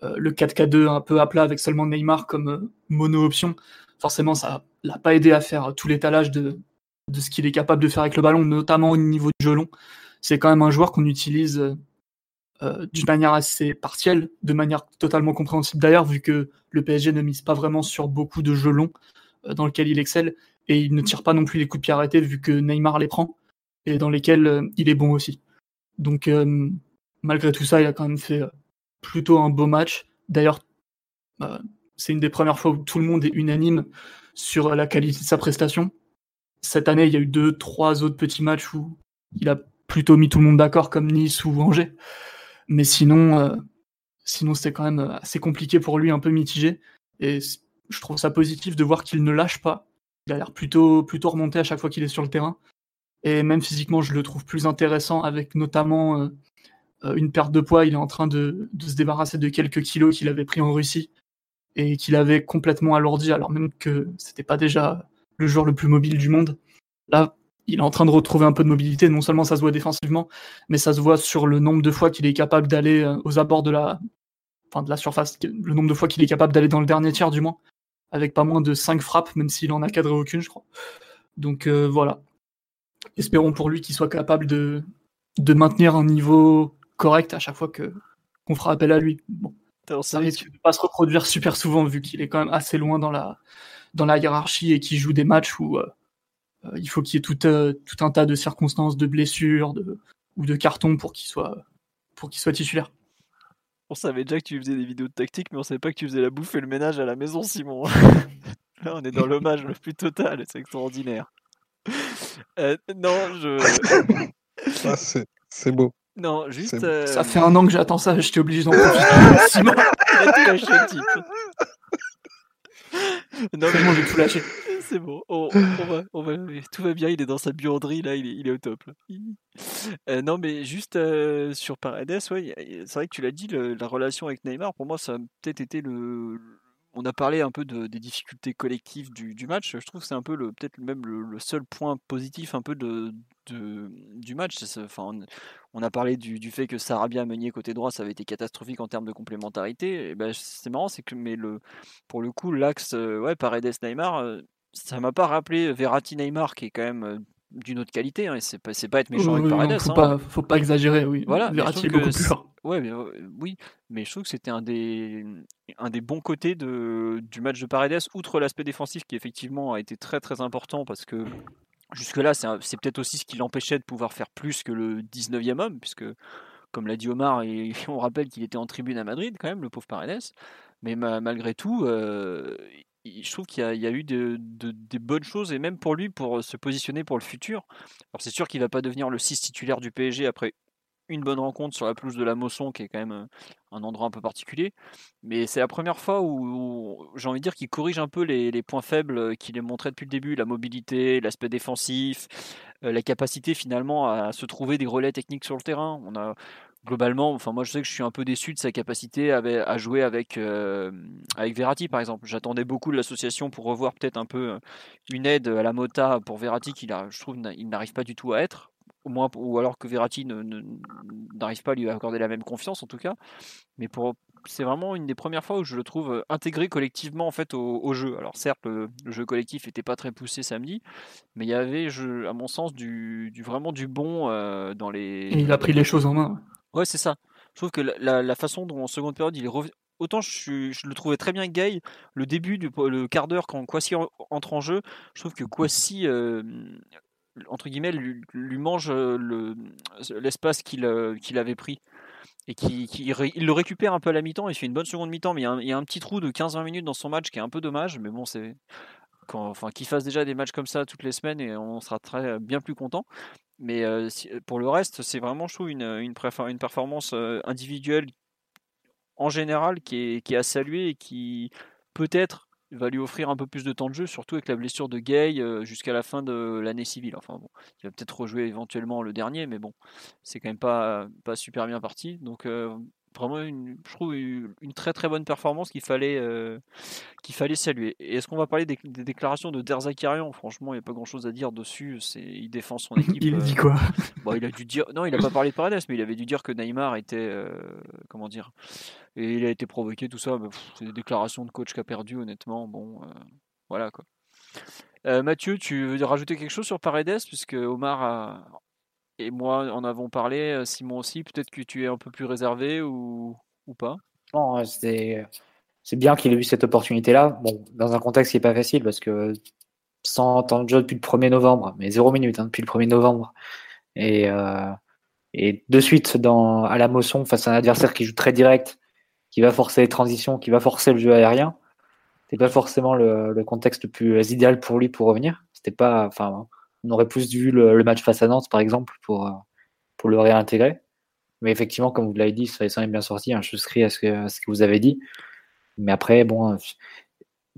le 4K2 un peu à plat avec seulement Neymar comme mono-option, forcément, ça l'a pas aidé à faire tout l'étalage de, de ce qu'il est capable de faire avec le ballon, notamment au niveau du jeu long. C'est quand même un joueur qu'on utilise euh, d'une manière assez partielle, de manière totalement compréhensible d'ailleurs, vu que le PSG ne mise pas vraiment sur beaucoup de jeux longs euh, dans lesquels il excelle, et il ne tire pas non plus les coups de pied arrêtés, vu que Neymar les prend, et dans lesquels euh, il est bon aussi. Donc malgré tout ça, il a quand même fait plutôt un beau match. D'ailleurs, c'est une des premières fois où tout le monde est unanime sur la qualité de sa prestation. cette année, il y a eu deux, trois autres petits matchs où il a plutôt mis tout le monde d'accord, comme Nice ou Angers. Mais sinon, euh, sinon c'était quand même assez compliqué pour lui, un peu mitigé. Et je trouve ça positif de voir qu'il ne lâche pas. Il a l'air plutôt, plutôt remonté à chaque fois qu'il est sur le terrain. Et même physiquement, je le trouve plus intéressant avec notamment euh, euh, une perte de poids. Il est en train de, se débarrasser de quelques kilos qu'il avait pris en Russie et qu'il avait complètement alourdi, alors même que c'était pas déjà le joueur le plus mobile du monde. Là, il est en train de retrouver un peu de mobilité. Non seulement ça se voit défensivement, mais ça se voit sur le nombre de fois qu'il est capable d'aller euh, aux abords de la, enfin de la surface, le nombre de fois qu'il est capable d'aller dans le dernier tiers du moins, avec pas moins de 5 frappes, même s'il en a cadré aucune, je crois. Donc euh, voilà. Espérons pour lui qu'il soit capable de maintenir un niveau correct à chaque fois que qu'on fera appel à lui. Bon, ça risque de pas se reproduire super souvent vu qu'il est quand même assez loin dans la dans la hiérarchie et qu'il joue des matchs où euh, euh, il faut qu'il y ait tout, euh, tout un tas de circonstances, de blessures de, ou de cartons pour qu'il soit pour qu'il soit titulaire. On savait déjà que tu faisais des vidéos de tactique, mais on savait pas que tu faisais la bouffe et le ménage à la maison, Simon. Là, on est dans l'hommage le plus total, c'est extraordinaire. non, je. Ah, c'est beau. Non, juste. Ça fait un an que j'attends ça, j'étais obligé d'en profiter. Simon, non, mais j'ai tout lâché. C'est bon, on, va, on va, tout va bien, il est dans sa buanderie, là, il est, il est au top. Euh, non, mais juste euh, sur Paredes, ouais, c'est vrai que tu l'as dit, la relation avec Neymar, pour moi, ça a peut-être été le, on a parlé un peu de, des difficultés collectives du, match. Je trouve que c'est un peu le peut-être même le, seul point positif un peu du match. Enfin, on, a parlé du, fait que Sarabia Meunier côté droit, ça avait été catastrophique en termes de complémentarité. Ben, c'est marrant, c'est que mais pour le coup l'axe euh, ouais Paredes Neymar, euh, ça m'a pas rappelé Verratti Neymar qui est quand même euh, d'une autre qualité. Hein, et c'est pas, pas être méchant avec Paredes. faut, hein. pas, faut pas exagérer, oui. Voilà, Verratti est beaucoup plus fort. Ouais, mais, oui, mais je trouve que c'était un des, un des bons côtés de, du match de Paredes, outre l'aspect défensif qui effectivement a été très très important parce que jusque-là, c'est peut-être aussi ce qui l'empêchait de pouvoir faire plus que le 19e homme, puisque comme l'a dit Omar, et on rappelle qu'il était en tribune à Madrid quand même, le pauvre Paredes. Mais malgré tout, euh, je trouve qu'il y, a eu de, des bonnes choses, et même pour lui, pour se positionner pour le futur. Alors c'est sûr qu'il va pas devenir le 6 titulaire du PSG après une bonne rencontre sur la pelouse de la Mosson, qui est quand même euh, un endroit un peu particulier. Mais c'est la première fois où, j'ai envie de dire qu'il corrige un peu les, points faibles euh, qu'il est montré depuis le début, la mobilité, l'aspect défensif, euh, la capacité finalement à se trouver des relais techniques sur le terrain. On a globalement, enfin moi je sais que je suis un peu déçu de sa capacité à, jouer avec avec Verratti par exemple. J'attendais beaucoup de l'association pour revoir peut-être un peu une aide à la Mota pour Verratti qu'il a, je trouve, il n'arrive pas du tout à être au moins, ou alors que Verratti n'arrive pas à lui accorder la même confiance en tout cas. Mais pour, c'est vraiment une des premières fois où je le trouve euh, intégré collectivement en fait au, jeu. Alors certes, le, jeu collectif n'était pas très poussé samedi, mais il y avait, à mon sens, du, vraiment du bon euh, dans les. il a pris les choses en main. Ouais, c'est ça. Je trouve que la, la, façon dont en seconde période il est revenu. Autant je, je, le trouvais très bien gay, le début du quart d'heure quand Kwasi entre en jeu, je trouve que Kwasi entre guillemets, lui, mange l'espace qu'il avait pris. Et qui, le récupère un peu à la mi-temps, il fait une bonne seconde mi-temps, mais il y, a un, petit trou de 15-20 minutes dans son match qui est un peu dommage, mais bon, c'est. Enfin, qu'il fasse déjà des matchs comme ça toutes les semaines et on sera très bien plus content. Mais pour le reste, c'est vraiment, je trouve, une, une, performance individuelle en général qui est, qui est à saluer et qui peut-être va lui offrir un peu plus de temps de jeu, surtout avec la blessure de Gay jusqu'à la fin de l'année civile. Enfin bon, il va peut-être rejouer éventuellement le dernier, mais bon, c'est quand même pas, pas super bien parti. Donc euh, vraiment, une, je trouve une très très bonne performance qu'il fallait, euh, qu'il fallait saluer. Et est-ce qu'on va parler des, déclarations de Derzakarian? Franchement, il n'y a pas grand-chose à dire dessus. C'est, il défend son équipe. il dit quoi? bon, Il a dû dire, non, il n'a pas parlé de Paredes, mais il avait dû dire que Neymar était, comment dire, et il a été provoqué, tout ça. Bah, c'est des déclarations de coach qui a perdu, honnêtement. Bon, voilà quoi. Mathieu, tu veux rajouter quelque chose sur Paredes, puisque Omar et moi en avons parlé, Simon aussi. Peut-être que tu es un peu plus réservé ou, ou pas? Non, c'est c'est bien qu'il ait eu cette opportunité-là. Bon, dans un contexte qui n'est pas facile, parce que sans temps de jeu depuis le 1er novembre, mais zéro minute hein, depuis le 1er novembre. Et, et de suite à la Mosson face à un adversaire qui joue très direct, qui va forcer les transitions, qui va forcer le jeu aérien. C'est pas forcément le, le, contexte le plus idéal pour lui pour revenir. C'était pas, enfin, on aurait plus vu le, match face à Nantes, par exemple, pour, pour le réintégrer. Mais effectivement, comme vous l'avez dit, ça est bien sorti. Hein, je souscris à ce, que, ce que vous avez dit. Mais après, bon,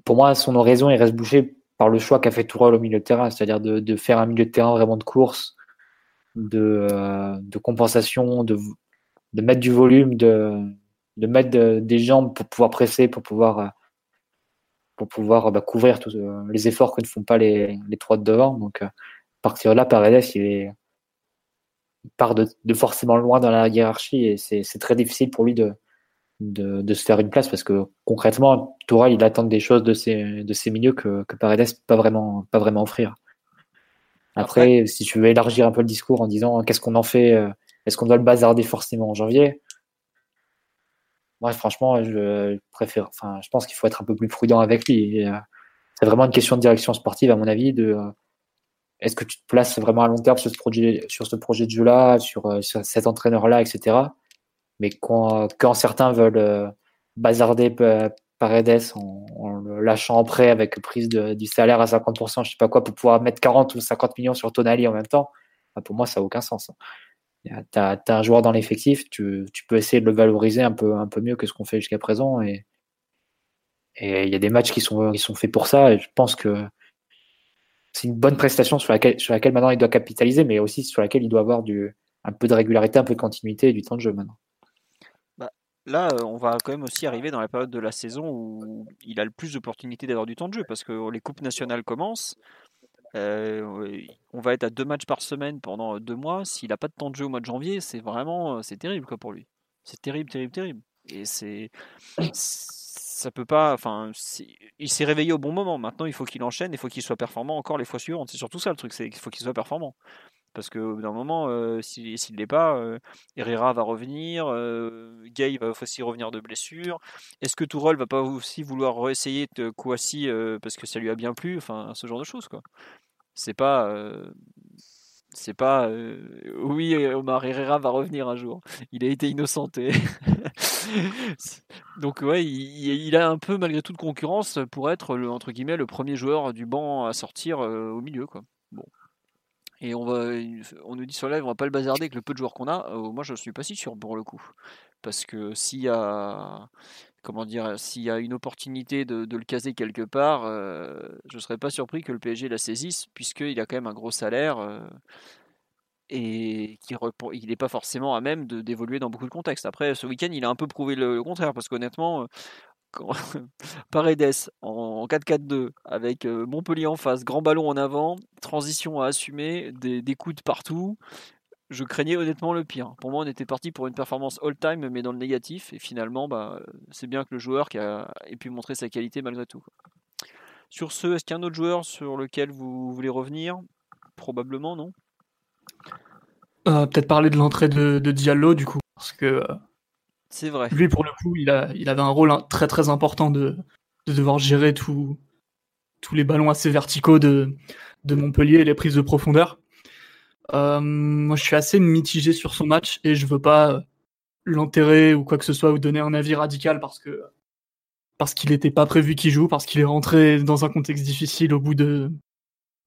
pour moi, son oraison, il reste bouché par le choix qu'a fait Tourelle au milieu de terrain, c'est-à-dire de, faire un milieu de terrain vraiment de course, de, de compensation, de, mettre du volume, de, mettre des jambes pour pouvoir presser, pour pouvoir, pour pouvoir bah, couvrir tous les efforts que ne font pas les, trois de devant. Donc, à partir de là, Paredes, il, est, il part de, de, forcément loin dans la hiérarchie et c'est très difficile pour lui de, de, de, se faire une place parce que concrètement, Tourelle, il attend des choses de ses, de ses milieux que, que Paredes peut pas vraiment, pas vraiment offrir. Après, si tu veux élargir un peu le discours en disant qu'est-ce qu'on en fait, euh, est-ce qu'on doit le bazarder forcément en janvier? Moi, franchement, je préfère. Enfin, je pense qu'il faut être un peu plus prudent avec lui. Euh, c'est vraiment une question de direction sportive, à mon avis. De euh, est-ce que tu te places vraiment à long terme sur ce projet, sur ce projet de jeu-là, sur, sur, cet entraîneur-là, etc. Mais quand, certains veulent bazarder Paredes en, en, le lâchant en prêt avec prise du salaire à 50%, je sais pas quoi, pour pouvoir mettre 40 ou 50 millions sur Tonali en même temps, bah, pour moi, ça n'a aucun sens. Tu as, un joueur dans l'effectif, tu, peux essayer de le valoriser un peu, mieux que ce qu'on fait jusqu'à présent. Et il y a des matchs qui sont, faits pour ça. Je pense que c'est une bonne prestation sur laquelle, sur maintenant il doit capitaliser, mais aussi sur laquelle il doit avoir un peu de régularité, un peu de continuité et du temps de jeu maintenant. Bah, là, euh, on va quand même aussi arriver dans la période de la saison où il a le plus d'opportunités d'avoir du temps de jeu parce que les coupes nationales commencent. Euh, on va être à deux matchs par semaine pendant deux mois. S'il n'a pas de temps de jeu au mois de janvier, c'est vraiment c'est terrible quoi pour lui. C'est terrible, terrible, terrible. Et c'est ça peut pas. Enfin, il s'est réveillé au bon moment. Maintenant, il faut qu'il enchaîne. Il faut qu'il soit performant encore les fois suivantes. C'est surtout ça le truc, c'est qu'il faut qu'il soit performant. Parce que d'un moment, euh, s'il ne l'est pas, euh, Herrera va revenir, euh, Gay va aussi revenir de blessure. Est-ce que Tourelle va pas aussi vouloir essayer de Kouassi parce que ça lui a bien plu? Enfin, ce genre de choses, quoi. C'est pas. Euh, c'est pas. Euh, oui, Omar Herrera va revenir un jour. Il a été innocenté. Donc, ouais, il, a un peu, malgré toute concurrence, pour être, le premier joueur du banc à sortir euh, au milieu, quoi. Bon. Et on, va, on nous dit sur live, on va pas le bazarder avec le peu de joueurs qu'on a. moi, je suis pas si sûr pour le coup. Parce que s'il y a comment dire, s'il y a une opportunité de, le caser quelque part, euh, je ne serais pas surpris que le PSG la saisisse, puisqu'il a quand même un gros salaire euh, et qu'il n'est pas forcément à même d'évoluer dans beaucoup de contextes. Après, ce week-end, il a un peu prouvé le, contraire, parce qu'honnêtement, Paredes en 4-4-2 avec euh, Montpellier en face, grand ballon en avant, transition à assumer, des, des partout, je craignais honnêtement le pire. Pour moi, on était parti pour une performance all-time, mais dans le négatif. Et finalement, bah, c'est bien que le joueur qui a, ait pu montrer sa qualité malgré tout. Sur ce, est-ce qu'il y a un autre joueur sur lequel vous voulez revenir? Probablement, non? Euh, Peut-être parler de l'entrée de, Diallo, du coup. Parce que. Euh, c'est vrai. Lui, pour le coup, il, a, il avait un rôle très très important de, de devoir gérer tous les ballons assez verticaux de, de Montpellier et les prises de profondeur. Euh, moi, je suis assez mitigé sur son match et je veux pas euh, l'enterrer ou quoi que ce soit ou donner un avis radical parce que parce qu'il n'était pas prévu qu'il joue, parce qu'il est rentré dans un contexte difficile au bout de,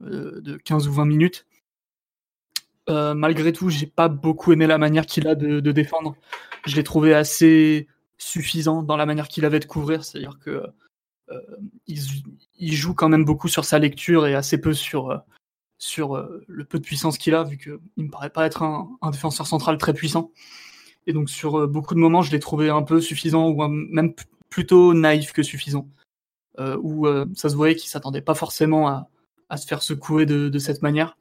euh, de 15 ou 20 minutes. malgré tout, j'ai pas beaucoup aimé la manière qu'il a de, défendre. Je l'ai trouvé assez suffisant dans la manière qu'il avait de couvrir, c'est-à-dire que il, joue quand même beaucoup sur sa lecture et assez peu sur sur euh, le peu de puissance qu'il a, vu qu'il me paraît pas être un, défenseur central très puissant. Et donc sur euh, beaucoup de moments, je l'ai trouvé un peu suffisant, ou même plutôt naïf que suffisant. Euh, où ça se voyait qu'il s'attendait pas forcément à, à, se faire secouer de, de, cette manière.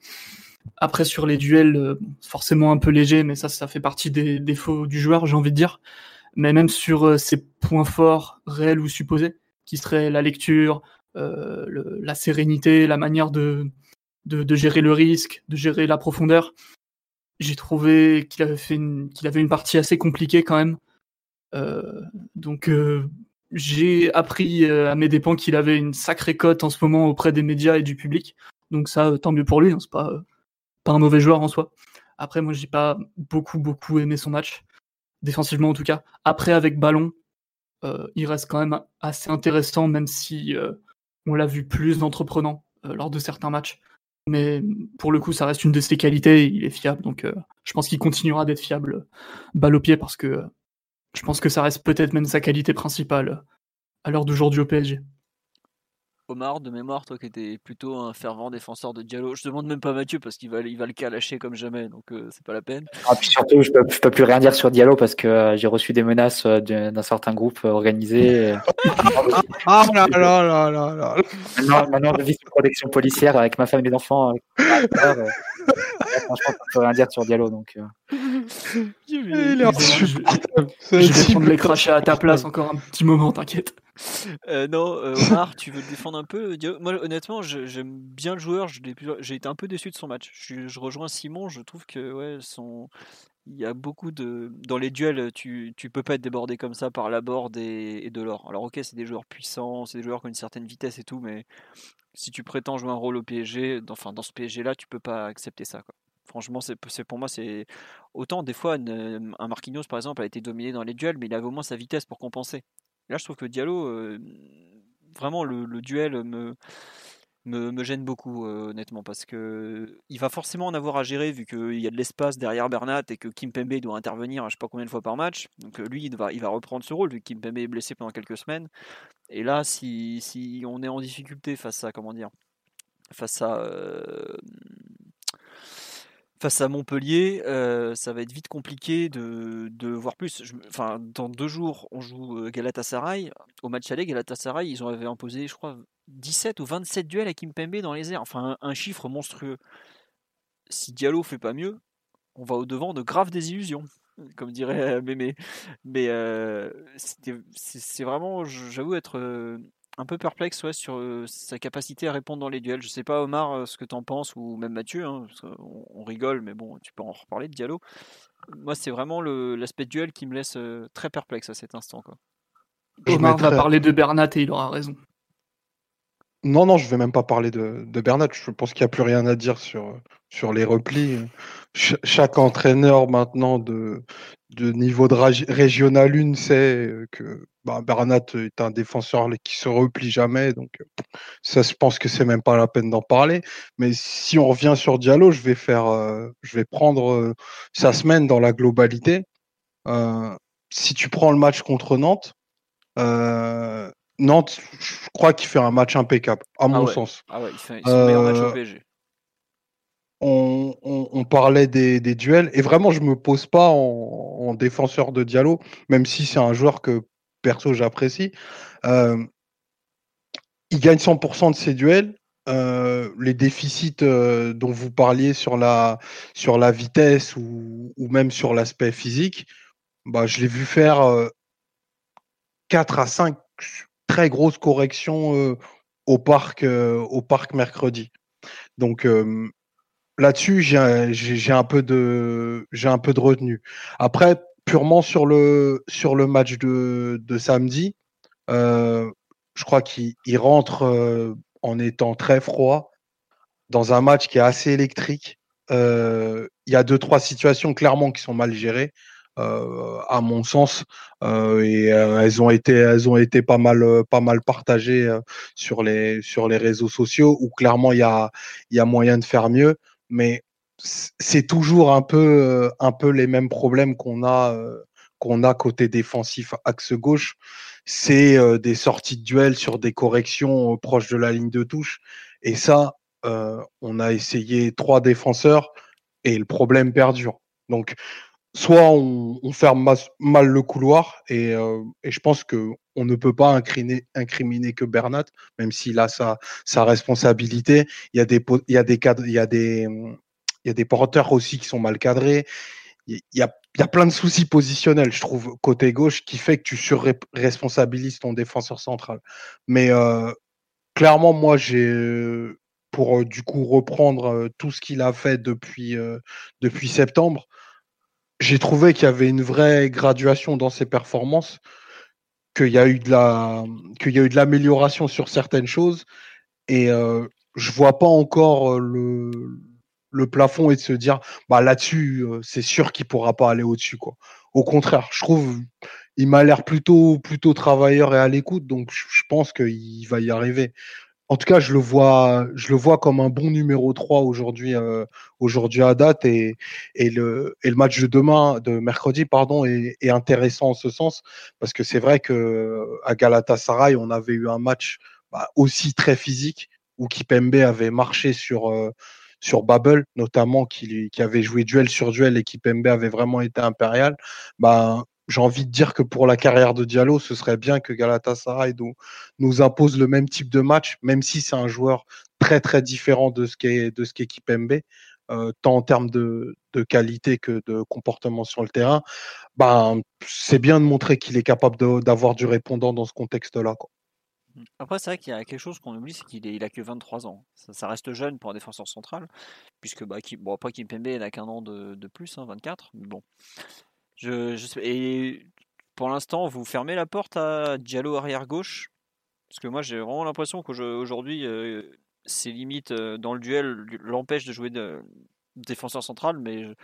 Après sur les duels, forcément un peu léger, mais ça, ça fait partie des défauts du joueur, j'ai envie de dire. Mais même sur ses points forts, réels ou supposés, qui seraient la lecture, le, la sérénité, la manière de, de, gérer le risque, de gérer la profondeur. J'ai trouvé qu'il avait fait une, partie assez compliquée quand même. Euh, donc euh, j'ai appris euh, à mes dépens qu'il avait une sacrée cote en ce moment auprès des médias et du public. Donc ça, tant mieux pour lui. Hein, c'est pas pas un mauvais joueur en soi. Après, moi, j'ai pas beaucoup beaucoup aimé son match défensivement en tout cas. Après, avec ballon, il reste quand même assez intéressant, même si on l'a vu plus entreprenant lors de certains matchs. Mais pour le coup, ça reste une de ses qualités, il est fiable, donc je pense qu'il continuera d'être fiable balle au pied parce que je pense que ça reste peut-être même sa qualité principale à l'heure d'aujourd'hui au PSG. Omar, de mémoire, toi qui étais plutôt un fervent défenseur de Diallo, je demande même pas Mathieu parce qu'il va, il va le calacher comme jamais, donc euh, c'est pas la peine. Ah, puis surtout, je peux, peux plus rien dire sur Diallo parce que euh, j'ai reçu des menaces euh, d'un certain groupe organisé. ah là là là là là. Maintenant, maintenant, je vis sous protection policière avec ma femme et mes enfants. franchement, je peux rien dire sur Diallo, donc. Il est insupportable. Je vais prendre les crachats à ta place encore un petit moment, t'inquiète. Euh, non, euh, Omar, tu veux le défendre un peu Moi, honnêtement, j'aime bien le joueur. J'ai été un peu déçu de son match. Je, rejoins Simon. Je trouve que ouais, il y a beaucoup de. Dans les duels, tu, tu peux pas être débordé comme ça par la board et, de l'or. Alors, ok, c'est des joueurs puissants, c'est des joueurs qui ont une certaine vitesse et tout, mais si tu prétends jouer un rôle au PSG, enfin, dans ce PSG-là, tu peux pas accepter ça. Franchement, c'est pour moi, c'est autant des fois un Marquinhos par exemple a été dominé dans les duels, mais il avait au moins sa vitesse pour compenser. Là, je trouve que Diallo, euh, vraiment, le, duel me, gêne beaucoup, euh, honnêtement, parce que il va forcément en avoir à gérer vu qu'il y a de l'espace derrière Bernat et que Kim Pembe doit intervenir, je sais pas combien de fois par match. Donc euh, lui, il va, il va reprendre ce rôle vu que Kim Pembe est blessé pendant quelques semaines. Et là, si, si on est en difficulté face à, comment dire, face à face à Montpellier, ça va être vite compliqué de, voir plus. dans deux jours, on joue Galatasaray. Au match aller, Galatasaray, ils ont avaient imposé, je crois, 17 ou 27 duels à Kimpembe dans les airs. Enfin, un, chiffre monstrueux. Si Diallo fait pas mieux, on va au devant de graves désillusions, comme dirait Mémé. Mais c'est vraiment, j'avoue, être un peu perplexe ouais, sur sa capacité à répondre dans les duels. Je sais pas, Omar, ce que tu en penses, ou même Mathieu, hein, on, rigole, mais bon, tu peux en reparler de Diallo. Moi, c'est vraiment l'aspect duel qui me laisse très perplexe à cet instant. Quoi. Omar va parler de Bernat et il aura raison. Non, non, je vais même pas parler de, de Bernat. Je pense qu'il n'y a plus rien à dire sur, sur les replis. chaque entraîneur maintenant de, de niveau de régional 1 sait que bah, Bernat est un défenseur qui se replie jamais. Donc, ça, je pense que c'est même pas la peine d'en parler. Mais si on revient sur Diallo, je vais faire, euh, je vais prendre euh, sa semaine dans la globalité. Euh, si tu prends le match contre Nantes, Nantes, je crois qu'il fait un match impeccable, à mon sens. Ah ouais, il fait son meilleur match au PSG. On, parlait des, duels et vraiment je me pose pas en, défenseur de Diallo, même si c'est un joueur que perso j'apprécie. Euh, il gagne 100% de ses duels. Euh, les déficits euh, dont vous parliez sur la, sur la vitesse ou, ou même sur l'aspect physique, bah, je l'ai vu faire 4 à 5 très grosses corrections au, parc, au parc mercredi. Donc là-dessus, j'ai un peu de j'ai un peu de retenue. Après, purement sur le sur le match de, de samedi, euh, je crois qu'il rentre euh, en étant très froid dans un match qui est assez électrique. Euh, il y a deux trois situations clairement qui sont mal gérées. À mon sens, et elles ont été, elles ont été pas mal, pas mal partagées sur les sur les réseaux sociaux où clairement il y a, il y a moyen de faire mieux mais c'est toujours un peu, euh, un peu les mêmes problèmes qu'on a, euh, qu'on a côté défensif axe gauche. C'est euh, des sorties de duel sur des corrections proches de la ligne de touche. Et ça, on a essayé trois défenseurs et le problème perdure. Donc, soit on, ferme mal le couloir et, et je pense que on ne peut pas incriminer, incriminer que Bernat, même s'il a sa, sa responsabilité. Il y a des, il y a des cadres, il y a des, il y a des porteurs aussi qui sont mal cadrés. Il y a, il y a plein de soucis positionnels, je trouve, côté gauche, qui fait que tu surresponsabilises ton défenseur central. Mais euh, clairement, moi, j'ai, pour euh, du coup reprendre euh, tout ce qu'il a fait depuis, depuis septembre, j'ai trouvé qu'il y avait une vraie graduation dans ses performances, qu'il y a eu de la, l'amélioration sur certaines choses, et je vois pas encore le le plafond et de se dire bah là-dessus euh, c'est sûr qu'il pourra pas aller au-dessus. Au contraire, je trouve il m'a l'air plutôt plutôt travailleur et à l'écoute donc je pense qu'il va y arriver. En tout cas, je le vois, je le vois comme un bon numéro 3 aujourd'hui, euh, aujourd'hui à date et, et, le, et le match de demain, de mercredi, pardon, est, est intéressant en ce sens parce que c'est vrai que à Galatasaray, on avait eu un match bah, aussi très physique où Kipembe avait marché sur euh, sur Babel, notamment qui, qui avait joué duel sur duel et Kipembe avait vraiment été impérial. Bah, j'ai envie de dire que pour la carrière de Diallo, ce serait bien que Galatasaray nous, impose le même type de match, même si c'est un joueur très très différent de ce qu'est de ce Kipembe, euh, tant en termes de, de, qualité que de comportement sur le terrain. Ben, c'est bien de montrer qu'il est capable d'avoir du répondant dans ce contexte-là. Après, c'est vrai qu'il y a quelque chose qu'on oublie, c'est qu'il il a que 23 ans. Ça, reste jeune pour un défenseur central, puisque bah, après Kimpembe n'a qu'un an de, plus, hein, 24. Mais bon, je, et pour l'instant, vous fermez la porte à Diallo arrière gauche? Parce que moi, j'ai vraiment l'impression qu'aujourd'hui, euh, ses limites euh, dans le duel l'empêchent de jouer défenseur central, mais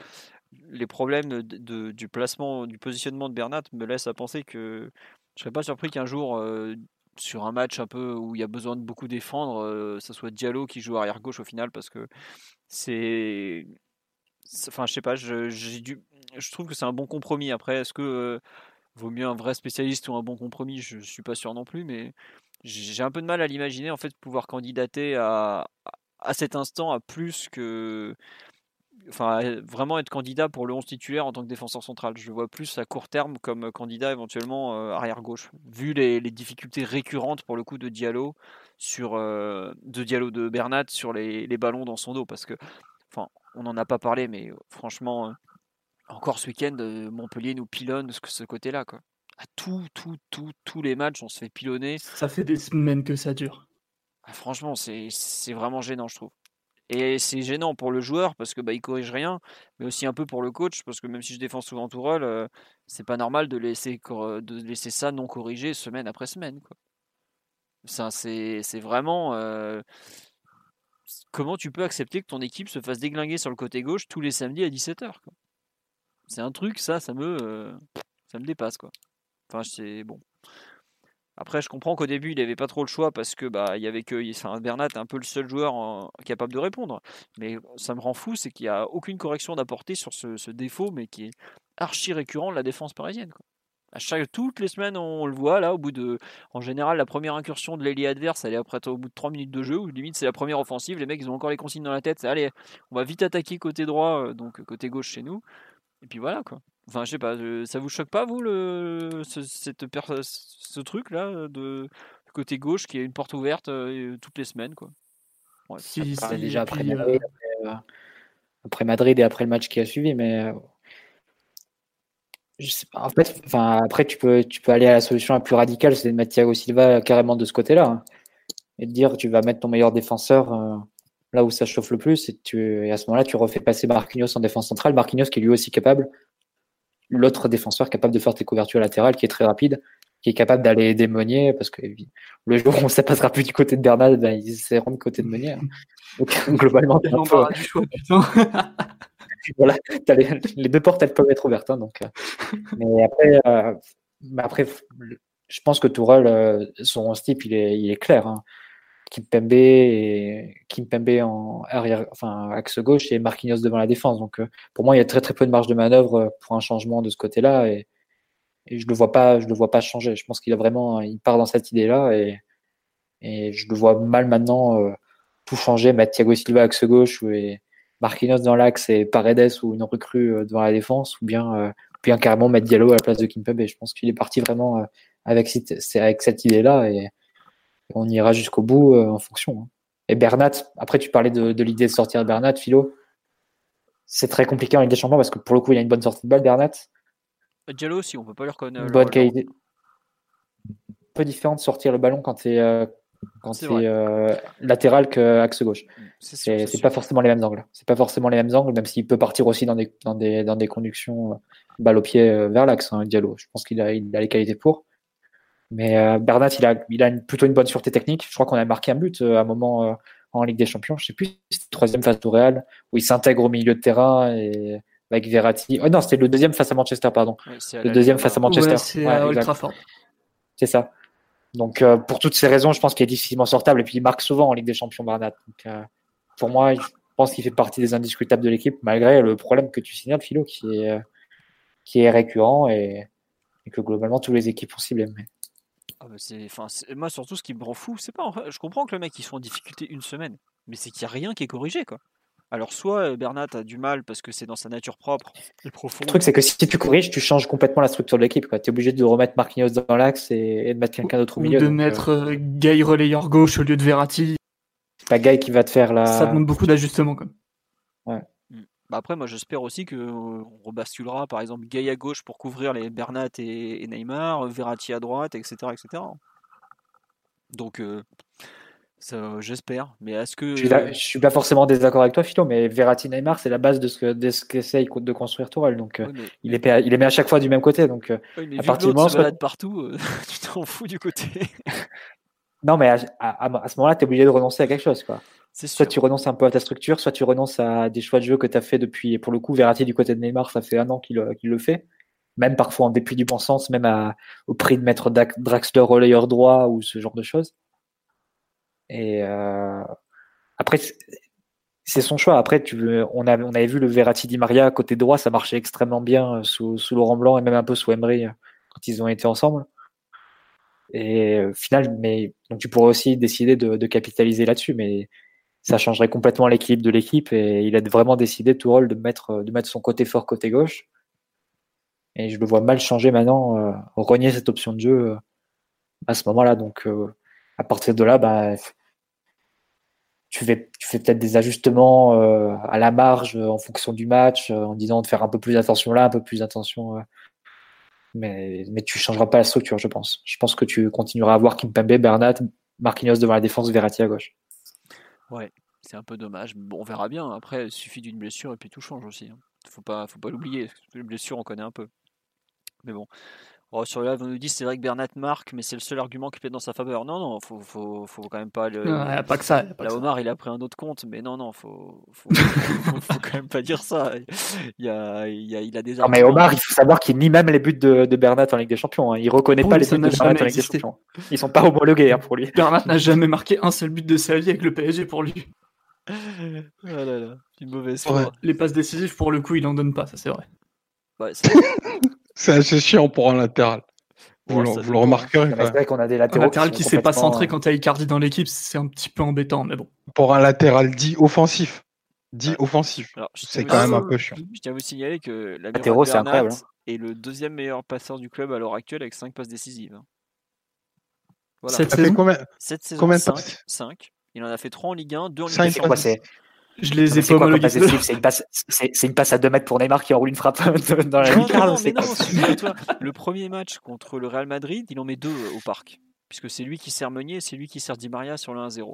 les problèmes du placement, du positionnement de Bernat me laissent à penser que je serais pas surpris qu'un jour, euh, sur un match un peu où il y a besoin de beaucoup défendre, ce soit Diallo qui joue arrière gauche au final, parce que c'est Enfin, je sais pas, j'ai dû, je trouve que c'est un bon compromis. Après, est-ce que euh, vaut mieux un vrai spécialiste ou un bon compromis? Je suis pas sûr non plus, mais j'ai un peu de mal à l'imaginer en fait pouvoir candidater à, à cet instant à plus que enfin vraiment être candidat pour le 11 titulaire en tant que défenseur central. Je vois plus à court terme comme candidat éventuellement euh, arrière gauche, vu les, les, difficultés récurrentes pour le coup de Diallo sur euh, de Diallo de Bernat sur les, les, ballons dans son dos, parce que enfin on n'en a pas parlé, mais franchement encore ce week-end, euh, Montpellier nous pilonne ce côté-là. Quoi. À tout, tout, tout, tous les matchs, on se fait pilonner. Ça fait des semaines que ça dure. Ah, franchement, c'est vraiment gênant, je trouve. Et c'est gênant pour le joueur parce que bah, il corrige rien, mais aussi un peu pour le coach parce que même si je défends souvent Tourelle, euh, c'est pas normal de laisser, de laisser ça non corrigé semaine après semaine. Quoi. C'est vraiment. Euh, comment tu peux accepter que ton équipe se fasse déglinguer sur le côté gauche tous les samedis à 17h c'est un truc, ça, ça me, euh, ça me dépasse, quoi. Enfin, c'est bon. Après, je comprends qu'au début, il n'avait pas trop le choix parce que bah, il y avait que Bernat un peu le seul joueur capable de répondre. Mais ça me rend fou, c'est qu'il n'y a aucune correction d'apporter sur ce, défaut, mais qui est archi récurrent de la défense parisienne. À chaque, toutes les semaines, on, le voit là, au bout de. En général, la première incursion de l'ailier adverse, elle est après au bout de 3 minutes de jeu, ou limite c'est la première offensive. Les mecs, ils ont encore les consignes dans la tête. Allez, on va vite attaquer côté droit, euh, donc côté gauche chez nous. Et puis voilà quoi. Enfin, je sais pas, ça vous choque pas vous le ce, cette ce truc là de côté gauche qui est une porte ouverte euh, toutes les semaines quoi? Ouais, si, déjà après, Madrid, euh, après, Madrid et après le match qui a suivi, mais euh, je sais pas. En fait, enfin après tu peux tu peux aller à la solution la plus radicale, c'est de mettre Thiago Silva carrément de ce côté-là hein, et de dire tu vas mettre ton meilleur défenseur là où ça chauffe le plus, et, tu, et à ce moment-là, tu refais passer Marquinhos en défense centrale. Marquinhos qui est lui aussi capable, l'autre défenseur capable de faire tes couvertures latérales, qui est très rapide, qui est capable d'aller démonier, parce que le jour où ça passera plus du côté de Bernard, ben, ils essaieront du côté de Meunier. Hein. Donc, globalement, tu peu... du choix, putain. voilà, les, deux portes, elles peuvent être ouvertes. Hein, donc, euh. mais après, euh, après, je pense que Tourelle, euh, son type, il est, il est clair. Hein. Kimpembe, et, Kimpembe en arrière, enfin axe gauche et Marquinhos devant la défense. Donc euh, pour moi, il y a très très peu de marge de manœuvre pour un changement de ce côté-là et, je le vois pas, je le vois pas changer. Je pense qu'il a vraiment, il part dans cette idée-là et, et je le vois mal maintenant tout changer, mettre Thiago Silva axe gauche Marquinhos dans l'axe et Paredes ou une recrue devant la défense ou bien bien carrément mettre Diallo à la place de Kimpembe. Je pense qu'il est parti vraiment avec, avec cette idée-là et on ira jusqu'au bout euh, en fonction. Hein. Et Bernat, après tu parlais de, l'idée de sortir Bernat, Philo. C'est très compliqué en Ligue des Champions parce que pour le coup, il a une bonne sortie de balle, Bernat. Diallo aussi, on peut pas le reconnaître. Une bonne qualité. Un peu différent de sortir le ballon quand tu es, euh, quand euh, latéral que axe gauche. C'est pas forcément les mêmes angles. C'est pas forcément les mêmes angles, même s'il peut partir aussi dans des, dans des, dans des conductions balle au pied vers l'axe, hein, Diallo. Je pense qu'il a, il a les qualités pour. Mais euh, Bernat, il a, il a plutôt une bonne sûreté technique. Je crois qu'on a marqué un but euh, à un moment euh, en Ligue des Champions. Je sais plus, c'était troisième face au Real, où il s'intègre au milieu de terrain et avec Verratti. Oh non, c'était le deuxième face à Manchester, pardon. le deuxième face à Manchester. c'est ultra fort. C'est ça. Donc, euh, pour toutes ces raisons, je pense qu'il est difficilement sortable. Et puis, il marque souvent en Ligue des Champions, Bernat. Donc, euh, pour moi, je pense qu'il fait partie des indiscutables de l'équipe, malgré le problème que tu signales, Philo, qui est, euh, qui est récurrent et, et que globalement, toutes les équipes ont ciblé. Ah bah moi surtout ce qui me rend fou, c'est pas. Je comprends que le mec il soit en difficulté une semaine, mais c'est qu'il n'y a rien qui est corrigé quoi. Alors soit euh, Bernat a du mal parce que c'est dans sa nature propre et profonde. Le truc, c'est que si tu corriges, tu changes complètement la structure de l'équipe. Tu es obligé de remettre Marquinhos dans l'axe et, et de mettre quelqu'un d'autre au Ou milieu. de Donc, euh, mettre euh, Gay relayeur gauche au lieu de Verratti. c'est pas Guy qui va te faire la. Ça demande beaucoup d'ajustements. quand même. Bah après, moi j'espère aussi que euh, on rebasculera par exemple Gay à gauche pour couvrir les Bernat et, et Neymar, Verratti à droite, etc. etc. Donc euh, j'espère. Mais est-ce que. Je suis, là- je suis pas forcément désaccord avec toi, Philo, mais Verratti Neymar, c'est la base de ce qu'essaye de construire Tourelle. Donc, euh, mais, il, est, il les met à chaque fois du même côté. Donc, euh, ouais, mais à vu partir du moment, se balade partout, euh, tu t'en fous du côté. non, mais à, à- à ce moment-là, tu es obligé de renoncer à quelque chose. Quoi. Soit tu renonces un peu à ta structure, soit tu renonces à des choix de jeu que tu as fait depuis. Pour le coup, Verratti du côté de Neymar, ça fait un an qu'il euh, qu'il le fait. Même parfois en dépit du bon sens, même à- au prix de mettre Draxler relayeur droit ou ce genre de choses. Et euh, après, c'est- son choix. Après, on, avait, vu le Verratti Di Maria côté droit, ça marchait extrêmement bien euh, sous, Laurent Blanc et même un peu sous Emery euh, quand ils ont été ensemble. Et au final, mais donc tu pourrais aussi décider de, capitaliser là-dessus, mais ça changerait complètement l'équilibre de l'équipe et il a vraiment décidé tout rôle de mettre son côté fort côté gauche. Et je le vois mal changer maintenant, renier cette option de jeu à ce moment-là. Donc à partir de là, bah, tu fais, peut-être des ajustements euh, à la marge euh, en fonction du match, euh, en disant de faire un peu plus attention là, un peu plus attention. mais, mais tu changeras pas la structure, je pense. Je pense que tu continueras à avoir Kimpembe, Bernat, Marquinhos devant la défense, Verratti à gauche. Ouais, c'est un peu dommage. Bon, on verra bien. Après, il suffit d'une blessure et puis tout change aussi. hein. Faut pas, faut pas l'oublier. Les blessures, on connaît un peu. Mais bon. Oh, sur le live, on nous dit c'est vrai que Bernat marque, mais c'est le seul argument qui plaide dans sa faveur. Non, non, faut, faut, faut quand même pas le. Non, y a pas que ça. y a pas que Là, ça. Omar, il a pris un autre compte, mais non, non, faut, faut, faut, faut quand même pas dire ça. Il, y a, il, y a, il a des Non, mais. Omar, il faut savoir qu'il nie même les buts de, de Bernat en Ligue des Champions. hein. Il reconnaît pas les buts n'a de Bernat jamais en Ligue des. Champions. Ils sont pas homologués hein, pour lui. Bernat n'a jamais marqué un seul but de sa vie avec le PSG pour lui. Ah là là, une mauvaise Ouais. foi. Les passes décisives, pour le coup, il en donne pas, ça c'est vrai. Ouais, C'est assez chiant pour un latéral. Vous, le hein. remarquerez. C'est vrai qu'on a des latéraux. Un latéral qui ne s'est pas centré quand t'as Icardi dans l'équipe, c'est un petit peu embêtant, mais bon. Pour un latéral dit offensif. Dit offensif. C'est quand même un peu chiant. Je tiens à vous signaler que latéraux, c'est incroyable. Hein. est le deuxième meilleur passeur du club à l'heure actuelle avec 5 passes décisives. Voilà. Cette, saison, combien, Cette saison, 5, Il en a fait 3 en Ligue 1, 2 en Ligue 1 je les ai c'est pas homologués. C'est une passe, c'est c'est une passe à 2 mètres pour Neymar qui enroule une frappe dans la Non, mais le premier match contre le Real Madrid, il en met 2 au parc. Puisque c'est lui qui sert Meunier et c'est lui qui sert Di Maria sur le 1-0.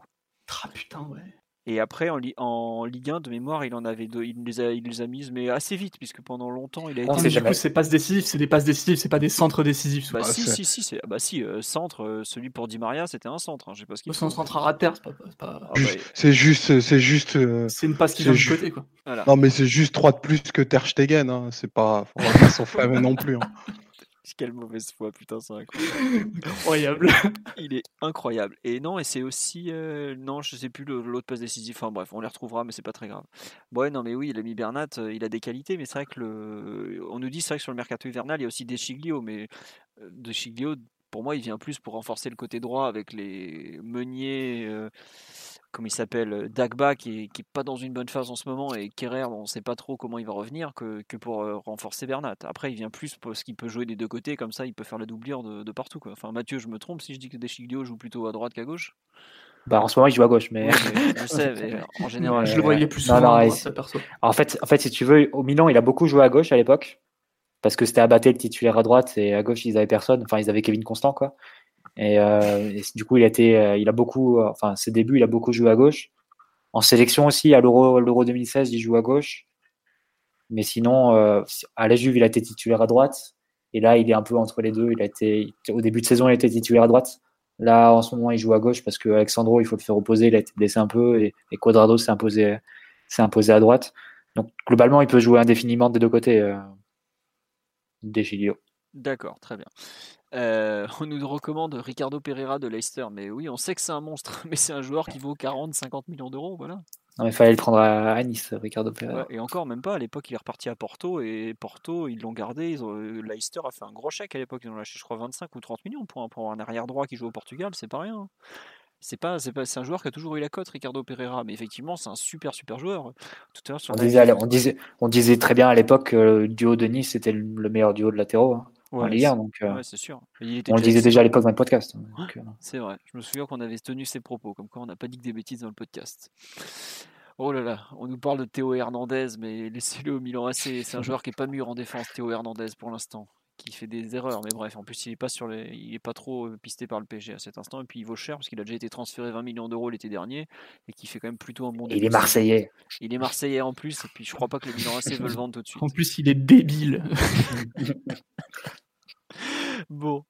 Ah putain, ouais. Et après, en, Li- en Ligue 1, de mémoire, il en avait deux. Il les a, il les a mises, mais assez vite, puisque pendant longtemps, il a Non, été. c'est Mais du jamais- coup, c'est passes décisives, c'est des passes décisives, c'est pas des centres décisifs. Bah Ah, si, si, si, c'est- ah bah si, euh, centre, euh, celui pour Di Maria, c'était un centre. hein, je sais pas ce qu'il C'est un faut. centre à terre, c'est pas, c'est pas- Ah bah, Juste- C'est juste, c'est juste. euh, c'est une passe qui vient du ju- côté, quoi. voilà. Non, mais c'est juste 3 de plus que Ter Stegen. Hein. C'est pas. On va pas s'enflammer non plus. hein. Quelle mauvaise foi, putain, c'est incroyable. Incroyable. Il est incroyable. Et non, et c'est aussi. euh, non, je sais plus le- l'autre passe décisive. Enfin bref, on les retrouvera, mais c'est pas très grave. Bon, ouais, non, mais oui, mis Bernat, euh, il a des qualités, mais c'est vrai que le. On nous dit, c'est vrai que sur le mercato hivernal, il y a aussi Deschiglio, mais euh, Deschiglio, pour moi, il vient plus pour renforcer le côté droit avec les Meunier. euh, Comment il s'appelle euh, Dagba qui est, qui est pas dans une bonne phase en ce moment et Kerrer on sait pas trop comment il va revenir que, que pour euh, renforcer Bernat. Après il vient plus parce qu'il peut jouer des deux côtés comme ça il peut faire la doublure de, de partout quoi. Enfin Mathieu je me trompe si je dis que Deschiglio joue plutôt à droite qu'à gauche? Bah, en ce moment, il joue à gauche, mais. Oui, mais je sais mais en général. je le voyais plus souvent non, à droite, perso. En fait, en fait, si tu veux, au Milan, il a beaucoup joué à gauche à l'époque. Parce que c'était Abaté le titulaire à droite et à gauche, ils avaient personne. Enfin, ils avaient Kevin Constant, quoi. Et, euh, et du coup, il a été, euh, il a beaucoup, euh, enfin, ses débuts, il a beaucoup joué à gauche. En sélection aussi, à l'Euro, l'Euro 2016, il joue à gauche. Mais sinon, à la Juve, il a été titulaire à droite. Et là, il est un peu entre les deux. Il a été, au début de saison, il était titulaire à droite. Là, en ce moment, il joue à gauche parce que Alexandro, il faut le faire opposer. Il a été blessé un peu et, et Quadrado s'est imposé, s'est imposé à droite. Donc, globalement, il peut jouer indéfiniment des deux côtés. Euh, des. D'accord, très bien. Euh, on nous recommande Ricardo Pereira de Leicester, mais oui, on sait que c'est un monstre, mais c'est un joueur qui vaut 40-50 millions d'euros, voilà. Non, il fallait le prendre à, Nice, Ricardo Pereira. et encore, même pas. À l'époque, il est reparti à Porto et Porto, ils l'ont gardé. Ils ont, Leicester a fait un gros chèque à l'époque. Ils ont lâché, je crois, 25 ou 30 millions pour un, pour un arrière droit qui joue au Portugal. C'est pas rien. C'est pas, c'est pas, c'est un joueur qui a toujours eu la cote, Ricardo Pereira. Mais effectivement, c'est un super, super joueur. Tout à l'heure, on, disait, on, disait, on disait très bien à l'époque que le duo de Nice c'était le meilleur duo de latéraux. Hein. Ouais, donc, euh, c'est sûr. on le disait déjà à l'époque dans le podcast. Hein, euh. C'est vrai. Je me souviens qu'on avait tenu ces propos, comme quoi on n'a pas dit que des bêtises dans le podcast. Oh là là, on nous parle de Théo Hernandez, mais laissez-le au Milan AC. C'est un joueur qui est pas mûr en défense, Théo Hernandez, pour l'instant, qui fait des erreurs. Mais bref, en plus, il est pas sur les, il est pas trop euh, pisté par le PSG à cet instant. Et puis il vaut cher parce qu'il a déjà été transféré 20 millions d'euros l'été dernier et qui fait quand même plutôt un bon. Il est marseillais. Il est marseillais en plus. Et puis je crois pas que le Milan AC veut le vendre tout de suite. En plus, il est débile. Bon,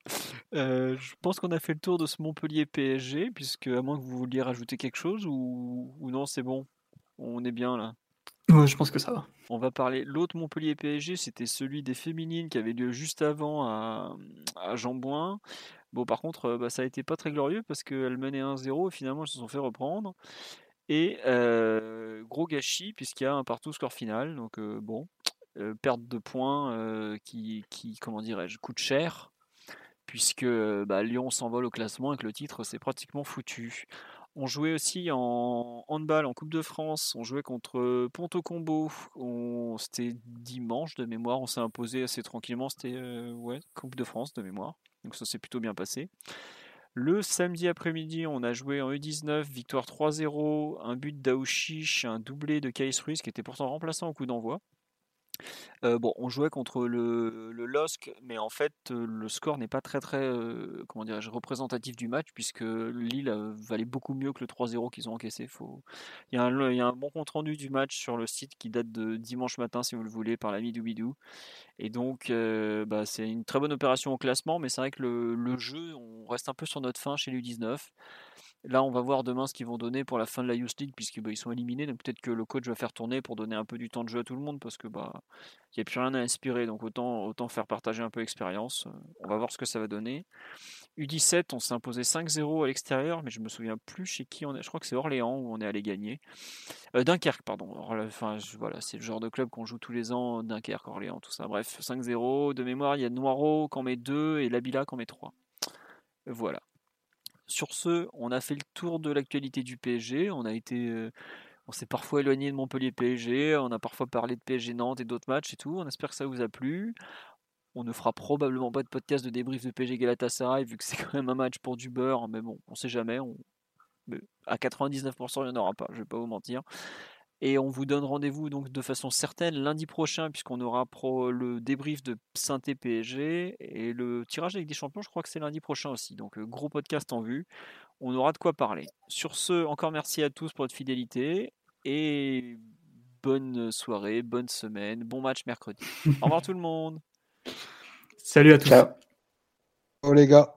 euh, je pense qu'on a fait le tour de ce Montpellier PSG, puisque à moins que vous vouliez rajouter quelque chose ou, ou non, c'est bon. On est bien là. Ouais, je pense que ça va. On va parler. L'autre Montpellier PSG, c'était celui des féminines qui avait lieu juste avant à, à Jambouin. Bon, par contre, euh, bah, ça a été pas très glorieux parce qu'elles menaient 1-0 et finalement elles se sont fait reprendre. Et euh, gros gâchis puisqu'il y a un partout score final. Donc euh, bon, perte de points qui, qui, comment dirais-je, coûte cher puisque bah, Lyon s'envole au classement et que le titre c'est pratiquement foutu. On jouait aussi en handball en Coupe de France. On jouait contre Ponto Combo. C'était dimanche de mémoire. On s'est imposé assez tranquillement. C'était Coupe de France de mémoire. Donc ça s'est plutôt bien passé. Le samedi après-midi, on a joué en E19, victoire 3-0, un but d'Aouchiche, un doublé de Kais Ruiz qui était pourtant remplaçant au coup d'envoi. Bon, on jouait contre le, LOSC, mais en fait, le score n'est pas très très comment dirais-je représentatif du match puisque Lille valait beaucoup mieux que le 3-0 qu'ils ont encaissé. Faut... Il, y a un, il y a un bon compte rendu du match sur le site qui date de dimanche matin, si vous le voulez, par l'ami Doubidou. Et donc, bah, c'est une très bonne opération au classement, mais c'est vrai que le, le, jeu, on reste un peu sur notre fin chez l'U19. Là, on va voir demain ce qu'ils vont donner pour la fin de la Youth League, puisqu'ils bah, sont éliminés. Donc peut-être que le coach va faire tourner pour donner un peu du temps de jeu à tout le monde, parce que bah il n'y a plus rien à inspirer. Donc autant, autant faire partager un peu l'expérience. Euh, on va voir ce que ça va donner. U17, on s'est imposé 5-0 à l'extérieur, mais je me souviens plus chez qui on est. Je crois que c'est Orléans où on est allé gagner. Euh, Dunkerque, pardon. Enfin, voilà, c'est le genre de club qu'on joue tous les ans. Dunkerque, Orléans, tout ça. Bref, 5-0. De mémoire, il y a Noiro qui en met 2 et Labila qui en met 3. Voilà. Sur ce, on a fait le tour de l'actualité du PSG. Euh, on s'est parfois éloigné de Montpellier PSG. On a parfois parlé de PSG Nantes et d'autres matchs et tout. On espère que ça vous a plu. On ne fera probablement pas de podcast de débrief de PSG Galatasaray vu que c'est quand même un match pour du beurre. Mais bon, on sait jamais. À 99%, il n'y en aura pas. Je vais pas vous mentir. Et on vous donne rendez-vous donc de façon certaine lundi prochain, puisqu'on aura le débrief de saint PSG et le tirage avec des champions, je crois que c'est lundi prochain aussi. Donc euh, gros podcast en vue. On aura de quoi parler. Sur ce, encore merci à tous pour votre fidélité et bonne soirée, bonne semaine, bon match mercredi. Au revoir tout le monde. Salut à tous. Ciao. Oh les gars.